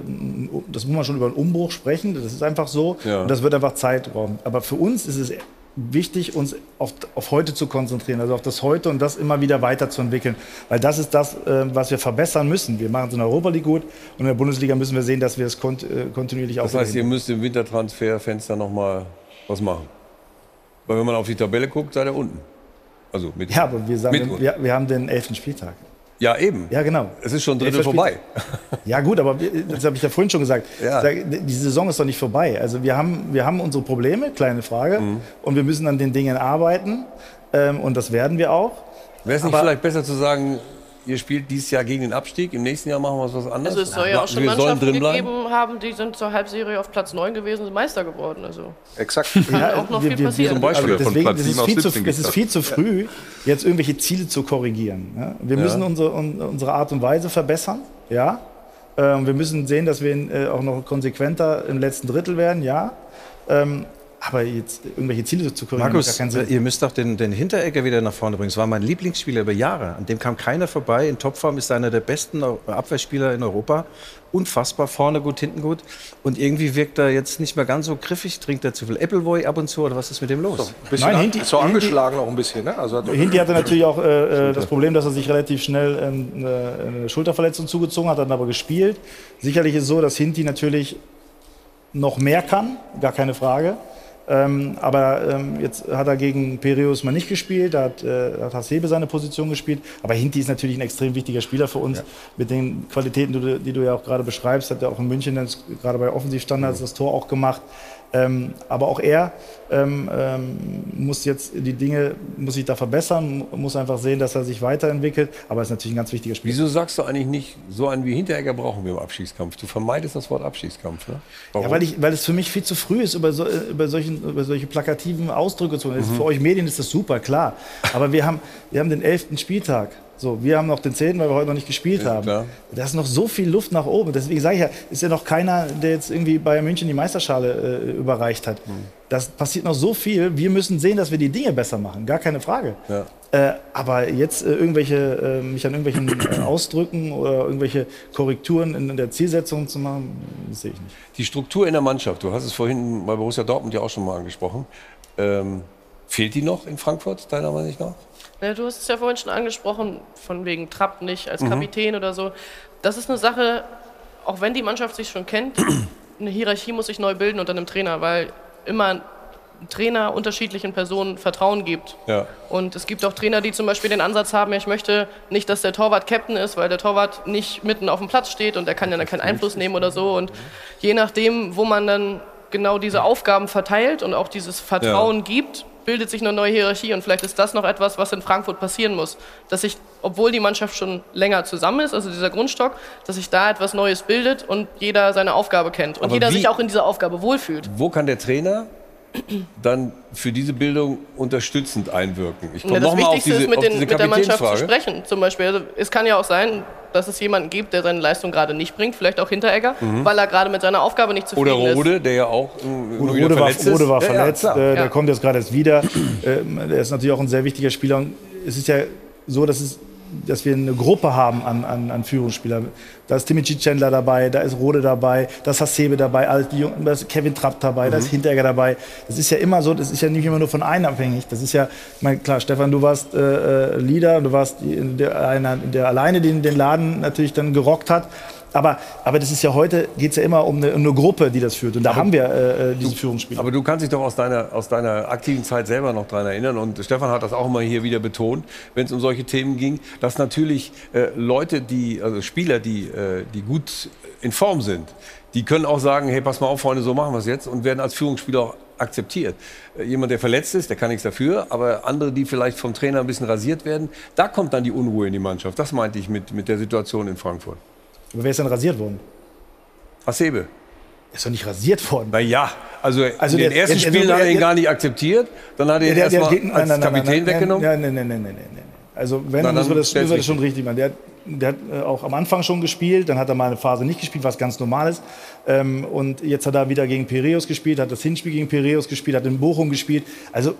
das muss man schon über einen Umbruch sprechen. Das ist einfach so. Ja. Und das wird einfach Zeit brauchen. Aber für uns ist es wichtig, uns auf, auf heute zu konzentrieren, also auf das Heute und das immer wieder weiterzuentwickeln. Weil das ist das, äh, was wir verbessern müssen. Wir machen es in der Europa League gut und in der Bundesliga müssen wir sehen, dass wir es kont äh, kontinuierlich Das auch heißt, ihr müsst im Wintertransferfenster noch mal was machen. Weil wenn man auf die Tabelle guckt, seid ihr unten. Also mit Ja, aber wir, sagen, wir, wir haben den elften Spieltag. Ja, eben. Ja, genau. Es ist schon Drittel vorbei. Ja gut, aber das habe ich ja vorhin schon gesagt. Ja. Die Saison ist doch nicht vorbei. Also wir haben, wir haben unsere Probleme, kleine Frage, Mhm. und wir müssen an den Dingen arbeiten. Ähm, und das werden wir auch. Wäre es nicht Aber- vielleicht besser zu sagen, ihr spielt dieses Jahr gegen den Abstieg, im nächsten Jahr machen wir was anderes. Also es soll ja auch schon wir sollen Mannschaften drin bleiben. gegeben haben, die sind zur Halbserie auf Platz 9 gewesen, sind Meister geworden. Also Exakt. kann auch noch viel passieren. also von Platz sieben ist auf viel zu, 17 das ist geht viel zu früh, jetzt irgendwelche Ziele zu korrigieren. Ja? Wir Ja. müssen unsere, un, unsere Art und Weise verbessern. Ja? Ähm, wir müssen sehen, dass wir äh, auch noch konsequenter im letzten Drittel werden. Ja? Ähm, aber jetzt irgendwelche Ziele zu korrigieren, Markus, macht gar keinen Sinn. äh, ihr müsst doch den, den Hinteregger wieder nach vorne bringen. Das war mein Lieblingsspieler über Jahre. An dem kam keiner vorbei. In Topform ist er einer der besten Eu- Abwehrspieler in Europa. Unfassbar, vorne gut, hinten gut. Und irgendwie wirkt er jetzt nicht mehr ganz so griffig. Trinkt er zu viel Appleboy ab und zu? Oder was ist mit dem los? Bisschen Nein, Hinti- so Hinti- angeschlagen auch ein bisschen. Ne? Also hat Hinti hatte natürlich auch äh, äh, das Problem, dass er sich relativ schnell eine, eine Schulterverletzung zugezogen hat, hat dann aber gespielt. Sicherlich ist es so, dass Hinti natürlich noch mehr kann, gar keine Frage. Ähm, aber ähm, jetzt hat er gegen Piraeus mal nicht gespielt, da hat, äh, hat Hasebe seine Position gespielt. Aber Hinti ist natürlich ein extrem wichtiger Spieler für uns. Mit den Qualitäten, die du, die du ja auch gerade beschreibst, hat er auch in München gerade bei Offensivstandards das Tor auch gemacht. Ähm, aber auch er ähm, ähm, muss jetzt die Dinge, muss sich da verbessern, muss einfach sehen, dass er sich weiterentwickelt. Aber er ist natürlich ein ganz wichtiger Spieler. Wieso sagst du eigentlich nicht, so einen wie Hinteregger brauchen wir im Abschießkampf? Du vermeidest das Wort Abschießkampf, ne? Ja, weil, ich, weil es für mich viel zu früh ist, über, so, äh, über, solchen, über solche plakativen Ausdrücke zu reden. Mhm. Für euch Medien ist das super, klar. Aber wir haben, wir haben den 11. Spieltag. So, wir haben noch den 10., weil wir heute noch nicht gespielt haben. klar. Da ist noch so viel Luft nach oben. Deswegen sage ich ja, ist ja noch keiner, der jetzt irgendwie Bayern München die Meisterschale äh, überreicht hat. Mhm. Das passiert noch so viel. Wir müssen sehen, dass wir die Dinge besser machen. Gar keine Frage. Ja. Äh, aber jetzt äh, irgendwelche, äh, mich an irgendwelchen Ausdrücken oder irgendwelche Korrekturen in, in der Zielsetzung zu machen, das sehe ich nicht. Die Struktur in der Mannschaft, du hast es vorhin bei Borussia Dortmund ja auch schon mal angesprochen. Ähm, fehlt die noch in Frankfurt, deiner Meinung nach? Ja, du hast es ja vorhin schon angesprochen, von wegen Trapp nicht als Mhm. Kapitän oder so. Das ist eine Sache, auch wenn die Mannschaft sich schon kennt, eine Hierarchie muss sich neu bilden unter einem Trainer, weil immer ein Trainer unterschiedlichen Personen Vertrauen gibt. Ja. Und es gibt auch Trainer, die zum Beispiel den Ansatz haben, ja, ich möchte nicht, dass der Torwart Captain ist, weil der Torwart nicht mitten auf dem Platz steht und der kann ja dann keinen Einfluss nehmen oder so. Und je nachdem, wo man dann genau diese Aufgaben verteilt und auch dieses Vertrauen gibt, bildet sich eine neue Hierarchie. Und vielleicht ist das noch etwas, was in Frankfurt passieren muss. Dass sich, obwohl die Mannschaft schon länger zusammen ist, also dieser Grundstock, dass sich da etwas Neues bildet und jeder seine Aufgabe kennt. Und Aber jeder sich auch in dieser Aufgabe wohlfühlt. Wo kann der Trainer dann für diese Bildung unterstützend einwirken? Ich Ja, komme das nochmal auf Wichtigste diese, ist, mit, auf den, diese mit der Mannschaft zu sprechen. Zum Beispiel. Also, es kann ja auch sein, dass es jemanden gibt, der seine Leistung gerade nicht bringt, vielleicht auch Hinteregger, Mhm. weil er gerade mit seiner Aufgabe nicht zufrieden Oder ist. Rode, der ja auch äh, Rode war, verletzt ist. Rode war Ja, ja, verletzt, klar. äh, der Ja. kommt jetzt gerade erst wieder. Ähm, er ist natürlich auch ein sehr wichtiger Spieler. Und es ist ja so, dass, es, dass wir eine Gruppe haben an, an, an Führungsspielern. Da ist Timothy Chandler dabei, da ist Rode dabei, da ist Hasebe dabei, all die Jungen- da ist Kevin Trapp dabei, da ist Hinteregger dabei. Das ist ja immer so, das ist ja nicht immer nur von einem abhängig. Das ist ja, ich meine, klar, Stefan, du warst äh, äh, Leader, du warst die- der, einer, der alleine den, den Laden natürlich dann gerockt hat. Aber, aber das ist ja heute, geht es ja immer um eine, um eine Gruppe, die das führt. Und da haben wir äh, äh, diese Führungsspieler. Aber du kannst dich doch aus deiner, aus deiner aktiven Zeit selber noch daran erinnern. Und Stefan hat das auch immer hier wieder betont, wenn es um solche Themen ging, dass natürlich äh, Leute, die, also Spieler, die, äh, die gut in Form sind, die können auch sagen, hey, pass mal auf, Freunde, so machen wir es jetzt und werden als Führungsspieler auch akzeptiert. Äh, Jemand, der verletzt ist, der kann nichts dafür, aber andere, die vielleicht vom Trainer ein bisschen rasiert werden, da kommt dann die Unruhe in die Mannschaft. Das meinte ich mit, mit der Situation in Frankfurt. Aber wer ist denn rasiert worden? Hasebe. Ist doch nicht rasiert worden. Na ja, also, Also in den der- ersten der- der- Spielen hat er ihn gar nicht akzeptiert. Dann hat er ihn erstmal als nein, nein, Kapitän nein, weggenommen. Nein, nein, nein, nein, nein, nein. Also wenn, dann müssen wir das, müssen wir das schon richtig machen. Der, hat- der hat äh, auch am Anfang schon gespielt, dann hat er mal eine Phase nicht gespielt, was ganz normal ist. Ähm, und jetzt hat er wieder gegen Piraeus gespielt, hat das Hinspiel gegen Piraeus gespielt, hat in Bochum gespielt. Also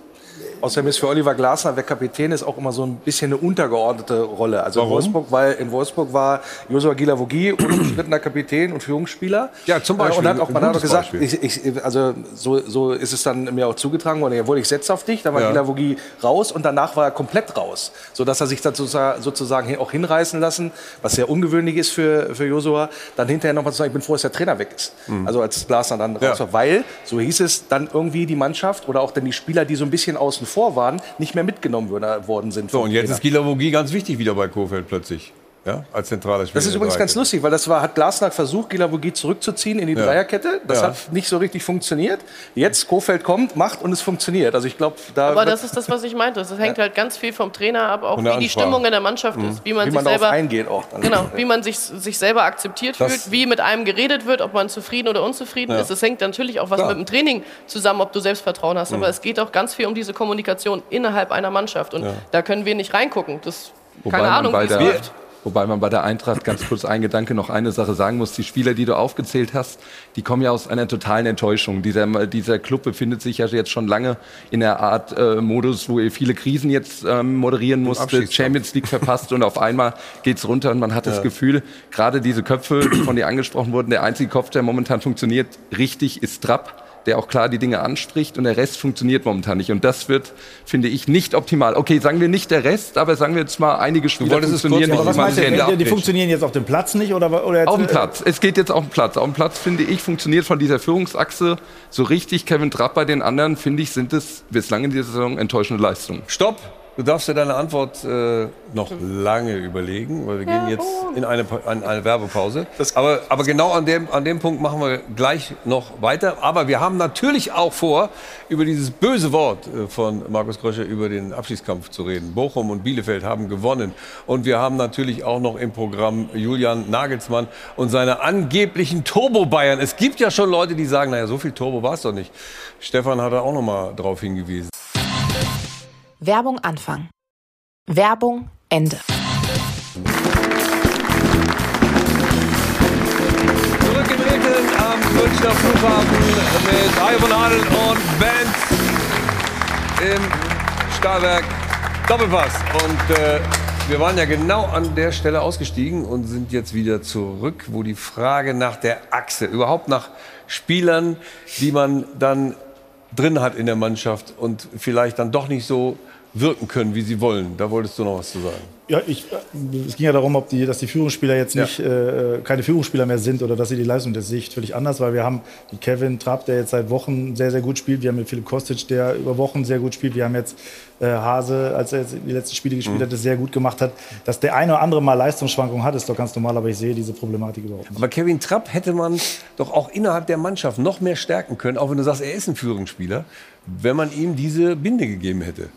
Außerdem ist für Oliver Glasner, wer Kapitän ist, auch immer so ein bisschen eine untergeordnete Rolle. Also in Warum? Wolfsburg, weil in Wolfsburg war Josua Gilavogi unumstrittener Kapitän und Führungsspieler. Ja, zum Äh, Beispiel. Und hat auch, man hat auch gesagt, ich, ich, also so, so ist es dann mir auch zugetragen worden. Jawohl, ich setze auf dich. Dann war Ja. Gilavogi raus und danach war er komplett raus, so dass er sich dazu sozusagen auch hinreißen lassen, was sehr ungewöhnlich ist für für Josua. Dann hinterher nochmal zu sagen, ich bin froh, dass der Trainer weg ist. Mhm. Also als Glasner dann raus war, weil so hieß es dann irgendwie die Mannschaft oder auch dann die Spieler, die so ein bisschen außen vor waren, nicht mehr mitgenommen würde- worden sind. So, und jetzt Trainer. ist Gilavogi ganz wichtig wieder bei Kofeld plötzlich. Ja, als zentraler Spieler. Das ist übrigens ganz lustig, weil das war, hat Glasner versucht, Gilavogi zurückzuziehen in die Ja. Dreierkette. Das Ja. hat nicht so richtig funktioniert. Jetzt Kofeld kommt, macht und es funktioniert. Also ich glaube, da Aber das ist das, was ich meinte. Das hängt halt ganz viel vom Trainer ab, auch wie die. Stimmung in der Mannschaft Mhm. ist, wie man Wie sich man darauf selber eingeht auch dann. Genau, wie man sich, sich selber akzeptiert Das- fühlt, wie mit einem geredet wird, ob man zufrieden oder unzufrieden Ja. ist. Das hängt natürlich auch was Klar. mit dem Training zusammen, ob du Selbstvertrauen hast. Mhm. Aber es geht auch ganz viel um diese Kommunikation innerhalb einer Mannschaft. Und Ja. da können wir nicht reingucken. Das, Wobei keine Ahnung, wie es läuft. Wobei man bei der Eintracht ganz kurz ein Gedanke noch eine Sache sagen muss. Die Spieler, die du aufgezählt hast, die kommen ja aus einer totalen Enttäuschung. Dieser, dieser Club befindet sich ja jetzt schon lange in der Art äh, Modus, wo er viele Krisen jetzt ähm, moderieren musste. Champions League verpasst und auf einmal geht's runter und man hat das Ja. Gefühl, gerade diese Köpfe, die von dir angesprochen wurden, der einzige Kopf, der momentan funktioniert, richtig ist Trapp der auch klar die Dinge anspricht und der Rest funktioniert momentan nicht. Und das wird, finde ich, nicht optimal. Okay, sagen wir nicht der Rest, aber sagen wir jetzt mal, einige Spieler funktionieren kurz- aber was nicht. meinst du, Die funktionieren jetzt auf dem Platz nicht oder, oder jetzt, Auf dem äh, Platz. Es geht jetzt auf den Platz. Auf dem Platz, finde ich, funktioniert von dieser Führungsachse so richtig. Kevin Trapp bei den anderen, finde ich, sind es bislang in dieser Saison enttäuschende Leistungen. Stopp! Du darfst dir deine Antwort äh, noch lange überlegen, weil wir gehen jetzt in eine, an eine Werbepause. Aber, aber genau an dem, an dem Punkt machen wir gleich noch weiter. Aber wir haben natürlich auch vor, über dieses böse Wort äh, von Markus Krösche über den Abschiedskampf zu reden. Bochum und Bielefeld haben gewonnen. Und wir haben natürlich auch noch im Programm Julian Nagelsmann und seine angeblichen Turbo-Bayern. Es gibt ja schon Leute, die sagen, naja, so viel Turbo war es doch nicht. Stefan hat da auch noch mal drauf hingewiesen. Werbung Anfang. Werbung Ende. Zurück in Regeln am Münchner Flughafen mit von Adel und Band. im Stahlwerk Doppelpass. Und äh, wir waren ja genau an der Stelle ausgestiegen und sind jetzt wieder zurück, wo die Frage nach der Achse, überhaupt nach Spielern, die man dann drin hat in der Mannschaft und vielleicht dann doch nicht so wirken können, wie sie wollen. Da wolltest du noch was zu sagen. Ja, ich, es ging ja darum, ob die, dass die Führungsspieler jetzt Ja. nicht äh, keine Führungsspieler mehr sind oder dass sie die Leistung, sehe ich völlig anders, weil wir haben die Kevin Trapp, der jetzt seit Wochen sehr, sehr gut spielt. Wir haben mit Philipp Kostic, der über Wochen sehr gut spielt. Wir haben jetzt äh, Hase, als er die letzten Spiele gespielt Mhm. hat, das sehr gut gemacht hat. Dass der eine oder andere mal Leistungsschwankungen hat, ist doch ganz normal, aber ich sehe diese Problematik überhaupt nicht. Aber Kevin Trapp hätte man doch auch innerhalb der Mannschaft noch mehr stärken können, auch wenn du sagst, er ist ein Führungsspieler, wenn man ihm diese Binde gegeben hätte.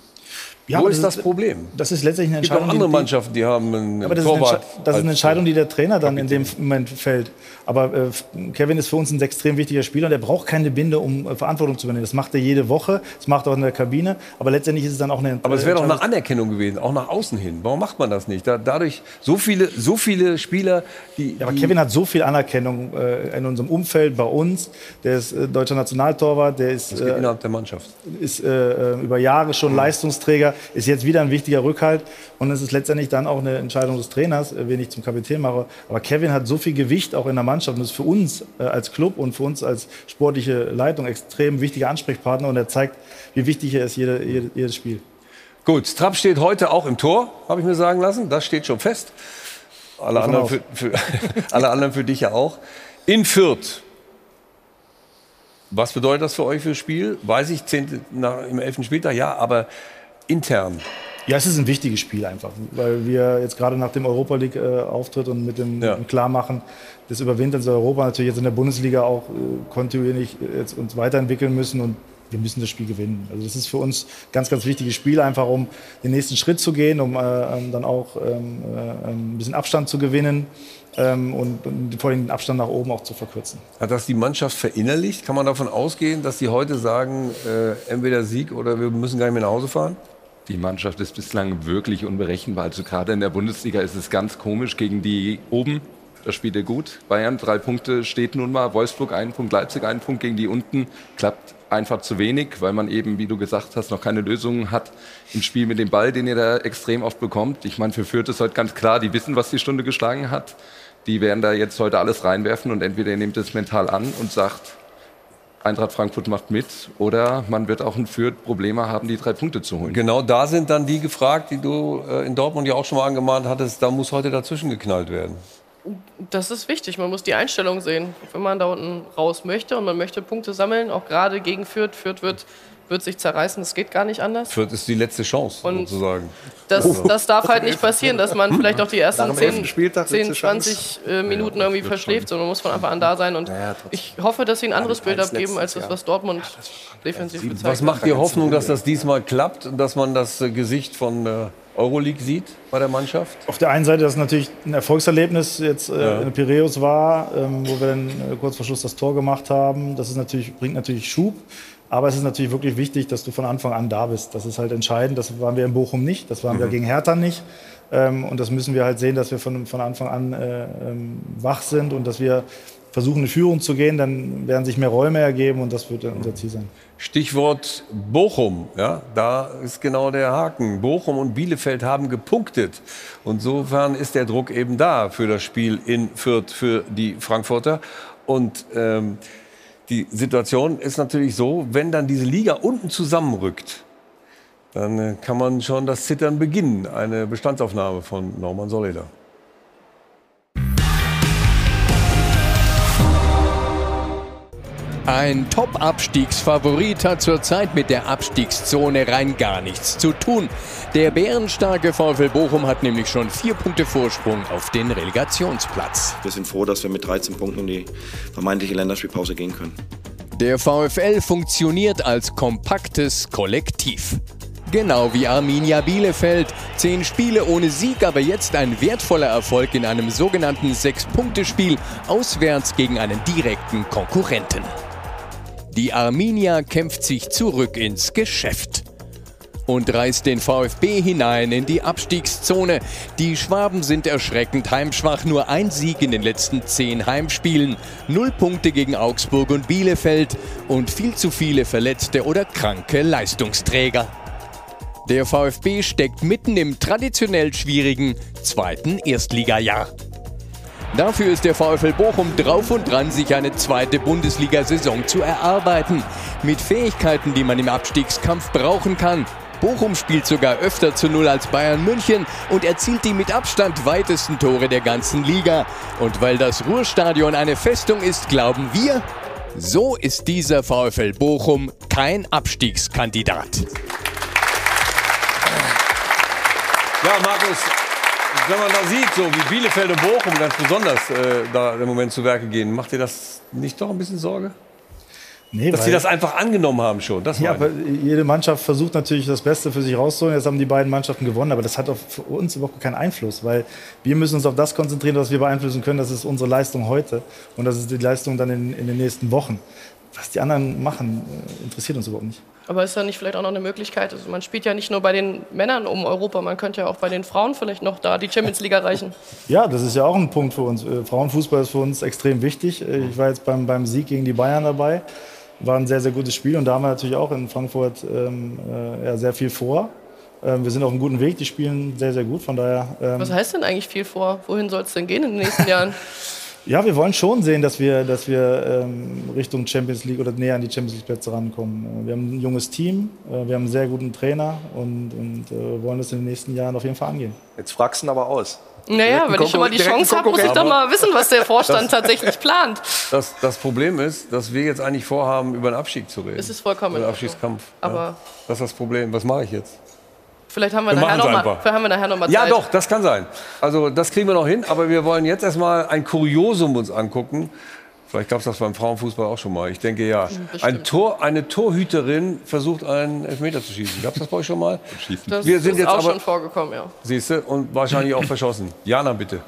Ja, Wo ist das das ist- Problem? Das ist letztlich eine Es gibt auch Entscheidung. andere Mannschaften, die haben einen Aber das ist, eine, Torwart. Entsche- das ist eine Entscheidung, die der Trainer dann in dem Moment fällt. Aber äh, Kevin ist für uns ein extrem wichtiger Spieler und er braucht keine Binde, um äh, Verantwortung zu übernehmen. Das macht er jede Woche, das macht er auch in der Kabine. Aber letztendlich ist es dann auch eine Aber es wäre doch eine Entscheidung- Anerkennung gewesen, auch nach außen hin. Warum macht man das nicht? Da, dadurch so viele, so viele Spieler, die. Ja, aber die Kevin hat so viel Anerkennung äh, in unserem Umfeld, bei uns. Der ist äh, deutscher Nationaltorwart, der ist, das geht äh, innerhalb der Mannschaft. ist äh, äh, über Jahre schon Leistungsträger, ist jetzt wieder ein wichtiger Rückhalt. Und es ist letztendlich dann auch eine Entscheidung des Trainers, äh, wen ich zum Kapitän mache. Aber Kevin hat so viel Gewicht auch in der Mannschaft und ist für uns äh, als Club und für uns als sportliche Leitung extrem wichtiger Ansprechpartner. Und er zeigt, wie wichtig er ist, jede, jede, jedes Spiel. Gut, Trapp steht heute auch im Tor, habe ich mir sagen lassen. Das steht schon fest. Alle anderen, für, für, alle anderen für dich ja auch. In Fürth. Was bedeutet das für euch fürs Spiel? Weiß ich, 10. Nach, im 11. Spieltag, ja, aber intern. Ja, es ist ein wichtiges Spiel einfach, weil wir jetzt gerade nach dem Europa League äh, Auftritt und mit dem, Ja. Klarmachen des Überwinterns in Europa natürlich jetzt in der Bundesliga auch äh, kontinuierlich äh, jetzt uns weiterentwickeln müssen und wir müssen das Spiel gewinnen. Also das ist für uns ein ganz, ganz wichtiges Spiel, einfach um den nächsten Schritt zu gehen, um äh, ähm, dann auch ähm, äh, ein bisschen Abstand zu gewinnen ähm, und, und vor allem den Abstand nach oben auch zu verkürzen. Hat das die Mannschaft verinnerlicht? Kann man davon ausgehen, dass sie heute sagen, äh, entweder Sieg oder wir müssen gar nicht mehr nach Hause fahren? Die Mannschaft ist bislang wirklich unberechenbar. Also gerade in der Bundesliga ist es ganz komisch gegen die oben. Da spielt er gut. Bayern drei Punkte steht nun mal. Wolfsburg einen Punkt, Leipzig einen Punkt gegen die unten. Klappt einfach zu wenig, weil man eben, wie du gesagt hast, noch keine Lösungen hat im Spiel mit dem Ball, den ihr da extrem oft bekommt. Ich meine, für Fürth ist heute ganz klar, die wissen, was die Stunde geschlagen hat. Die werden da jetzt heute alles reinwerfen und entweder ihr nehmt es mental an und sagt, Eintracht Frankfurt macht mit oder man wird auch in Fürth Probleme haben, die drei Punkte zu holen. Genau da sind dann die gefragt, die du äh, in Dortmund ja auch schon mal angemahnt hattest. Da muss heute dazwischen geknallt werden. Das ist wichtig. Man muss die Einstellung sehen. Wenn man da unten raus möchte und man möchte Punkte sammeln, auch gerade gegen Fürth. Fürth wird wird sich zerreißen. Das geht gar nicht anders. Fürth ist die letzte Chance, Und sozusagen. Das, das darf halt nicht passieren, dass man vielleicht auch die ersten dem 10, elften Spieltag 10 letzte 20 äh, Minuten irgendwie verschläft, sondern muss von Anfang an da sein. Und ich hoffe, dass sie ein anderes Bild abgeben, als das, was Dortmund defensiv gezeigt Was macht dir Hoffnung, dass das diesmal klappt und dass man das äh, Gesicht von äh, Euroleague sieht bei der Mannschaft? Auf der einen Seite, dass es natürlich ein Erfolgserlebnis jetzt äh, Ja. in Piräus war, ähm, wo wir dann äh, kurz vor Schluss das Tor gemacht haben. Das ist natürlich, bringt natürlich Schub. Aber es ist natürlich wirklich wichtig, dass du von Anfang an da bist. Das ist halt entscheidend. Das waren wir in Bochum nicht. Das waren wir Mhm. gegen Hertha nicht. Ähm, und das müssen wir halt sehen, dass wir von, von Anfang an äh, ähm, wach sind und dass wir versuchen, in Führung zu gehen. Dann werden sich mehr Räume ergeben und das wird unser Ziel sein. Stichwort Bochum, ja, da ist genau der Haken. Bochum und Bielefeld haben gepunktet. Insofern ist der Druck eben da für das Spiel in Fürth für die Frankfurter. Und ähm, die Situation ist natürlich so, wenn dann diese Liga unten zusammenrückt, dann äh, kann man schon das Zittern beginnen. Eine Bestandsaufnahme von Norman Soleder. Ein Top-Abstiegsfavorit hat zurzeit mit der Abstiegszone rein gar nichts zu tun. Der bärenstarke VfL Bochum hat nämlich schon vier Punkte Vorsprung auf den Relegationsplatz. Wir sind froh, dass wir mit 13 Punkten in die vermeintliche Länderspielpause gehen können. Der VfL funktioniert als kompaktes Kollektiv. Genau wie Arminia Bielefeld. Zehn Spiele ohne Sieg, aber jetzt ein wertvoller Erfolg in einem sogenannten Sechs-Punkte-Spiel auswärts gegen einen direkten Konkurrenten. Die Arminia kämpft sich zurück ins Geschäft und reißt den VfB hinein in die Abstiegszone. Die Schwaben sind erschreckend heimschwach, nur ein Sieg in den letzten zehn Heimspielen, null Punkte gegen Augsburg und Bielefeld und viel zu viele verletzte oder kranke Leistungsträger. Der VfB steckt mitten im traditionell schwierigen zweiten Erstligajahr. Dafür ist der VfL Bochum drauf und dran, sich eine zweite Bundesliga-Saison zu erarbeiten. Mit Fähigkeiten, die man im Abstiegskampf brauchen kann. Bochum spielt sogar öfter zu Null als Bayern München und erzielt die mit Abstand weitesten Tore der ganzen Liga. Und weil das Ruhrstadion eine Festung ist, glauben wir, so ist dieser VfL Bochum kein Abstiegskandidat. Ja, Markus, wenn man da sieht, so wie Bielefeld und Bochum ganz besonders äh, da im Moment zu Werke gehen, macht dir das nicht doch ein bisschen Sorge? Nee, Dass sie das einfach angenommen haben schon. Das Ja, aber jede Mannschaft versucht natürlich das Beste für sich rauszuholen. Jetzt haben die beiden Mannschaften gewonnen, aber das hat auf für uns überhaupt keinen Einfluss, weil wir müssen uns auf das konzentrieren, was wir beeinflussen können. Das ist unsere Leistung heute und das ist die Leistung dann in, in den nächsten Wochen. Was die anderen machen, äh, interessiert uns überhaupt nicht. Aber ist da nicht vielleicht auch noch eine Möglichkeit? Also man spielt ja nicht nur bei den Männern um Europa, man könnte ja auch bei den Frauen vielleicht noch da die Champions League erreichen. Ja, das ist ja auch ein Punkt für uns. Äh, Frauenfußball ist für uns extrem wichtig. Äh, Ich war jetzt beim, beim Sieg gegen die Bayern dabei. War ein sehr, sehr gutes Spiel und da haben wir natürlich auch in Frankfurt ähm, äh, ja, sehr viel vor. Ähm, wir sind auf einem guten Weg, die spielen sehr, sehr gut. Von daher. Ähm, Was heißt denn eigentlich viel vor? Wohin soll es denn gehen in den nächsten Jahren? Ja, wir wollen schon sehen, dass wir, dass wir ähm, Richtung Champions League oder näher an die Champions League Plätze rankommen. Äh, Wir haben ein junges Team, äh, wir haben einen sehr guten Trainer und, und äh, wollen das in den nächsten Jahren auf jeden Fall angehen. Jetzt fragst du ihn aber aus. Naja, wenn ich schon mal die Chance habe, muss ich doch mal wissen, was der Vorstand Das- tatsächlich plant. Das, das Problem ist, dass wir jetzt eigentlich vorhaben, über den Abstieg zu reden. Es ist vollkommen Über den. Abstiegskampf. Aber- ja. Das ist das Problem. Was mache ich jetzt? Vielleicht haben wir, Wir nachher machen's noch mal, einfach. vielleicht haben wir nachher noch mal Zeit. Ja, doch, das kann sein. Also das kriegen wir noch hin, aber wir wollen jetzt erstmal ein Kuriosum uns angucken. Vielleicht gab es das beim Frauenfußball auch schon mal. Ich denke ja. Bestimmt. Ein Tor, eine Torhüterin versucht einen Elfmeter zu schießen. Gab es das bei euch schon mal? Das wir sind ist jetzt auch aber, schon vorgekommen, ja. siehst du, und wahrscheinlich auch verschossen. Jana, bitte.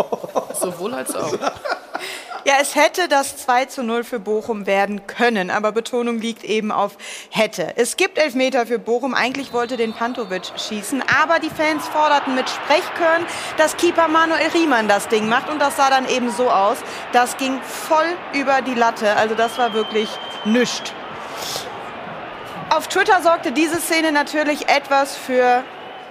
Sowohl als auch. Ja, es hätte das 2 zu 0 für Bochum werden können, aber Betonung liegt eben auf hätte. Es gibt Elfmeter für Bochum, eigentlich wollte den Pantovic schießen, aber die Fans forderten mit Sprechkörn, dass Keeper Manuel Riemann das Ding macht und das sah dann eben so aus. Das ging voll über die Latte, also das war wirklich nüscht. Auf Twitter sorgte diese Szene natürlich etwas für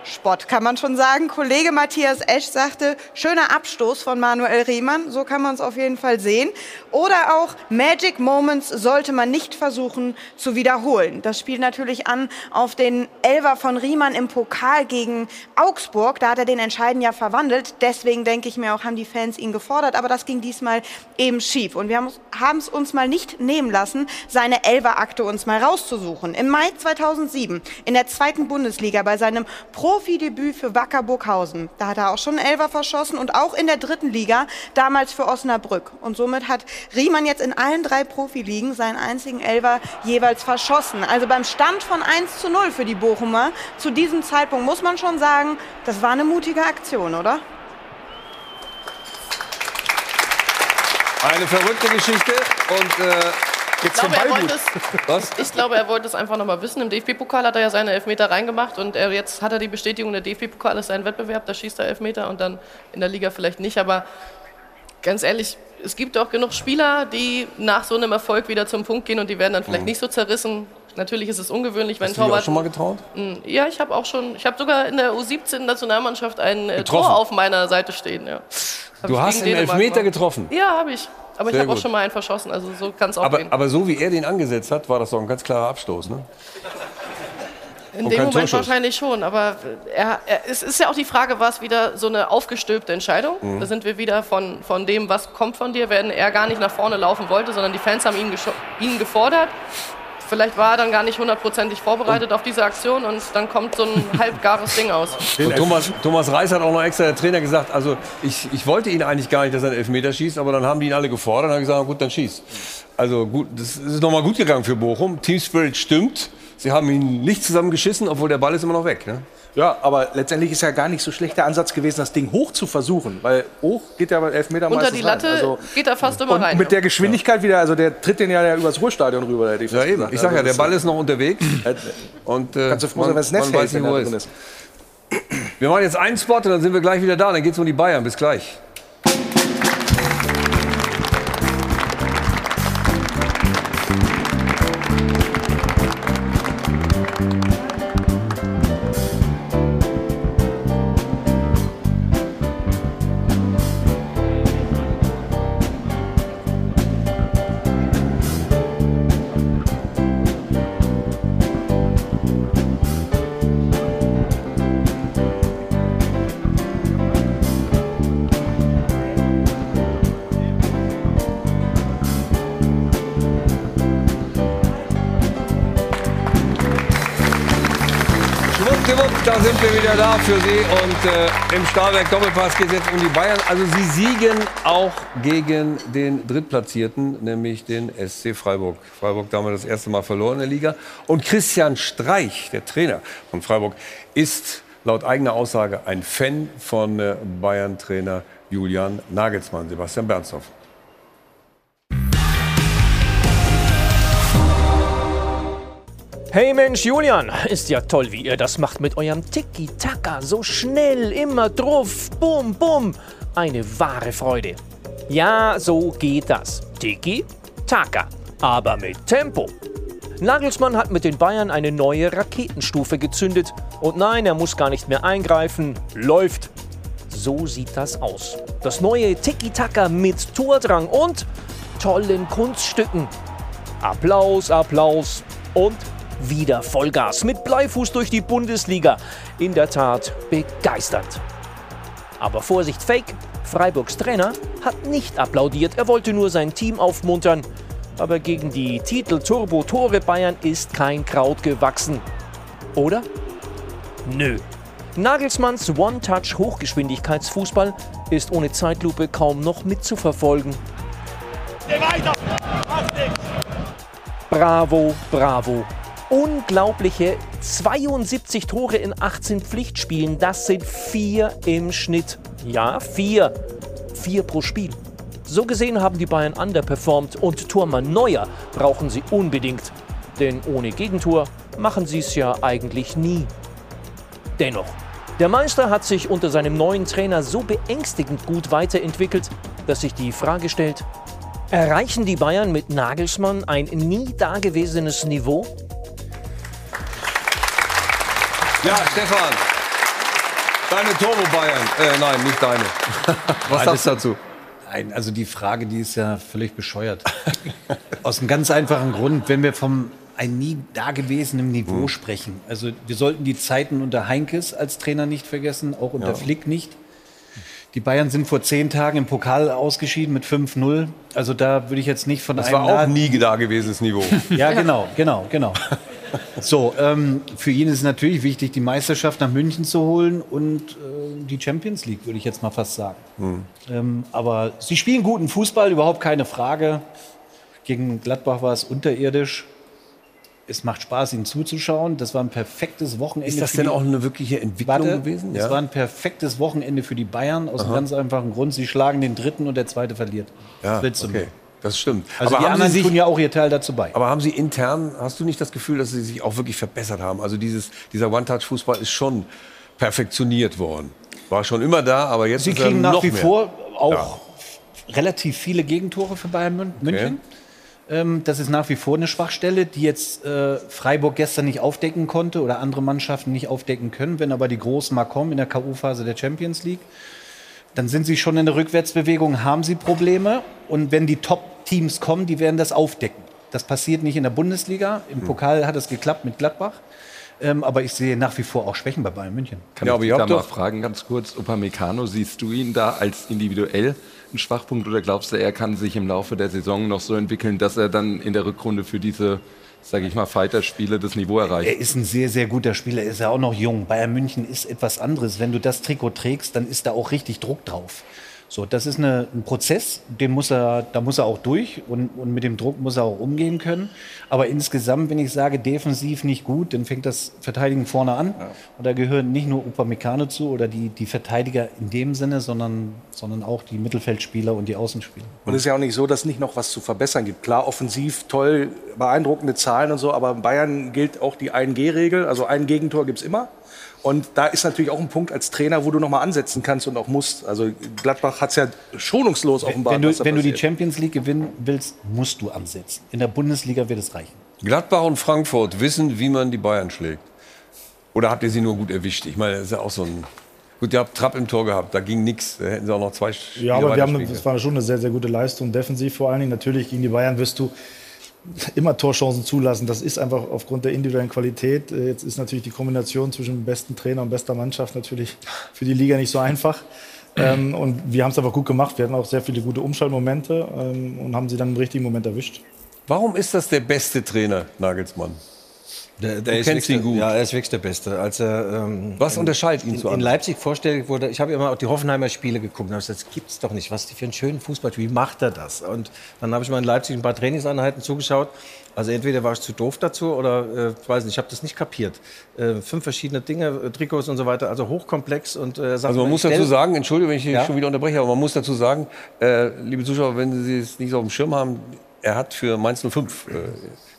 Spott kann man schon sagen. Kollege Matthias Esch sagte, schöner Abstoß von Manuel Riemann, so kann man es auf jeden Fall sehen. Oder auch Magic Moments sollte man nicht versuchen zu wiederholen. Das spielt natürlich an auf den Elver von Riemann im Pokal gegen Augsburg. Da hat er den Entscheiden ja verwandelt. Deswegen denke ich mir auch, haben die Fans ihn gefordert. Aber das ging diesmal eben schief. Und wir haben es uns mal nicht nehmen lassen, seine Elverakte uns mal rauszusuchen. Im Mai 2007 in der zweiten Bundesliga bei seinem Profidebüt für Wacker Burghausen. Da hat er auch schon Elver verschossen und auch in der dritten Liga, damals für Osnabrück. Und somit hat Riemann jetzt in allen drei Profiligen seinen einzigen Elver jeweils verschossen. Also beim Stand von 1 zu 0 für die Bochumer zu diesem Zeitpunkt muss man schon sagen, das war eine mutige Aktion, oder? Eine verrückte Geschichte und äh, ich glaube, er wollte es, ich glaube, er wollte es einfach noch mal wissen. Im DFB-Pokal hat er ja seine Elfmeter reingemacht und er, jetzt hat er die Bestätigung, der DFB-Pokal ist sein Wettbewerb, da schießt er Elfmeter und dann in der Liga vielleicht nicht. Aber ganz ehrlich, es gibt auch genug Spieler, die nach so einem Erfolg wieder zum Punkt gehen und die werden dann vielleicht mhm. nicht so zerrissen. Natürlich ist es ungewöhnlich, wenn Hast Torwart. Hast du auch schon mal getraut? Hm, ja, ich habe auch schon. Ich habe sogar in der U17-Nationalmannschaft ein äh, Tor auf meiner Seite stehen. Ja. Du hast einen Elfmeter getroffen? Ja, habe ich. Aber Sehr ich habe auch schon mal einen verschossen, also so kann es auch aber, gehen. Aber so wie er den angesetzt hat, war das doch ein ganz klarer Abstoß, ne? In dem Moment Torschuss. wahrscheinlich schon, aber er, er, es ist ja auch die Frage, war es wieder so eine aufgestülpte Entscheidung? Mhm. Da sind wir wieder von, von dem, was kommt von dir, wenn er gar nicht nach vorne laufen wollte, sondern die Fans haben ihn, ihn gefordert. Vielleicht war er dann gar nicht hundertprozentig vorbereitet und auf diese Aktion und dann kommt so ein halbgares Ding aus. Thomas, Thomas Reis hat auch noch extra der Trainer gesagt, also ich, ich wollte ihn eigentlich gar nicht, dass er einen Elfmeter schießt, aber dann haben die ihn alle gefordert und haben gesagt, gut, dann schieß. Also gut, das ist nochmal gut gegangen für Bochum. Team Spirit stimmt. Sie haben ihn nicht zusammengeschissen, obwohl der Ball ist immer noch weg. Ne? Ja, aber letztendlich ist ja gar nicht so schlecht der Ansatz gewesen, das Ding hoch zu versuchen, weil hoch geht ja bei Elfmeter Unter meistens die Latte rein. Also geht er fast immer und rein. mit der Geschwindigkeit wieder, also der tritt den ja übers Ruhrstadion rüber. Der ja, eben. Ich sag ja, der Ball ist noch unterwegs. und äh, Kannst du froh sein, wenn es Netz hält, wenn er drin ist. Wir machen jetzt einen Spot und dann sind wir gleich wieder da. Dann geht es um die Bayern. Bis gleich. Da für Sie und äh, im Stahlwerk Doppelpass geht es jetzt um die Bayern. Also Sie siegen auch gegen den Drittplatzierten, nämlich den SC Freiburg. Freiburg damals das erste Mal verloren in der Liga. Und Christian Streich, der Trainer von Freiburg, ist laut eigener Aussage ein Fan von äh, Bayern-Trainer Julian Nagelsmann, Sebastian Bernstorff. Hey Mensch, Julian, ist ja toll, wie ihr das macht mit eurem Tiki-Taka. So schnell, immer drauf, bum, bum. Eine wahre Freude. Ja, so geht das. Tiki-Taka, aber mit Tempo. Nagelsmann hat mit den Bayern eine neue Raketenstufe gezündet. Und nein, er muss gar nicht mehr eingreifen. Läuft. So sieht das aus. Das neue Tiki-Taka mit Tordrang und tollen Kunststücken. Applaus, Applaus und wieder Vollgas mit Bleifuß durch die Bundesliga. In der Tat begeistert. Aber Vorsicht, Fake. Freiburgs Trainer hat nicht applaudiert. Er wollte nur sein Team aufmuntern. Aber gegen die Titel Turbo Tore Bayern ist kein Kraut gewachsen. Oder? Nö. Nagelsmanns One-Touch Hochgeschwindigkeitsfußball ist ohne Zeitlupe kaum noch mitzuverfolgen. Bravo, bravo, unglaubliche 72 Tore in 18 Pflichtspielen. Das sind vier im Schnitt. Ja, vier. Vier pro Spiel. So gesehen haben die Bayern underperformed und Tormann Neuer brauchen sie unbedingt. Denn ohne Gegentor machen sie es ja eigentlich nie. Dennoch, der Meister hat sich unter seinem neuen Trainer so beängstigend gut weiterentwickelt, dass sich die Frage stellt, erreichen die Bayern mit Nagelsmann ein nie dagewesenes Niveau? Ja, Stefan, Deine Turbo Bayern. Äh, nein, nicht deine. Was sagst du das- dazu? Nein, also die Frage, die ist ja völlig bescheuert. Aus einem ganz einfachen Grund, wenn wir vom ein nie dagewesenem Niveau sprechen. Also wir sollten die Zeiten unter Heinkes als Trainer nicht vergessen, auch unter Ja. Flick nicht. Die Bayern sind vor zehn Tagen im Pokal ausgeschieden mit 5-0. Also da würde ich jetzt nicht von Das einem war auch nie dagewesenes Niveau. ja, genau, genau, genau. So, ähm, für ihn ist es natürlich wichtig, die Meisterschaft nach München zu holen und äh, die Champions League, würde ich jetzt mal fast sagen. Hm. Ähm, aber sie spielen guten Fußball, überhaupt keine Frage. Gegen Gladbach war es unterirdisch. Es macht Spaß, ihnen zuzuschauen. Das war ein perfektes Wochenende. Ist das denn auch eine wirkliche Entwicklung Warte, gewesen? Es war ein perfektes Wochenende für die Bayern aus einem Aha. ganz einfachen Grund. Sie schlagen den dritten und der zweite verliert. Ja, willst du okay. mehr? Das stimmt. Also die haben anderen sich, tun ja auch ihr Teil dazu bei. aber haben Sie intern, hast du nicht das Gefühl, dass Sie sich auch wirklich verbessert haben? Also dieses, dieser One-Touch-Fußball ist schon perfektioniert worden. War schon immer da, aber jetzt Sie ist er kriegen nach wie mehr. vor auch Ja. relativ viele Gegentore für Bayern Mün- München. Ähm, das ist nach wie vor eine Schwachstelle, die jetzt äh, Freiburg gestern nicht aufdecken konnte oder andere Mannschaften nicht aufdecken können. Wenn aber die Großen mal kommen in der K.O.-Phase der Champions League, dann sind sie schon in der Rückwärtsbewegung, haben sie Probleme. Und wenn die Top-Teams kommen, die werden das aufdecken. Das passiert nicht in der Bundesliga. Im Pokal hat es geklappt mit Gladbach. Ähm, aber ich sehe nach wie vor auch Schwächen bei Bayern München. Kann ich dich da mal fragen, ganz kurz, Upamecano, siehst du ihn da als individuell einen Schwachpunkt oder glaubst du, er kann sich im Laufe der Saison noch so entwickeln, dass er dann in der Rückrunde für diese, sage ich mal, Fighter-Spiele das Niveau erreicht? Er ist ein sehr, sehr guter Spieler. Er ist ja auch noch jung. Bayern München ist etwas anderes. Wenn du das Trikot trägst, dann ist da auch richtig Druck drauf. So, das ist eine, ein Prozess, den muss er, da muss er auch durch und, und mit dem Druck muss er auch umgehen können. Aber insgesamt, wenn ich sage, defensiv nicht gut, dann fängt das Verteidigen vorne an. Und da gehören nicht nur Upamecano zu oder die, die Verteidiger in dem Sinne, sondern, sondern auch die Mittelfeldspieler und die Außenspieler. Und es ist ja auch nicht so, dass nicht noch was zu verbessern gibt. Klar, offensiv toll, beeindruckende Zahlen und so, aber in Bayern gilt auch die 1G-Regel. Also ein Gegentor gibt es immer. Und da ist natürlich auch ein Punkt als Trainer, wo du noch mal ansetzen kannst und auch musst. Also Gladbach hat es ja schonungslos offenbart. Wenn du, was da wenn du die. Champions League gewinnen willst, musst du ansetzen. In der Bundesliga wird es reichen. Gladbach und Frankfurt wissen, wie man die Bayern schlägt. Oder habt ihr sie nur gut erwischt? Ich meine, das ist ja auch so ein. Gut, ihr habt Trapp im Tor gehabt, da ging nichts. Da hätten sie auch noch zwei Spiele Ja, aber wir haben, das war schon eine sehr, sehr gute Leistung. Defensiv vor allen Dingen. Natürlich gegen die Bayern wirst du immer Torchancen zulassen. Das ist einfach aufgrund der individuellen Qualität. Äh, Jetzt ist natürlich die Kombination zwischen besten Trainer und bester Mannschaft natürlich für die Liga nicht so einfach. Ähm, und wir haben es aber gut gemacht. Wir hatten auch sehr viele gute Umschaltmomente ähm, und haben sie dann im richtigen Moment erwischt. Warum ist das der beste Trainer, Nagelsmann? Der, der ist kennst ihn gut. Ja, er ist wirklich der Beste. Als er, ähm, Was in- unterscheidet ihn in, zu In anderen? Leipzig vorstellig wurde, ich habe immer auch die Hoffenheimer Spiele geguckt und habe gesagt, das gibt's doch nicht, was die für einen schönen Fußball Wie macht er das? Und dann habe ich mal in Leipzig ein paar Trainingseinheiten zugeschaut. Also entweder war ich zu doof dazu oder äh, ich weiß nicht, ich habe das nicht kapiert. Äh, fünf verschiedene Dinge, äh, Trikots und so weiter, also hochkomplex und äh, sagt Also man muss dazu sagen, Entschuldigung, wenn ich Ja? schon wieder unterbreche, aber man muss dazu sagen, äh, liebe Zuschauer, wenn Sie es nicht so auf dem Schirm haben, er hat für Mainz 05 äh,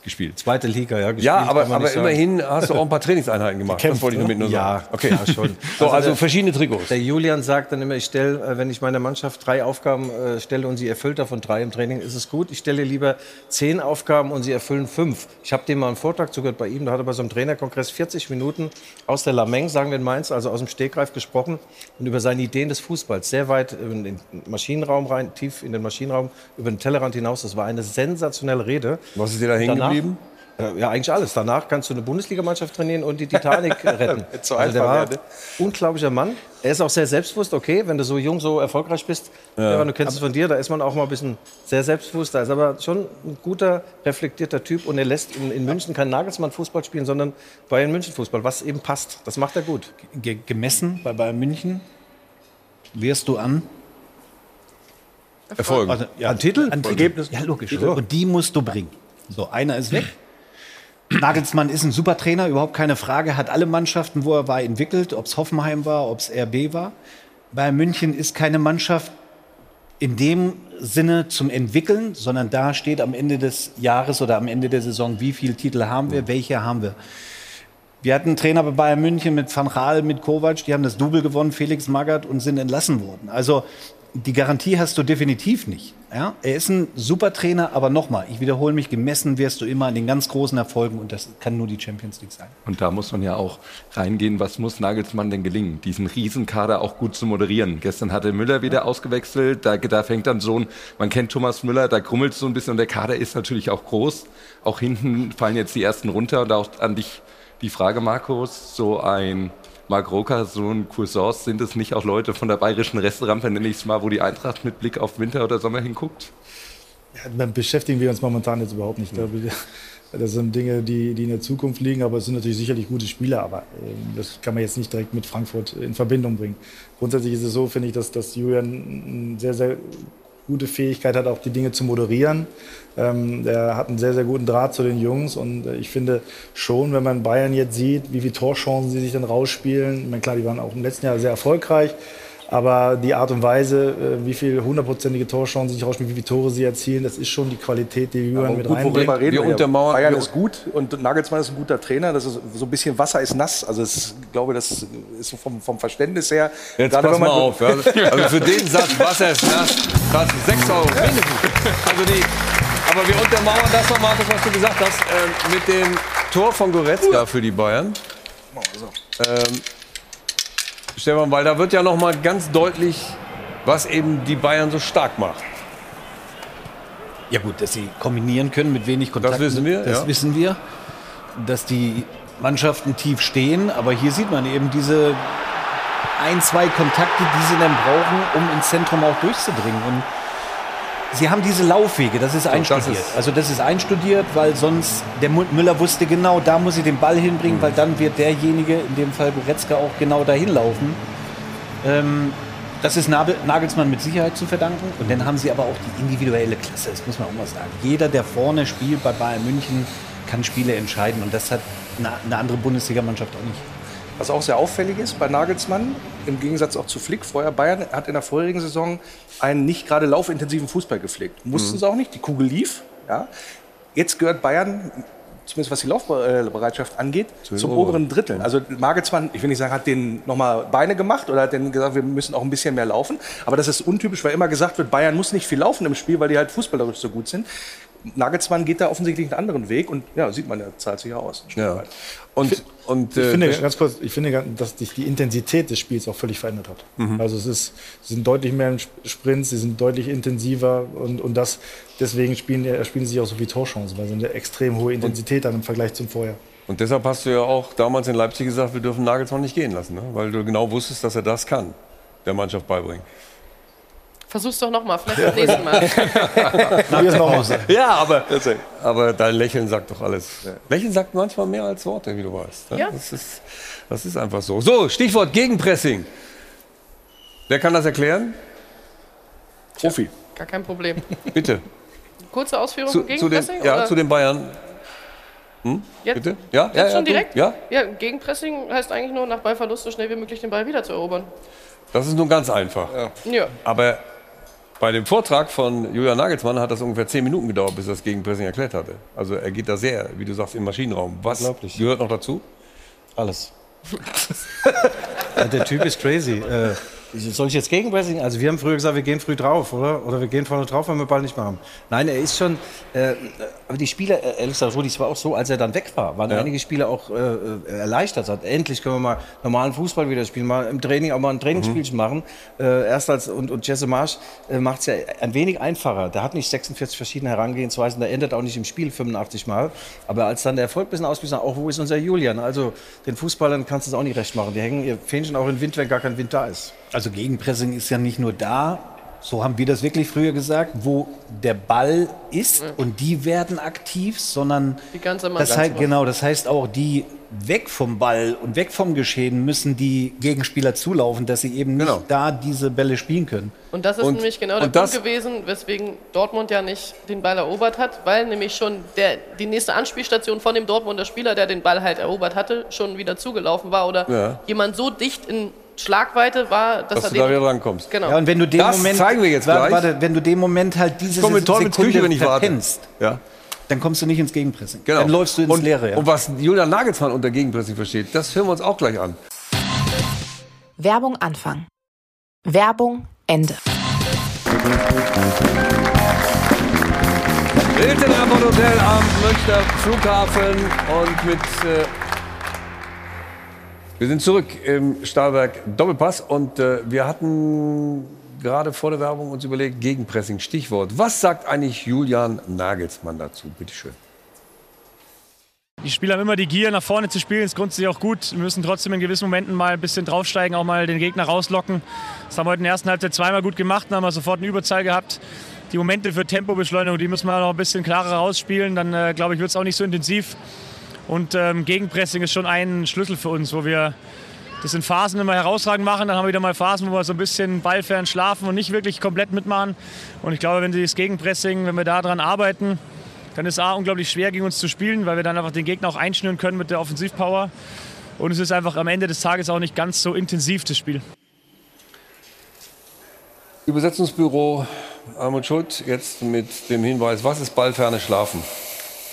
gespielt. Zweite Liga, ja. gespielt, Ja, aber, aber immerhin hast du auch ein paar Trainingseinheiten gemacht. Gekämpft, das wollte ich nur mit nur ja, sagen. Okay, ja, schon. So, also, der- verschiedene Trikots. Der Julian sagt dann immer, ich stelle, wenn ich meiner Mannschaft drei Aufgaben äh, stelle und sie erfüllt davon drei im Training, ist es gut. Ich stelle lieber zehn Aufgaben und sie erfüllen fünf. Ich habe dem mal einen Vortrag zugehört bei ihm, da hat er bei so einem Trainerkongress 40 Minuten aus der Lameng, sagen wir in Mainz, also aus dem Stegreif gesprochen und über seine Ideen des Fußballs. Sehr weit in den Maschinenraum rein, tief in den Maschinenraum, über den Tellerrand hinaus. Das war eine sensationelle Rede. Was ist dir da hängen geblieben? äh, Ja, eigentlich alles. Danach kannst du eine Bundesligamannschaft trainieren und die Titanic retten. So also der war werden. unglaublicher Mann. Er ist auch sehr selbstbewusst. Okay, wenn du so jung, so erfolgreich bist, Ja. Du kennst es von dir, da ist man auch mal ein bisschen sehr selbstbewusst. Da ist aber schon ein guter, reflektierter Typ und er lässt in, in München keinen Nagelsmann-Fußball spielen, sondern Bayern München-Fußball, was eben passt. Das macht er gut. Ge gemessen bei Bayern München wirst du an Erfolgen. Also, ja, An Titel? An Ergebnis? Ja, logisch. Titel. Und die musst du bringen. So, einer ist weg. Nagelsmann ist ein super Trainer, überhaupt keine Frage. Hat alle Mannschaften, wo er war, entwickelt. Ob es Hoffenheim war, ob es RB war. Bayern München ist keine Mannschaft in dem Sinne zum Entwickeln, sondern da steht am Ende des Jahres oder am Ende der Saison, wie viele Titel haben wir, welche haben wir. Wir hatten einen Trainer bei Bayern München mit Van Gaal, mit Kovac, die haben das Double gewonnen, Felix Magath und sind entlassen worden. Also die Garantie hast du definitiv nicht. Ja? Er ist ein super Trainer, aber nochmal, ich wiederhole mich, gemessen wirst du immer an den ganz großen Erfolgen und das kann nur die Champions League sein. Und da muss man ja auch reingehen, was muss Nagelsmann denn gelingen, diesen Riesenkader auch gut zu moderieren. Gestern hatte Müller wieder ausgewechselt, da, da fängt dann so ein, man kennt Thomas Müller, da krummelt so ein bisschen und der Kader ist natürlich auch groß. Auch hinten fallen jetzt die ersten runter und auch an dich die Frage, Markus, so ein Marc Roker, so ein Cousins, sind es nicht auch Leute von der bayerischen Restrampe, nenne ich es mal, wo die Eintracht mit Blick auf Winter oder Sommer hinguckt? Ja, damit beschäftigen wir uns momentan jetzt überhaupt nicht. Mhm. Das sind Dinge, die, die in der Zukunft liegen, aber es sind natürlich sicherlich gute Spieler, aber äh, das kann man jetzt nicht direkt mit Frankfurt in Verbindung bringen. Grundsätzlich ist es so, finde ich, dass, dass Julian sehr, sehr gute Fähigkeit hat, auch die Dinge zu moderieren. Ähm, der hat einen sehr, sehr guten Draht zu den Jungs und äh, ich finde schon, wenn man Bayern jetzt sieht, wie viele Torchancen sie sich dann rausspielen. Ich meine, klar, die waren auch im letzten Jahr sehr erfolgreich, aber die Art und Weise, äh, wie viele hundertprozentige Torchancen sie sich rausspielen, wie viele Tore sie erzielen, das ist schon die Qualität, die Jürgen mit gut, reinbringt. Worüber reden wir untermauern, Bayern ist gut und Nagelsmann ist ein guter Trainer. Das ist so ein bisschen Wasser ist nass. Also ich glaube, das ist vom, vom Verständnis her. Jetzt pass mal auf. Ja. Also für den Satz Wasser ist nass, ist 6 Euro. Also die, aber wir untermauern das noch, Markus, was du gesagt hast, äh, mit dem Tor von Goretzka für die Bayern. Ähm, Stefan, weil da wird ja noch mal ganz deutlich, was eben die Bayern so stark macht. Ja gut, dass sie kombinieren können mit wenig Kontakt. Das wissen wir, Das ja. wissen wir. Dass die Mannschaften tief stehen, aber hier sieht man eben diese ein, zwei Kontakte, die sie dann brauchen, um ins Zentrum auch durchzudringen. Und sie haben diese Laufwege, das ist das einstudiert. ist- also das ist einstudiert, weil sonst der Müller wusste genau, da muss ich den Ball hinbringen, weil dann wird derjenige, in dem Fall Goretzka, auch genau dahin laufen. Ähm, das ist Nagelsmann mit Sicherheit zu verdanken. Und dann haben sie aber auch die individuelle Klasse, das muss man auch mal sagen. Jeder, der vorne spielt bei Bayern München, kann Spiele entscheiden. Und das hat eine andere Bundesligamannschaft auch nicht. Was auch sehr auffällig ist bei Nagelsmann, im Gegensatz auch zu Flick, vorher Bayern hat in der vorherigen Saison einen nicht gerade laufintensiven Fußball gepflegt. Mussten Mhm. sie auch nicht, die Kugel lief. Ja. Jetzt gehört Bayern, zumindest was die Laufbereitschaft angeht, den zum oberen. oberen Drittel. Also Nagelsmann, ich will nicht sagen, hat den nochmal Beine gemacht oder hat denen gesagt, wir müssen auch ein bisschen mehr laufen. Aber das ist untypisch, weil immer gesagt wird, Bayern muss nicht viel laufen im Spiel, weil die halt fußballerisch so gut sind. Nagelsmann geht da offensichtlich einen anderen Weg und ja, sieht man, der zahlt sich ja aus. Ja. Und, und Ich äh, finde, ganz kurz, ich finde, dass sich die Intensität des Spiels auch völlig verändert hat. Mhm. Also es ist, sie sind deutlich mehr im Sp- Sprint, sie sind deutlich intensiver und, und das, deswegen spielen, äh, spielen sie auch so viele Torchancen, weil sie eine extrem hohe Intensität haben im Vergleich zum Vorher. Und deshalb hast du ja auch damals in Leipzig gesagt, wir dürfen Nagelsmann nicht gehen lassen, ne? weil du genau wusstest, dass er das kann, der Mannschaft beibringen. Versuch's doch noch mal, vielleicht beim nächsten Mal. Probier's noch mal. Ja, aber, aber dein Lächeln sagt doch alles. Lächeln sagt manchmal mehr als Worte, wie du weißt. ne? Ja. Das, ist, das ist einfach so. So, Stichwort Gegenpressing. Wer kann das erklären? Profi. Gar kein Problem. Bitte. Kurze Ausführung Zu, zum zu den, Gegenpressing? ja, oder? zu den Bayern. Hm? Jetzt- Bitte? Ja, Jetzt ja, ja, schon du? direkt? Ja, Ja, Gegenpressing heißt eigentlich nur, nach Ballverlust so schnell wie möglich den Ball wieder zu erobern. das ist nun ganz einfach. Ja. Aber bei dem Vortrag von Julian Nagelsmann hat das ungefähr zehn Minuten gedauert, bis er das Gegenpressing erklärt hatte. Also er geht da sehr, wie du sagst, im Maschinenraum. Was gehört noch dazu? Alles. Der Typ ist crazy. Äh, soll ich jetzt Gegenpressing? Also wir haben früher gesagt, wir gehen früh drauf, oder? Oder wir gehen vorne drauf, wenn wir Ball nicht mehr haben. Nein, er ist schon. Äh, aber die Spieler, äh, ehrlich gesagt, Rudi, es war auch so, als er dann weg war, waren Ja. einige Spieler auch äh, äh, erleichtert. Sagt, endlich können wir mal normalen Fußball wieder spielen, mal im Training auch mal ein Trainingsspielchen machen. Äh, erst als und, und Jesse Marsch äh, macht es ja ein wenig einfacher. Der hat nicht 46 verschiedene Herangehensweisen, der ändert auch nicht im Spiel 85 Mal. Aber als dann der Erfolg ein bisschen ausblieb, auch wo ist unser Julian? Also den Fußballern kannst du es auch nicht recht machen. Die hängen ihr Fähnchen auch in den Wind, wenn gar kein Wind da ist. Also Gegenpressing ist ja nicht nur da, so haben wir das wirklich früher gesagt, wo der Ball ist und die werden aktiv, sondern Die ganze das Mannschaft. heißt, genau, das heißt auch die weg vom Ball und weg vom Geschehen müssen die Gegenspieler zulaufen, dass sie eben nicht da diese Bälle spielen können. Und das ist Und- nämlich genau der Punkt das- gewesen, weswegen Dortmund ja nicht den Ball erobert hat, weil nämlich schon der, die nächste Anspielstation von dem Dortmunder Spieler, der den Ball halt erobert hatte, schon wieder zugelaufen war oder Ja. jemand so dicht in Schlagweite war, dass, Dass er du da wieder rankommst. Genau. Ja, und wenn du den Das Moment, zeigen wir jetzt warte, gleich. Warte, wenn du den Moment halt diese Komm mit Sekunde Küche, wenn ich warte. verpennst, Ja. dann kommst du nicht ins Gegenpressing. Genau. Dann läufst du ins und, Leere. Ja. Und was Julian Nagelsmann unter Gegenpressing versteht, das hören wir uns auch gleich an. Werbung Anfang. Werbung Ende. Hilton Airport Hotel am Münchner Flughafen und mit äh, Wir sind zurück im Stahlwerk Doppelpass und äh, wir hatten gerade vor der Werbung uns überlegt, Gegenpressing, Stichwort. Was sagt eigentlich Julian Nagelsmann dazu? Bitte schön. Die Spieler haben immer die Gier, nach vorne zu spielen, ist grundsätzlich auch gut. Wir müssen trotzdem in gewissen Momenten mal ein bisschen draufsteigen, auch mal den Gegner rauslocken. Das haben wir heute in der ersten Halbzeit zweimal gut gemacht, dann haben wir sofort eine Überzahl gehabt. Die Momente für Tempobeschleunigung, die müssen wir noch ein bisschen klarer rausspielen. Dann, äh, glaube ich, wird es auch nicht so intensiv. Und ähm, Gegenpressing ist schon ein Schlüssel für uns, wo wir das in Phasen immer herausragend machen. Dann haben wir wieder mal Phasen, wo wir so ein bisschen ballfern schlafen und nicht wirklich komplett mitmachen. Und ich glaube, wenn sie das Gegenpressing, wenn wir daran arbeiten, dann ist es A, unglaublich schwer gegen uns zu spielen, weil wir dann einfach den Gegner auch einschnüren können mit der Offensivpower. Und es ist einfach am Ende des Tages auch nicht ganz so intensiv, das Spiel. Übersetzungsbüro Armut Schuld jetzt mit dem Hinweis, was ist ballferne Schlafen?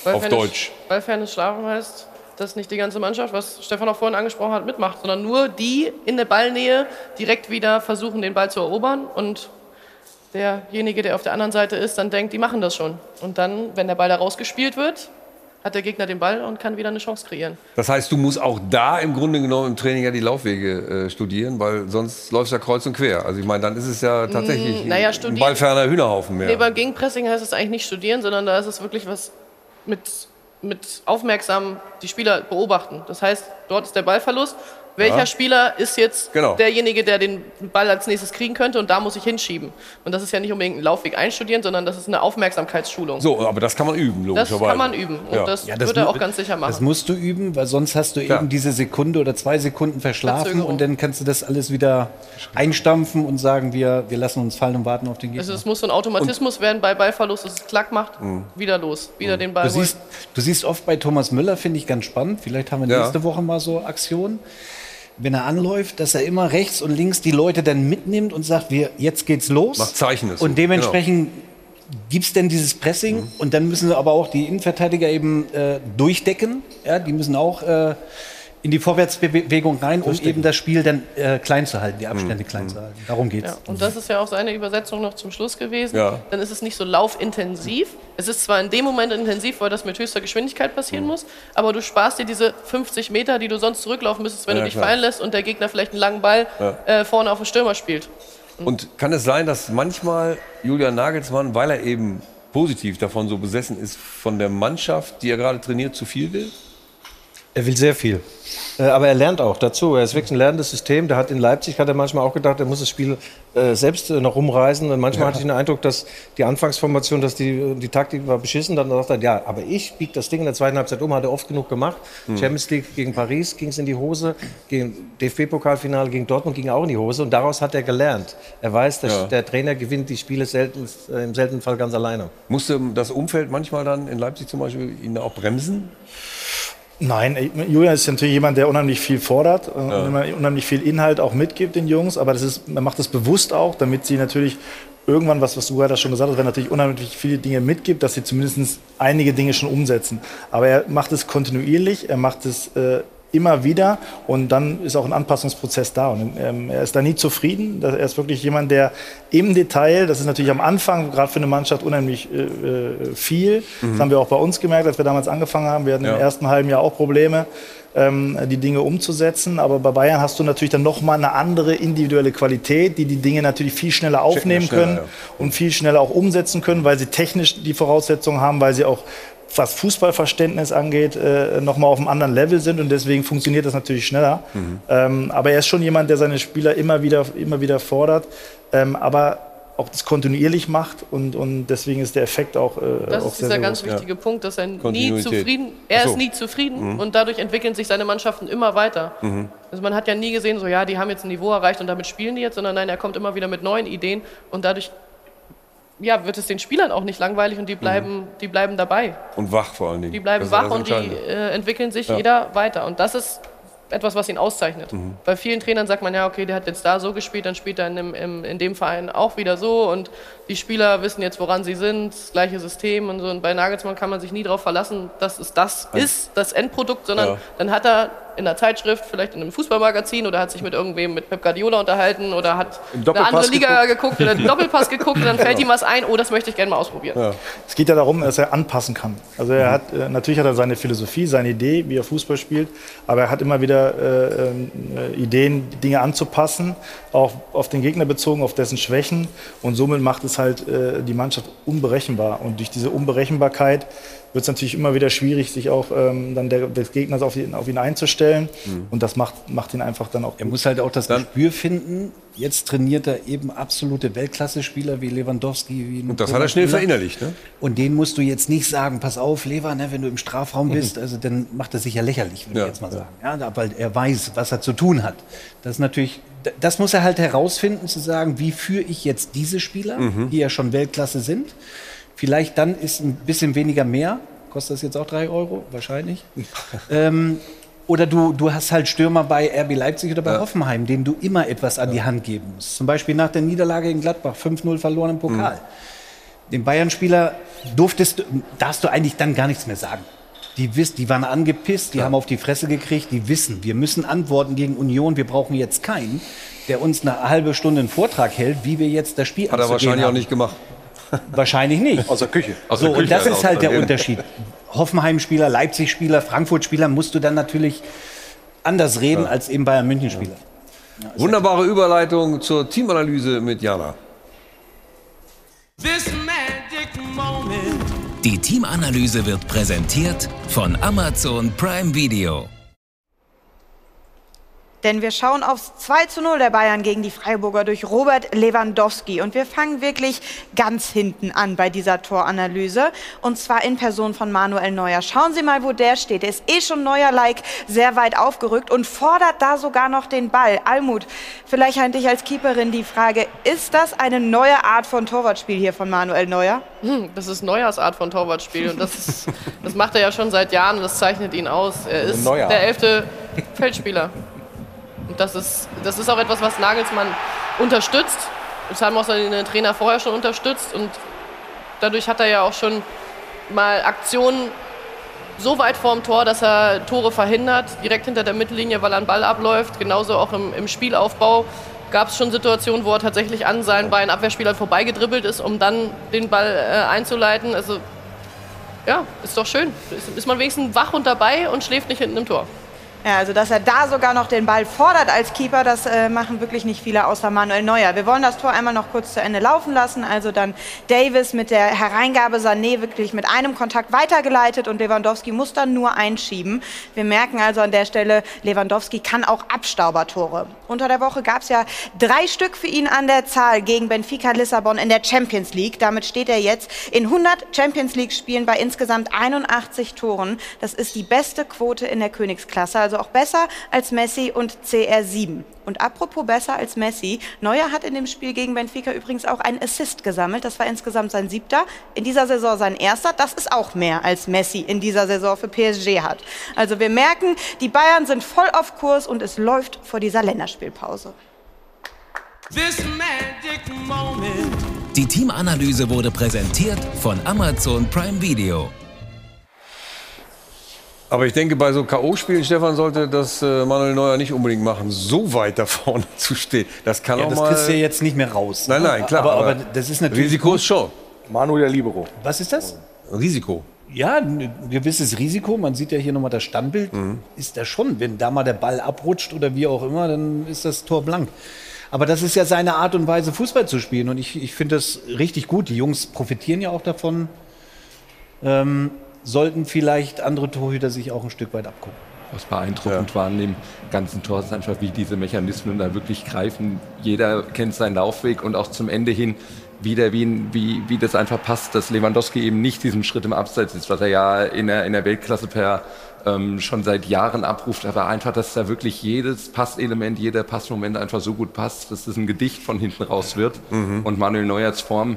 Auf Ballfernes- Deutsch. Ballfernes Schlafen heißt, dass nicht die ganze Mannschaft, was Stefan auch vorhin angesprochen hat, mitmacht, sondern nur die in der Ballnähe direkt wieder versuchen, den Ball zu erobern und derjenige, der auf der anderen Seite ist, dann denkt, die machen das schon. Und dann, wenn der Ball da rausgespielt wird, hat der Gegner den Ball und kann wieder eine Chance kreieren. Das heißt, du musst auch da im Grunde genommen im Training ja die Laufwege äh, studieren, weil sonst läufst du ja kreuz und quer. Also ich meine, dann ist es ja tatsächlich Mm, naja, ein ballferner Hühnerhaufen mehr. Nee, beim Gegenpressing heißt es eigentlich nicht studieren, sondern da ist es wirklich was mit, mit aufmerksam die Spieler beobachten. Das heißt, dort ist der Ballverlust. Welcher Ja. Spieler ist jetzt Genau. derjenige, der den Ball als nächstes kriegen könnte und da muss ich hinschieben. Und das ist ja nicht unbedingt ein Laufweg einstudieren, sondern das ist eine Aufmerksamkeitsschulung. so, aber das kann man üben, das logischerweise. kann man üben und Ja. das, Ja, das wird er auch ganz sicher machen. Das musst du üben, weil sonst hast du eben diese Sekunde oder zwei Sekunden verschlafen Verzögerung. und dann kannst du das alles wieder einstampfen und sagen, wir, wir lassen uns fallen und warten auf den Gegner. also es muss so ein Automatismus werden bei Ballverlust, dass es klack macht, Mhm. wieder los, wieder den Ball Du holen. siehst, du siehst oft bei Thomas Müller, finde ich ganz spannend, vielleicht haben wir Ja. nächste Woche mal so Aktionen, wenn er anläuft, dass er immer rechts und links die Leute dann mitnimmt und sagt, wir, jetzt geht's los. Macht Zeichen Und dementsprechend gibt es denn dieses Pressing und dann müssen aber auch die Innenverteidiger eben äh, durchdecken. Ja, die müssen auch äh, in die Vorwärtsbewegung rein, um eben das Spiel dann äh, klein zu halten, die Abstände klein zu halten. Darum geht's. Ja, und das ist ja auch seine Übersetzung noch zum Schluss gewesen. Ja. Dann ist es nicht so laufintensiv. Es ist zwar in dem Moment intensiv, weil das mit höchster Geschwindigkeit passieren muss, aber du sparst dir diese 50 Meter, die du sonst zurücklaufen müsstest, wenn Ja, du dich klar. fallen lässt und der Gegner vielleicht einen langen Ball Ja. äh, vorne auf den Stürmer spielt. Und kann es sein, dass manchmal Julian Nagelsmann, weil er eben positiv davon so besessen ist, von der Mannschaft, die er gerade trainiert, zu viel will? Er will sehr viel. Äh, Aber er lernt auch dazu. Er ist wirklich ein lernendes System. Der hat in Leipzig, hat er manchmal auch gedacht, er muss das Spiel äh, selbst äh, noch rumreißen. Und manchmal Ja. hatte ich den Eindruck, dass die Anfangsformation, dass die, die Taktik war beschissen. Dann sagt er, ja, aber ich biege das Ding in der zweiten Halbzeit um, hat er oft genug gemacht. Hm. Champions League gegen Paris ging es in die Hose. Gegen DFB-Pokalfinale gegen Dortmund ging auch in die Hose. Und daraus hat er gelernt. Er weiß, dass Ja. der Trainer gewinnt die Spiele selten, äh, im seltenen Fall ganz alleine. Musste das Umfeld manchmal dann in Leipzig zum Beispiel ihn auch bremsen? Nein, Julian ist natürlich jemand, der unheimlich viel fordert äh, Ja. unheimlich viel Inhalt auch mitgibt den Jungs, aber das ist, man macht das bewusst auch, damit sie natürlich irgendwann, was, was du gerade schon gesagt hast, wenn er natürlich unheimlich viele Dinge mitgibt, dass sie zumindest einige Dinge schon umsetzen. Aber er macht es kontinuierlich, er macht es äh, immer wieder und dann ist auch ein Anpassungsprozess da. Und ähm, er ist da nie zufrieden. Er ist wirklich jemand, der im Detail, das ist natürlich am Anfang, gerade für eine Mannschaft, unheimlich äh, äh, viel. Mhm. Das haben wir auch bei uns gemerkt, als wir damals angefangen haben. Wir hatten Ja. im ersten halben Jahr auch Probleme, ähm, die Dinge umzusetzen. Aber bei Bayern hast du natürlich dann nochmal eine andere individuelle Qualität, die die Dinge natürlich viel schneller aufnehmen schneller, können ja. und viel schneller auch umsetzen können, weil sie technisch die Voraussetzungen haben, weil sie auch was Fußballverständnis angeht, äh, nochmal auf einem anderen Level sind und deswegen funktioniert das natürlich schneller. Ähm, aber er ist schon jemand, der seine Spieler immer wieder, immer wieder fordert, ähm, aber auch das kontinuierlich macht und, und deswegen ist der Effekt auch, äh, Das auch ist sehr, dieser sehr ganz groß. wichtige Punkt, dass er nie zufrieden, er so. ist nie zufrieden Mhm. und dadurch entwickeln sich seine Mannschaften immer weiter. Mhm. Also man hat ja nie gesehen, so ja, die haben jetzt ein Niveau erreicht und damit spielen die jetzt, sondern nein, er kommt immer wieder mit neuen Ideen und dadurch ja, wird es den Spielern auch nicht langweilig und die bleiben, die bleiben dabei. Und wach vor allen Dingen. Die bleiben Das wach und die äh, entwickeln sich Ja. jeder weiter. Und das ist etwas, was ihn auszeichnet. Mhm. Bei vielen Trainern sagt man ja, okay, der hat jetzt da so gespielt, dann spielt er in dem, im, in dem Verein auch wieder so und die Spieler wissen jetzt, woran sie sind, das gleiche System und so. Und bei Nagelsmann kann man sich nie darauf verlassen, dass es das ist, das Endprodukt, sondern Ja. dann hat er in einer Zeitschrift, vielleicht in einem Fußballmagazin oder hat sich mit irgendwem mit Pep Guardiola unterhalten oder hat eine andere Liga geguckt. geguckt, oder einen Doppelpass geguckt und dann fällt Genau. ihm was ein, oh, das möchte ich gerne mal ausprobieren. Es geht ja darum, dass er anpassen kann. Also er hat äh, natürlich hat er seine Philosophie, seine Idee, wie er Fußball spielt, aber er hat immer wieder äh, ähm, äh, Ideen, Dinge anzupassen, auch auf den Gegner bezogen, auf dessen Schwächen und somit macht es halt äh, die Mannschaft unberechenbar und durch diese Unberechenbarkeit wird es natürlich immer wieder schwierig, sich auch ähm, dann der, des Gegners auf ihn, auf ihn einzustellen und das macht, macht ihn einfach dann auch Er muss halt auch das Gespür finden. Jetzt trainiert er eben absolute Weltklasse-Spieler wie Lewandowski. Wie Und das hat er schnell verinnerlicht, ne? Und den musst du jetzt nicht sagen, pass auf, Lever, ne, wenn du im Strafraum bist, also dann macht er sich ja lächerlich, würde Ja, ich jetzt mal sagen. Ja, weil er weiß, was er zu tun hat. Das ist natürlich, das muss er halt herausfinden, zu sagen, wie führe ich jetzt diese Spieler, Mhm. die ja schon Weltklasse sind. Vielleicht dann ist ein bisschen weniger mehr. Kostet das jetzt auch drei Euro? Wahrscheinlich. ähm, oder du, du hast halt Stürmer bei RB Leipzig oder bei Hoffenheim, denen du immer etwas an die Hand geben musst. Zum Beispiel nach der Niederlage in Gladbach, 5-0 verloren im Pokal. Den Bayern-Spieler durftest, du- darfst du eigentlich dann gar nichts mehr sagen. Die, wiss, die waren angepisst, die haben auf die Fresse gekriegt, die wissen, wir müssen antworten gegen Union, wir brauchen jetzt keinen, der uns eine halbe Stunde einen Vortrag hält, wie wir jetzt das Spiel Hat er wahrscheinlich auch haben. nicht gemacht. Wahrscheinlich nicht. Aus der Küche. Aus so, der Küche und das er ist halt der. Unterschied. Hoffenheim-Spieler, Leipzig-Spieler, Frankfurt-Spieler musst du dann natürlich anders reden als eben Bayern München-Spieler. Wunderbare Überleitung zur Teamanalyse mit Jana. Die Teamanalyse wird präsentiert von Amazon Prime Video. Denn wir schauen aufs 2 zu 0 der Bayern gegen die Freiburger durch Robert Lewandowski. Und wir fangen wirklich ganz hinten an bei dieser Toranalyse. Und zwar in Person von Manuel Neuer. Schauen Sie mal, wo der steht. Er ist eh schon Neuer-like sehr weit aufgerückt und fordert da sogar noch den Ball. Almut, vielleicht an dich als Keeperin die Frage, ist das eine neue Art von Torwartspiel hier von Manuel Neuer? Hm, das ist Neuers Art von Torwartspiel und das, ist, das macht er ja schon seit Jahren das zeichnet ihn aus. Er ist Neuer. der elfte Feldspieler. Und das ist, das ist auch etwas, was Nagelsmann unterstützt. Das haben auch seine Trainer vorher schon unterstützt und dadurch hat er ja auch schon mal Aktionen so weit vorm Tor, dass er Tore verhindert, direkt hinter der Mittellinie, weil er einen Ball abläuft. Genauso auch im, im Spielaufbau gab es schon Situationen, wo er tatsächlich an seinen beiden Abwehrspielern vorbeigedribbelt ist, um dann den Ball äh, einzuleiten. Also ja, ist doch schön. Ist, ist man wenigstens wach und dabei und schläft nicht hinten im Tor. Ja, also dass er da sogar noch den Ball fordert als Keeper, das äh, machen wirklich nicht viele außer Manuel Neuer. Wir wollen das Tor einmal noch kurz zu Ende laufen lassen. Also dann Davis mit der Hereingabe, Sané wirklich mit einem Kontakt weitergeleitet und Lewandowski muss dann nur einschieben. Wir merken also an der Stelle, Lewandowski kann auch Abstaubertore. Unter der Woche gab es ja drei Stück für ihn an der Zahl gegen Benfica Lissabon in der Champions League. Damit steht er jetzt in 100 Champions League Spielen bei insgesamt 81 Toren. Das ist die beste Quote in der Königsklasse, also auch besser als Messi und CR7. Und apropos besser als Messi, Neuer hat in dem Spiel gegen Benfica übrigens auch einen Assist gesammelt. Das war insgesamt sein siebter, in dieser Saison sein erster. Das ist auch mehr als Messi in dieser Saison für PSG hat. Also wir merken, die Bayern sind voll auf Kurs und es läuft vor dieser Länderspielpause. Die Teamanalyse wurde präsentiert von Amazon Prime Video. Aber ich denke, bei so K.O.-Spielen, Stefan, sollte das äh, Manuel Neuer nicht unbedingt machen, so weit da vorne zu stehen. Das kann Ja, auch das mal. kriegst du ja jetzt nicht mehr raus. Nein, ne? nein, klar. Aber, aber das ist natürlich. Risiko ist schon. Manuel Libero. Was ist das? Risiko. Ja, ein gewisses Risiko. Man sieht ja hier nochmal das Standbild. Mhm. Ist da schon. Wenn da mal der Ball abrutscht oder wie auch immer, dann ist das Tor blank. Aber das ist ja seine Art und Weise, Fußball zu spielen. Und ich, ich finde das richtig gut. Die Jungs profitieren ja auch davon. Ähm, sollten vielleicht andere Torhüter sich auch ein Stück weit abgucken. Was beeindruckend war an dem ganzen Tor ist einfach, wie diese Mechanismen da wirklich greifen. Jeder kennt seinen Laufweg und auch zum Ende hin wieder, wie, wie, wie das einfach passt, dass Lewandowski eben nicht diesen Schritt im Abseits ist, was er ja in der, in der Weltklasse per ähm, schon seit Jahren abruft, aber einfach, dass da wirklich jedes Passelement, jeder Passmoment einfach so gut passt, dass das ein Gedicht von hinten raus wird. Und Manuel Neuers Form,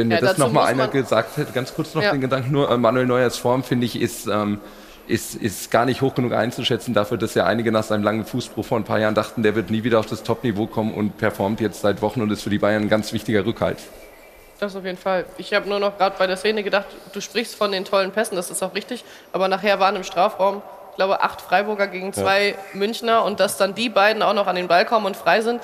wenn mir Ja, das nochmal einer gesagt hätte, ganz kurz noch Ja. den Gedanken nur, äh, Manuel Neuers Form, finde ich, ist, ähm, ist, ist gar nicht hoch genug einzuschätzen dafür, dass ja einige nach seinem langen Fußbruch vor ein paar Jahren dachten, der wird nie wieder auf das Top-Niveau kommen und performt jetzt seit Wochen und ist für die Bayern ein ganz wichtiger Rückhalt. Das auf jeden Fall. Ich habe nur noch gerade bei der Szene gedacht, du sprichst von den tollen Pässen, das ist auch richtig, aber nachher waren im Strafraum ich glaube, acht Freiburger gegen zwei Münchner und dass dann die beiden auch noch an den Ball kommen und frei sind,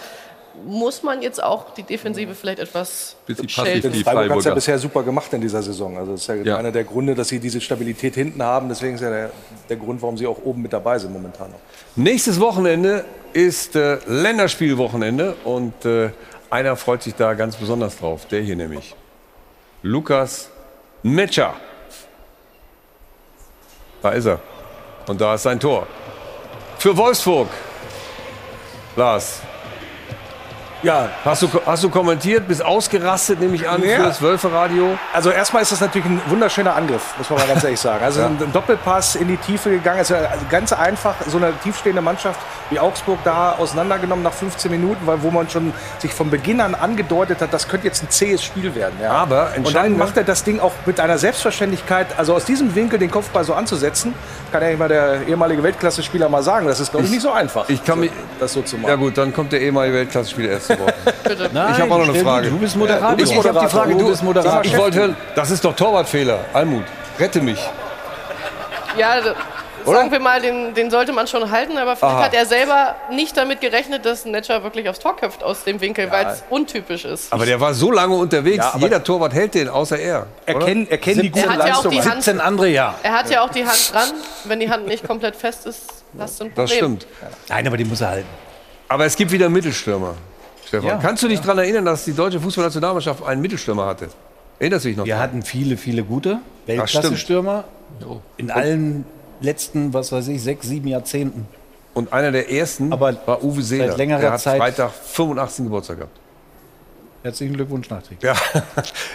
muss man jetzt auch die Defensive vielleicht etwas Bisschen schelten. passiv, die Freiburg hat es ja bisher super gemacht in dieser Saison. Also das ist ja, Ja. einer der Gründe, dass sie diese Stabilität hinten haben. Deswegen ist ja der, der Grund, warum sie auch oben mit dabei sind momentan noch. Nächstes Wochenende ist äh, Länderspielwochenende und äh, einer freut sich da ganz besonders drauf. Der hier nämlich. Lukas Metscher. Da ist er. Und da ist sein Tor. Für Wolfsburg. Lars. Ja. Hast du, hast du kommentiert, bist ausgerastet, nehme ich an, Ja. für das Wölferadio. Also erstmal ist das natürlich ein wunderschöner Angriff, muss man mal ganz ehrlich sagen. Also Ja. ein, Doppelpass in die Tiefe gegangen. Also ganz einfach, so eine tiefstehende Mannschaft wie Augsburg da auseinandergenommen nach 15 Minuten, weil wo man schon sich von Beginn an angedeutet hat, das könnte jetzt ein zähes Spiel werden. Ja. Aber Und dann macht er das Ding auch mit einer Selbstverständlichkeit, also aus diesem Winkel den Kopfball so anzusetzen, kann ja immer der ehemalige Weltklasse-Spieler mal sagen. Das ist, glaube ich, nicht so einfach. Ich kann mich, das so zu machen. Ja gut, dann kommt der ehemalige Weltklasse-Spieler erst Bitte. ich habe auch noch eine Frage. du, bist Moderator. Du bist Ich hab die Moderator. Frage, du bist Moderator. Ich wollte hören, das ist doch Torwartfehler. Almut, rette mich. Ja, d- sagen wir mal, den, den sollte man schon halten, aber vielleicht Aha. hat er selber nicht damit gerechnet, dass Netscher wirklich aufs Tor köpft aus dem Winkel, weil es untypisch ist. Aber der war so lange unterwegs, Ja, jeder Torwart hält den, außer er. Erkennen, erkennen die Er gute ja auch Leistung. die an. Hand, 17 andere ja. er hat ja auch die Hand dran. Wenn die Hand nicht komplett fest ist, hast du ein Problem. Das stimmt. Nein, aber die muss er halten. Aber es gibt wieder Mittelstürmer. Stefan, Ja. kannst du dich daran erinnern, dass die deutsche Fußballnationalmannschaft einen Mittelstürmer hatte? Erinnerst du dich noch? Wir hatten viele, viele gute. Weltklasse-Stürmer in allen letzten, was weiß ich, sechs, sieben Jahrzehnten. Und einer der ersten Aber war Uwe Seeler. seit längerer der hat Zeit- Freitag 85. Geburtstag gehabt. Herzlichen Glückwunsch nachträglich. Ja.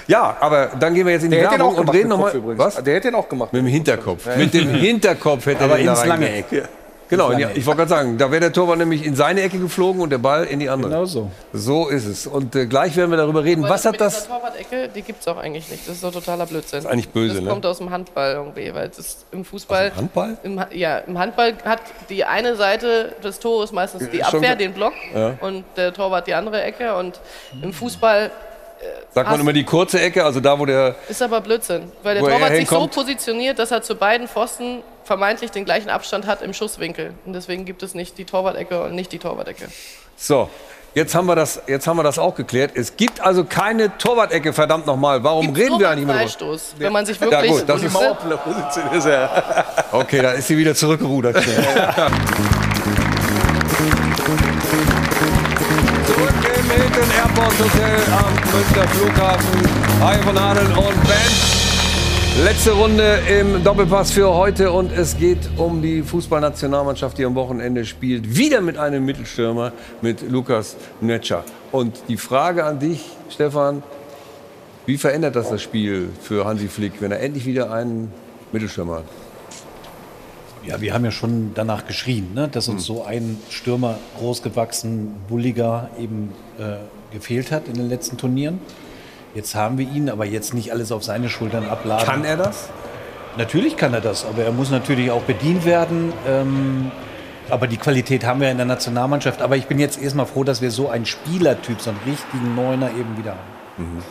ja, aber dann gehen wir jetzt in die Der Werbung und reden nochmal. Was? Der hätte den auch gemacht. Mit dem Hinterkopf. Mit dem Hinterkopf hätte Aber er da ins lange. Eck. Genau, die, ich wollte gerade sagen, da wäre der Torwart nämlich in seine Ecke geflogen und der Ball in die andere. Genau so. So ist es. Und äh, gleich werden wir darüber reden. Aber Was hat das? Torwart-Ecke, die gibt es auch eigentlich nicht. Das ist doch totaler Blödsinn. Das ist eigentlich böse, Das ne? kommt aus dem Handball irgendwie, weil es ist im Fußball. Aus dem Handball? Im, ja, im Handball hat die eine Seite des Tores meistens die Abwehr, den Block, Ja. und der Torwart die andere Ecke. Und im Fußball Sagt man immer die kurze Ecke, also da, wo der. ist aber Blödsinn, weil der er Torwart sich so positioniert, dass er zu beiden Pfosten vermeintlich den gleichen Abstand hat im Schusswinkel. Und deswegen gibt es nicht die Torwart-Ecke und nicht die Torwart-Ecke. So, jetzt haben wir das, jetzt haben wir das auch geklärt. Es gibt also keine Torwart-Ecke, verdammt nochmal. Warum Gibt's reden wir eigentlich immer drüber? Freistoß, wenn man sich Ja, wirklich gut, das ist- er. Okay, da ist sie wieder zurückgerudert. Airport Hotel am Münchner Flughafen. Hi von Adel und Ben. Letzte Runde im Doppelpass für heute und es geht um die Fußballnationalmannschaft, die am Wochenende spielt. Wieder mit einem Mittelstürmer, mit Lukas Netscher. Und die Frage an dich, Stefan, wie verändert das das Spiel für Hansi Flick, wenn er endlich wieder einen Mittelstürmer hat? Ja, wir haben ja schon danach geschrien, ne, dass uns so ein Stürmer, großgewachsen, bulliger, eben äh, gefehlt hat in den letzten Turnieren. Jetzt haben wir ihn, aber jetzt nicht alles auf seine Schultern abladen. Kann er das? Natürlich kann er das, aber er muss natürlich auch bedient werden. Ähm, aber die Qualität haben wir in der Nationalmannschaft. Aber ich bin jetzt erstmal froh, dass wir so einen Spielertyp, so einen richtigen Neuner eben wieder haben.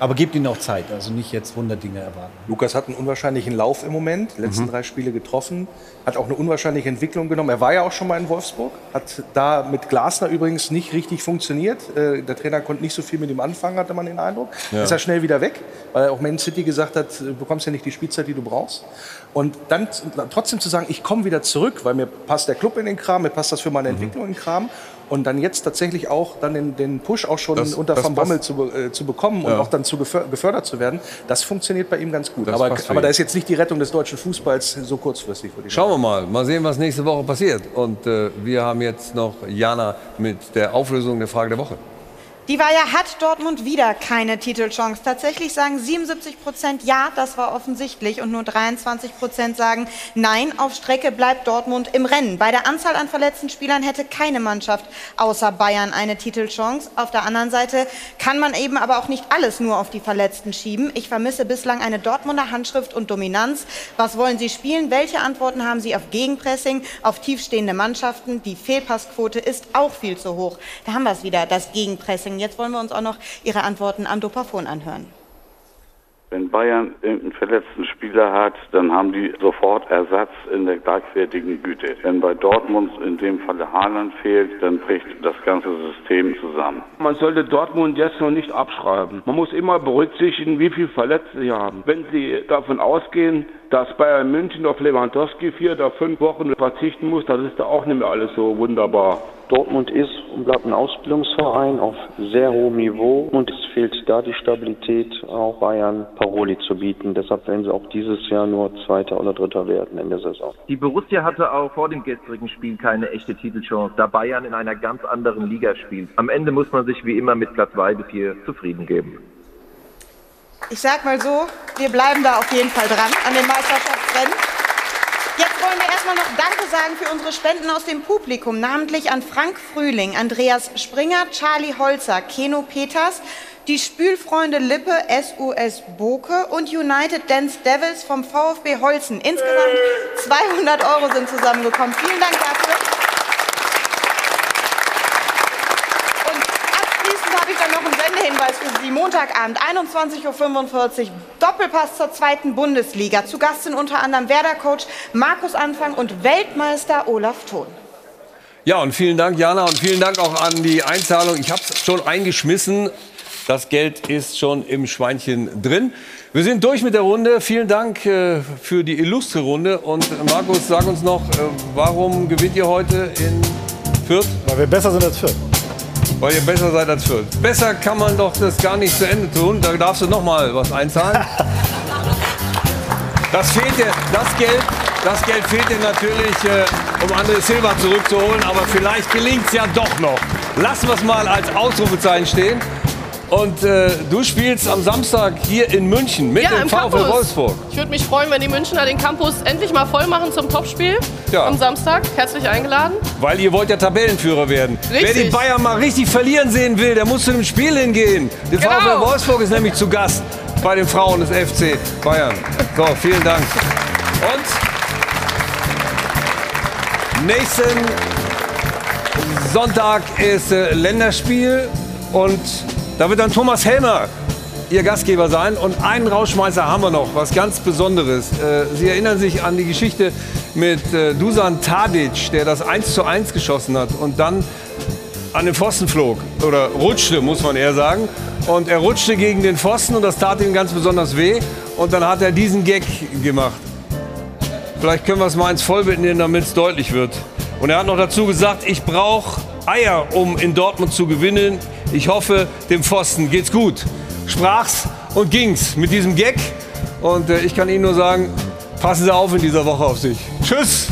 Aber gebt ihnen auch Zeit, also nicht jetzt Wunderdinge erwarten. Lukas hat einen unwahrscheinlichen Lauf im Moment, die Mhm. letzten drei Spiele getroffen, hat auch eine unwahrscheinliche Entwicklung genommen. Er war ja auch schon mal in Wolfsburg, hat da mit Glasner übrigens nicht richtig funktioniert. Äh, Der Trainer konnte nicht so viel mit ihm anfangen, hatte man den Eindruck. Ja. Ist er schnell wieder weg, weil auch Man City gesagt hat, du bekommst ja nicht die Spielzeit, die du brauchst. Und dann trotzdem zu sagen, ich komme wieder zurück, weil mir passt der Club in den Kram, mir passt das für meine Mhm. Entwicklung in den Kram. Und dann jetzt tatsächlich auch dann den, den Push auch schon Das- unter das Van Bommel zu, äh, zu bekommen und Ja. auch dann zu geför gefördert zu werden, das funktioniert bei ihm ganz gut. Das aber aber da ist jetzt nicht die Rettung des deutschen Fußballs so kurzfristig. würde ich Schauen wir mal, mal sehen, was nächste Woche passiert. Und äh, wir haben jetzt noch Jana mit der Auflösung der Frage der Woche. Die war ja, hat Dortmund wieder keine Titelchance. Tatsächlich sagen 77 Prozent ja, das war offensichtlich. Und nur 23 Prozent sagen nein, auf Strecke bleibt Dortmund im Rennen. Bei der Anzahl an verletzten Spielern hätte keine Mannschaft außer Bayern eine Titelchance. Auf der anderen Seite kann man eben aber auch nicht alles nur auf die Verletzten schieben. Ich vermisse bislang eine Dortmunder Handschrift und Dominanz. Was wollen Sie spielen? Welche Antworten haben Sie auf Gegenpressing, auf tiefstehende Mannschaften? Die Fehlpassquote ist auch viel zu hoch. Da haben wir es wieder, das Gegenpressing. Jetzt wollen wir uns auch noch Ihre Antworten am Dopafon anhören. Wenn Bayern irgendeinen verletzten Spieler hat, dann haben die sofort Ersatz in der gleichwertigen Güte. Wenn bei Dortmund in dem Falle Haaland fehlt, dann bricht das ganze System zusammen. Man sollte Dortmund jetzt noch nicht abschreiben. Man muss immer berücksichtigen, wie viele Verletzte sie haben. Wenn Sie davon ausgehen, dass Bayern München auf Lewandowski vier oder fünf Wochen verzichten muss, das ist da auch nicht mehr alles so wunderbar. Dortmund ist und bleibt ein Ausbildungsverein auf sehr hohem Niveau und es fehlt da die Stabilität, auch Bayern Paroli zu bieten. Deshalb werden sie auch dieses Jahr nur Zweiter oder Dritter werden in der Saison. Die Borussia hatte auch vor dem gestrigen Spiel keine echte Titelchance, da Bayern in einer ganz anderen Liga spielt. Am Ende muss man sich wie immer mit Platz 2 bis 4 zufrieden geben. Ich sag mal so, wir bleiben da auf jeden Fall dran an den Meisterschaftsrennen. Jetzt wollen wir erstmal noch Danke sagen für unsere Spenden aus dem Publikum, namentlich an Frank Frühling, Andreas Springer, Charlie Holzer, Keno Peters, die Spülfreunde Lippe, SUS Boke und United Dance Devils vom VfB Holzen. Insgesamt 200 Euro sind zusammengekommen. Vielen Dank dafür. Und abschließend habe ich Sendehinweis für Sie. Montagabend, 21.45 Uhr, Doppelpass zur zweiten Bundesliga. Zu Gast sind unter anderem Werder-Coach Markus Anfang und Weltmeister Olaf Thon. Ja, und vielen Dank, Jana, und vielen Dank auch an die Einzahlung. Ich habe es schon eingeschmissen. Das Geld ist schon im Schweinchen drin. Wir sind durch mit der Runde. Vielen Dank äh, für die illustre Runde. Und äh, Markus, sag uns noch, äh, warum gewinnt ihr heute in Fürth? Weil wir besser sind als Fürth. Weil ihr besser seid als Fürth. Besser kann man doch das gar nicht zu Ende tun. Da darfst du noch mal was einzahlen. Das fehlt dir, das Geld, das Geld fehlt dir natürlich, äh, um André Silva zurückzuholen. Aber vielleicht gelingt es ja doch noch. Lassen wir es mal als Ausrufezeichen stehen. Und äh, du spielst am Samstag hier in München mit Ja, dem VfL. Wolfsburg. Ich würde mich freuen, wenn die Münchner den Campus endlich mal voll machen zum Topspiel Ja. am Samstag. Herzlich eingeladen. Weil ihr wollt ja Tabellenführer werden. Richtig. Wer die Bayern mal richtig verlieren sehen will, der muss zu dem Spiel hingehen. Der Genau. VfL Wolfsburg ist nämlich zu Gast bei den Frauen des FC Bayern. So, vielen Dank. Und nächsten Sonntag ist äh, Länderspiel und da wird dann Thomas Helmer Ihr Gastgeber sein. Und einen Rauschmeißer haben wir noch, was ganz Besonderes. Äh, Sie erinnern sich an die Geschichte mit äh, Dusan Tadic, der das 1 zu 1 geschossen hat und dann an den Pfosten flog. Oder rutschte, muss man eher sagen. Und er rutschte gegen den Pfosten und das tat ihm ganz besonders weh. Und dann hat er diesen Gag gemacht. Vielleicht können wir es mal ins Vollbild nehmen, damit es deutlich wird. Und er hat noch dazu gesagt, ich brauche Eier, um in Dortmund zu gewinnen. Ich hoffe, dem Pfosten geht's gut. Sprach's und ging's mit diesem Gag. Und äh, ich kann Ihnen nur sagen, passen Sie auf in dieser Woche auf sich. Tschüss!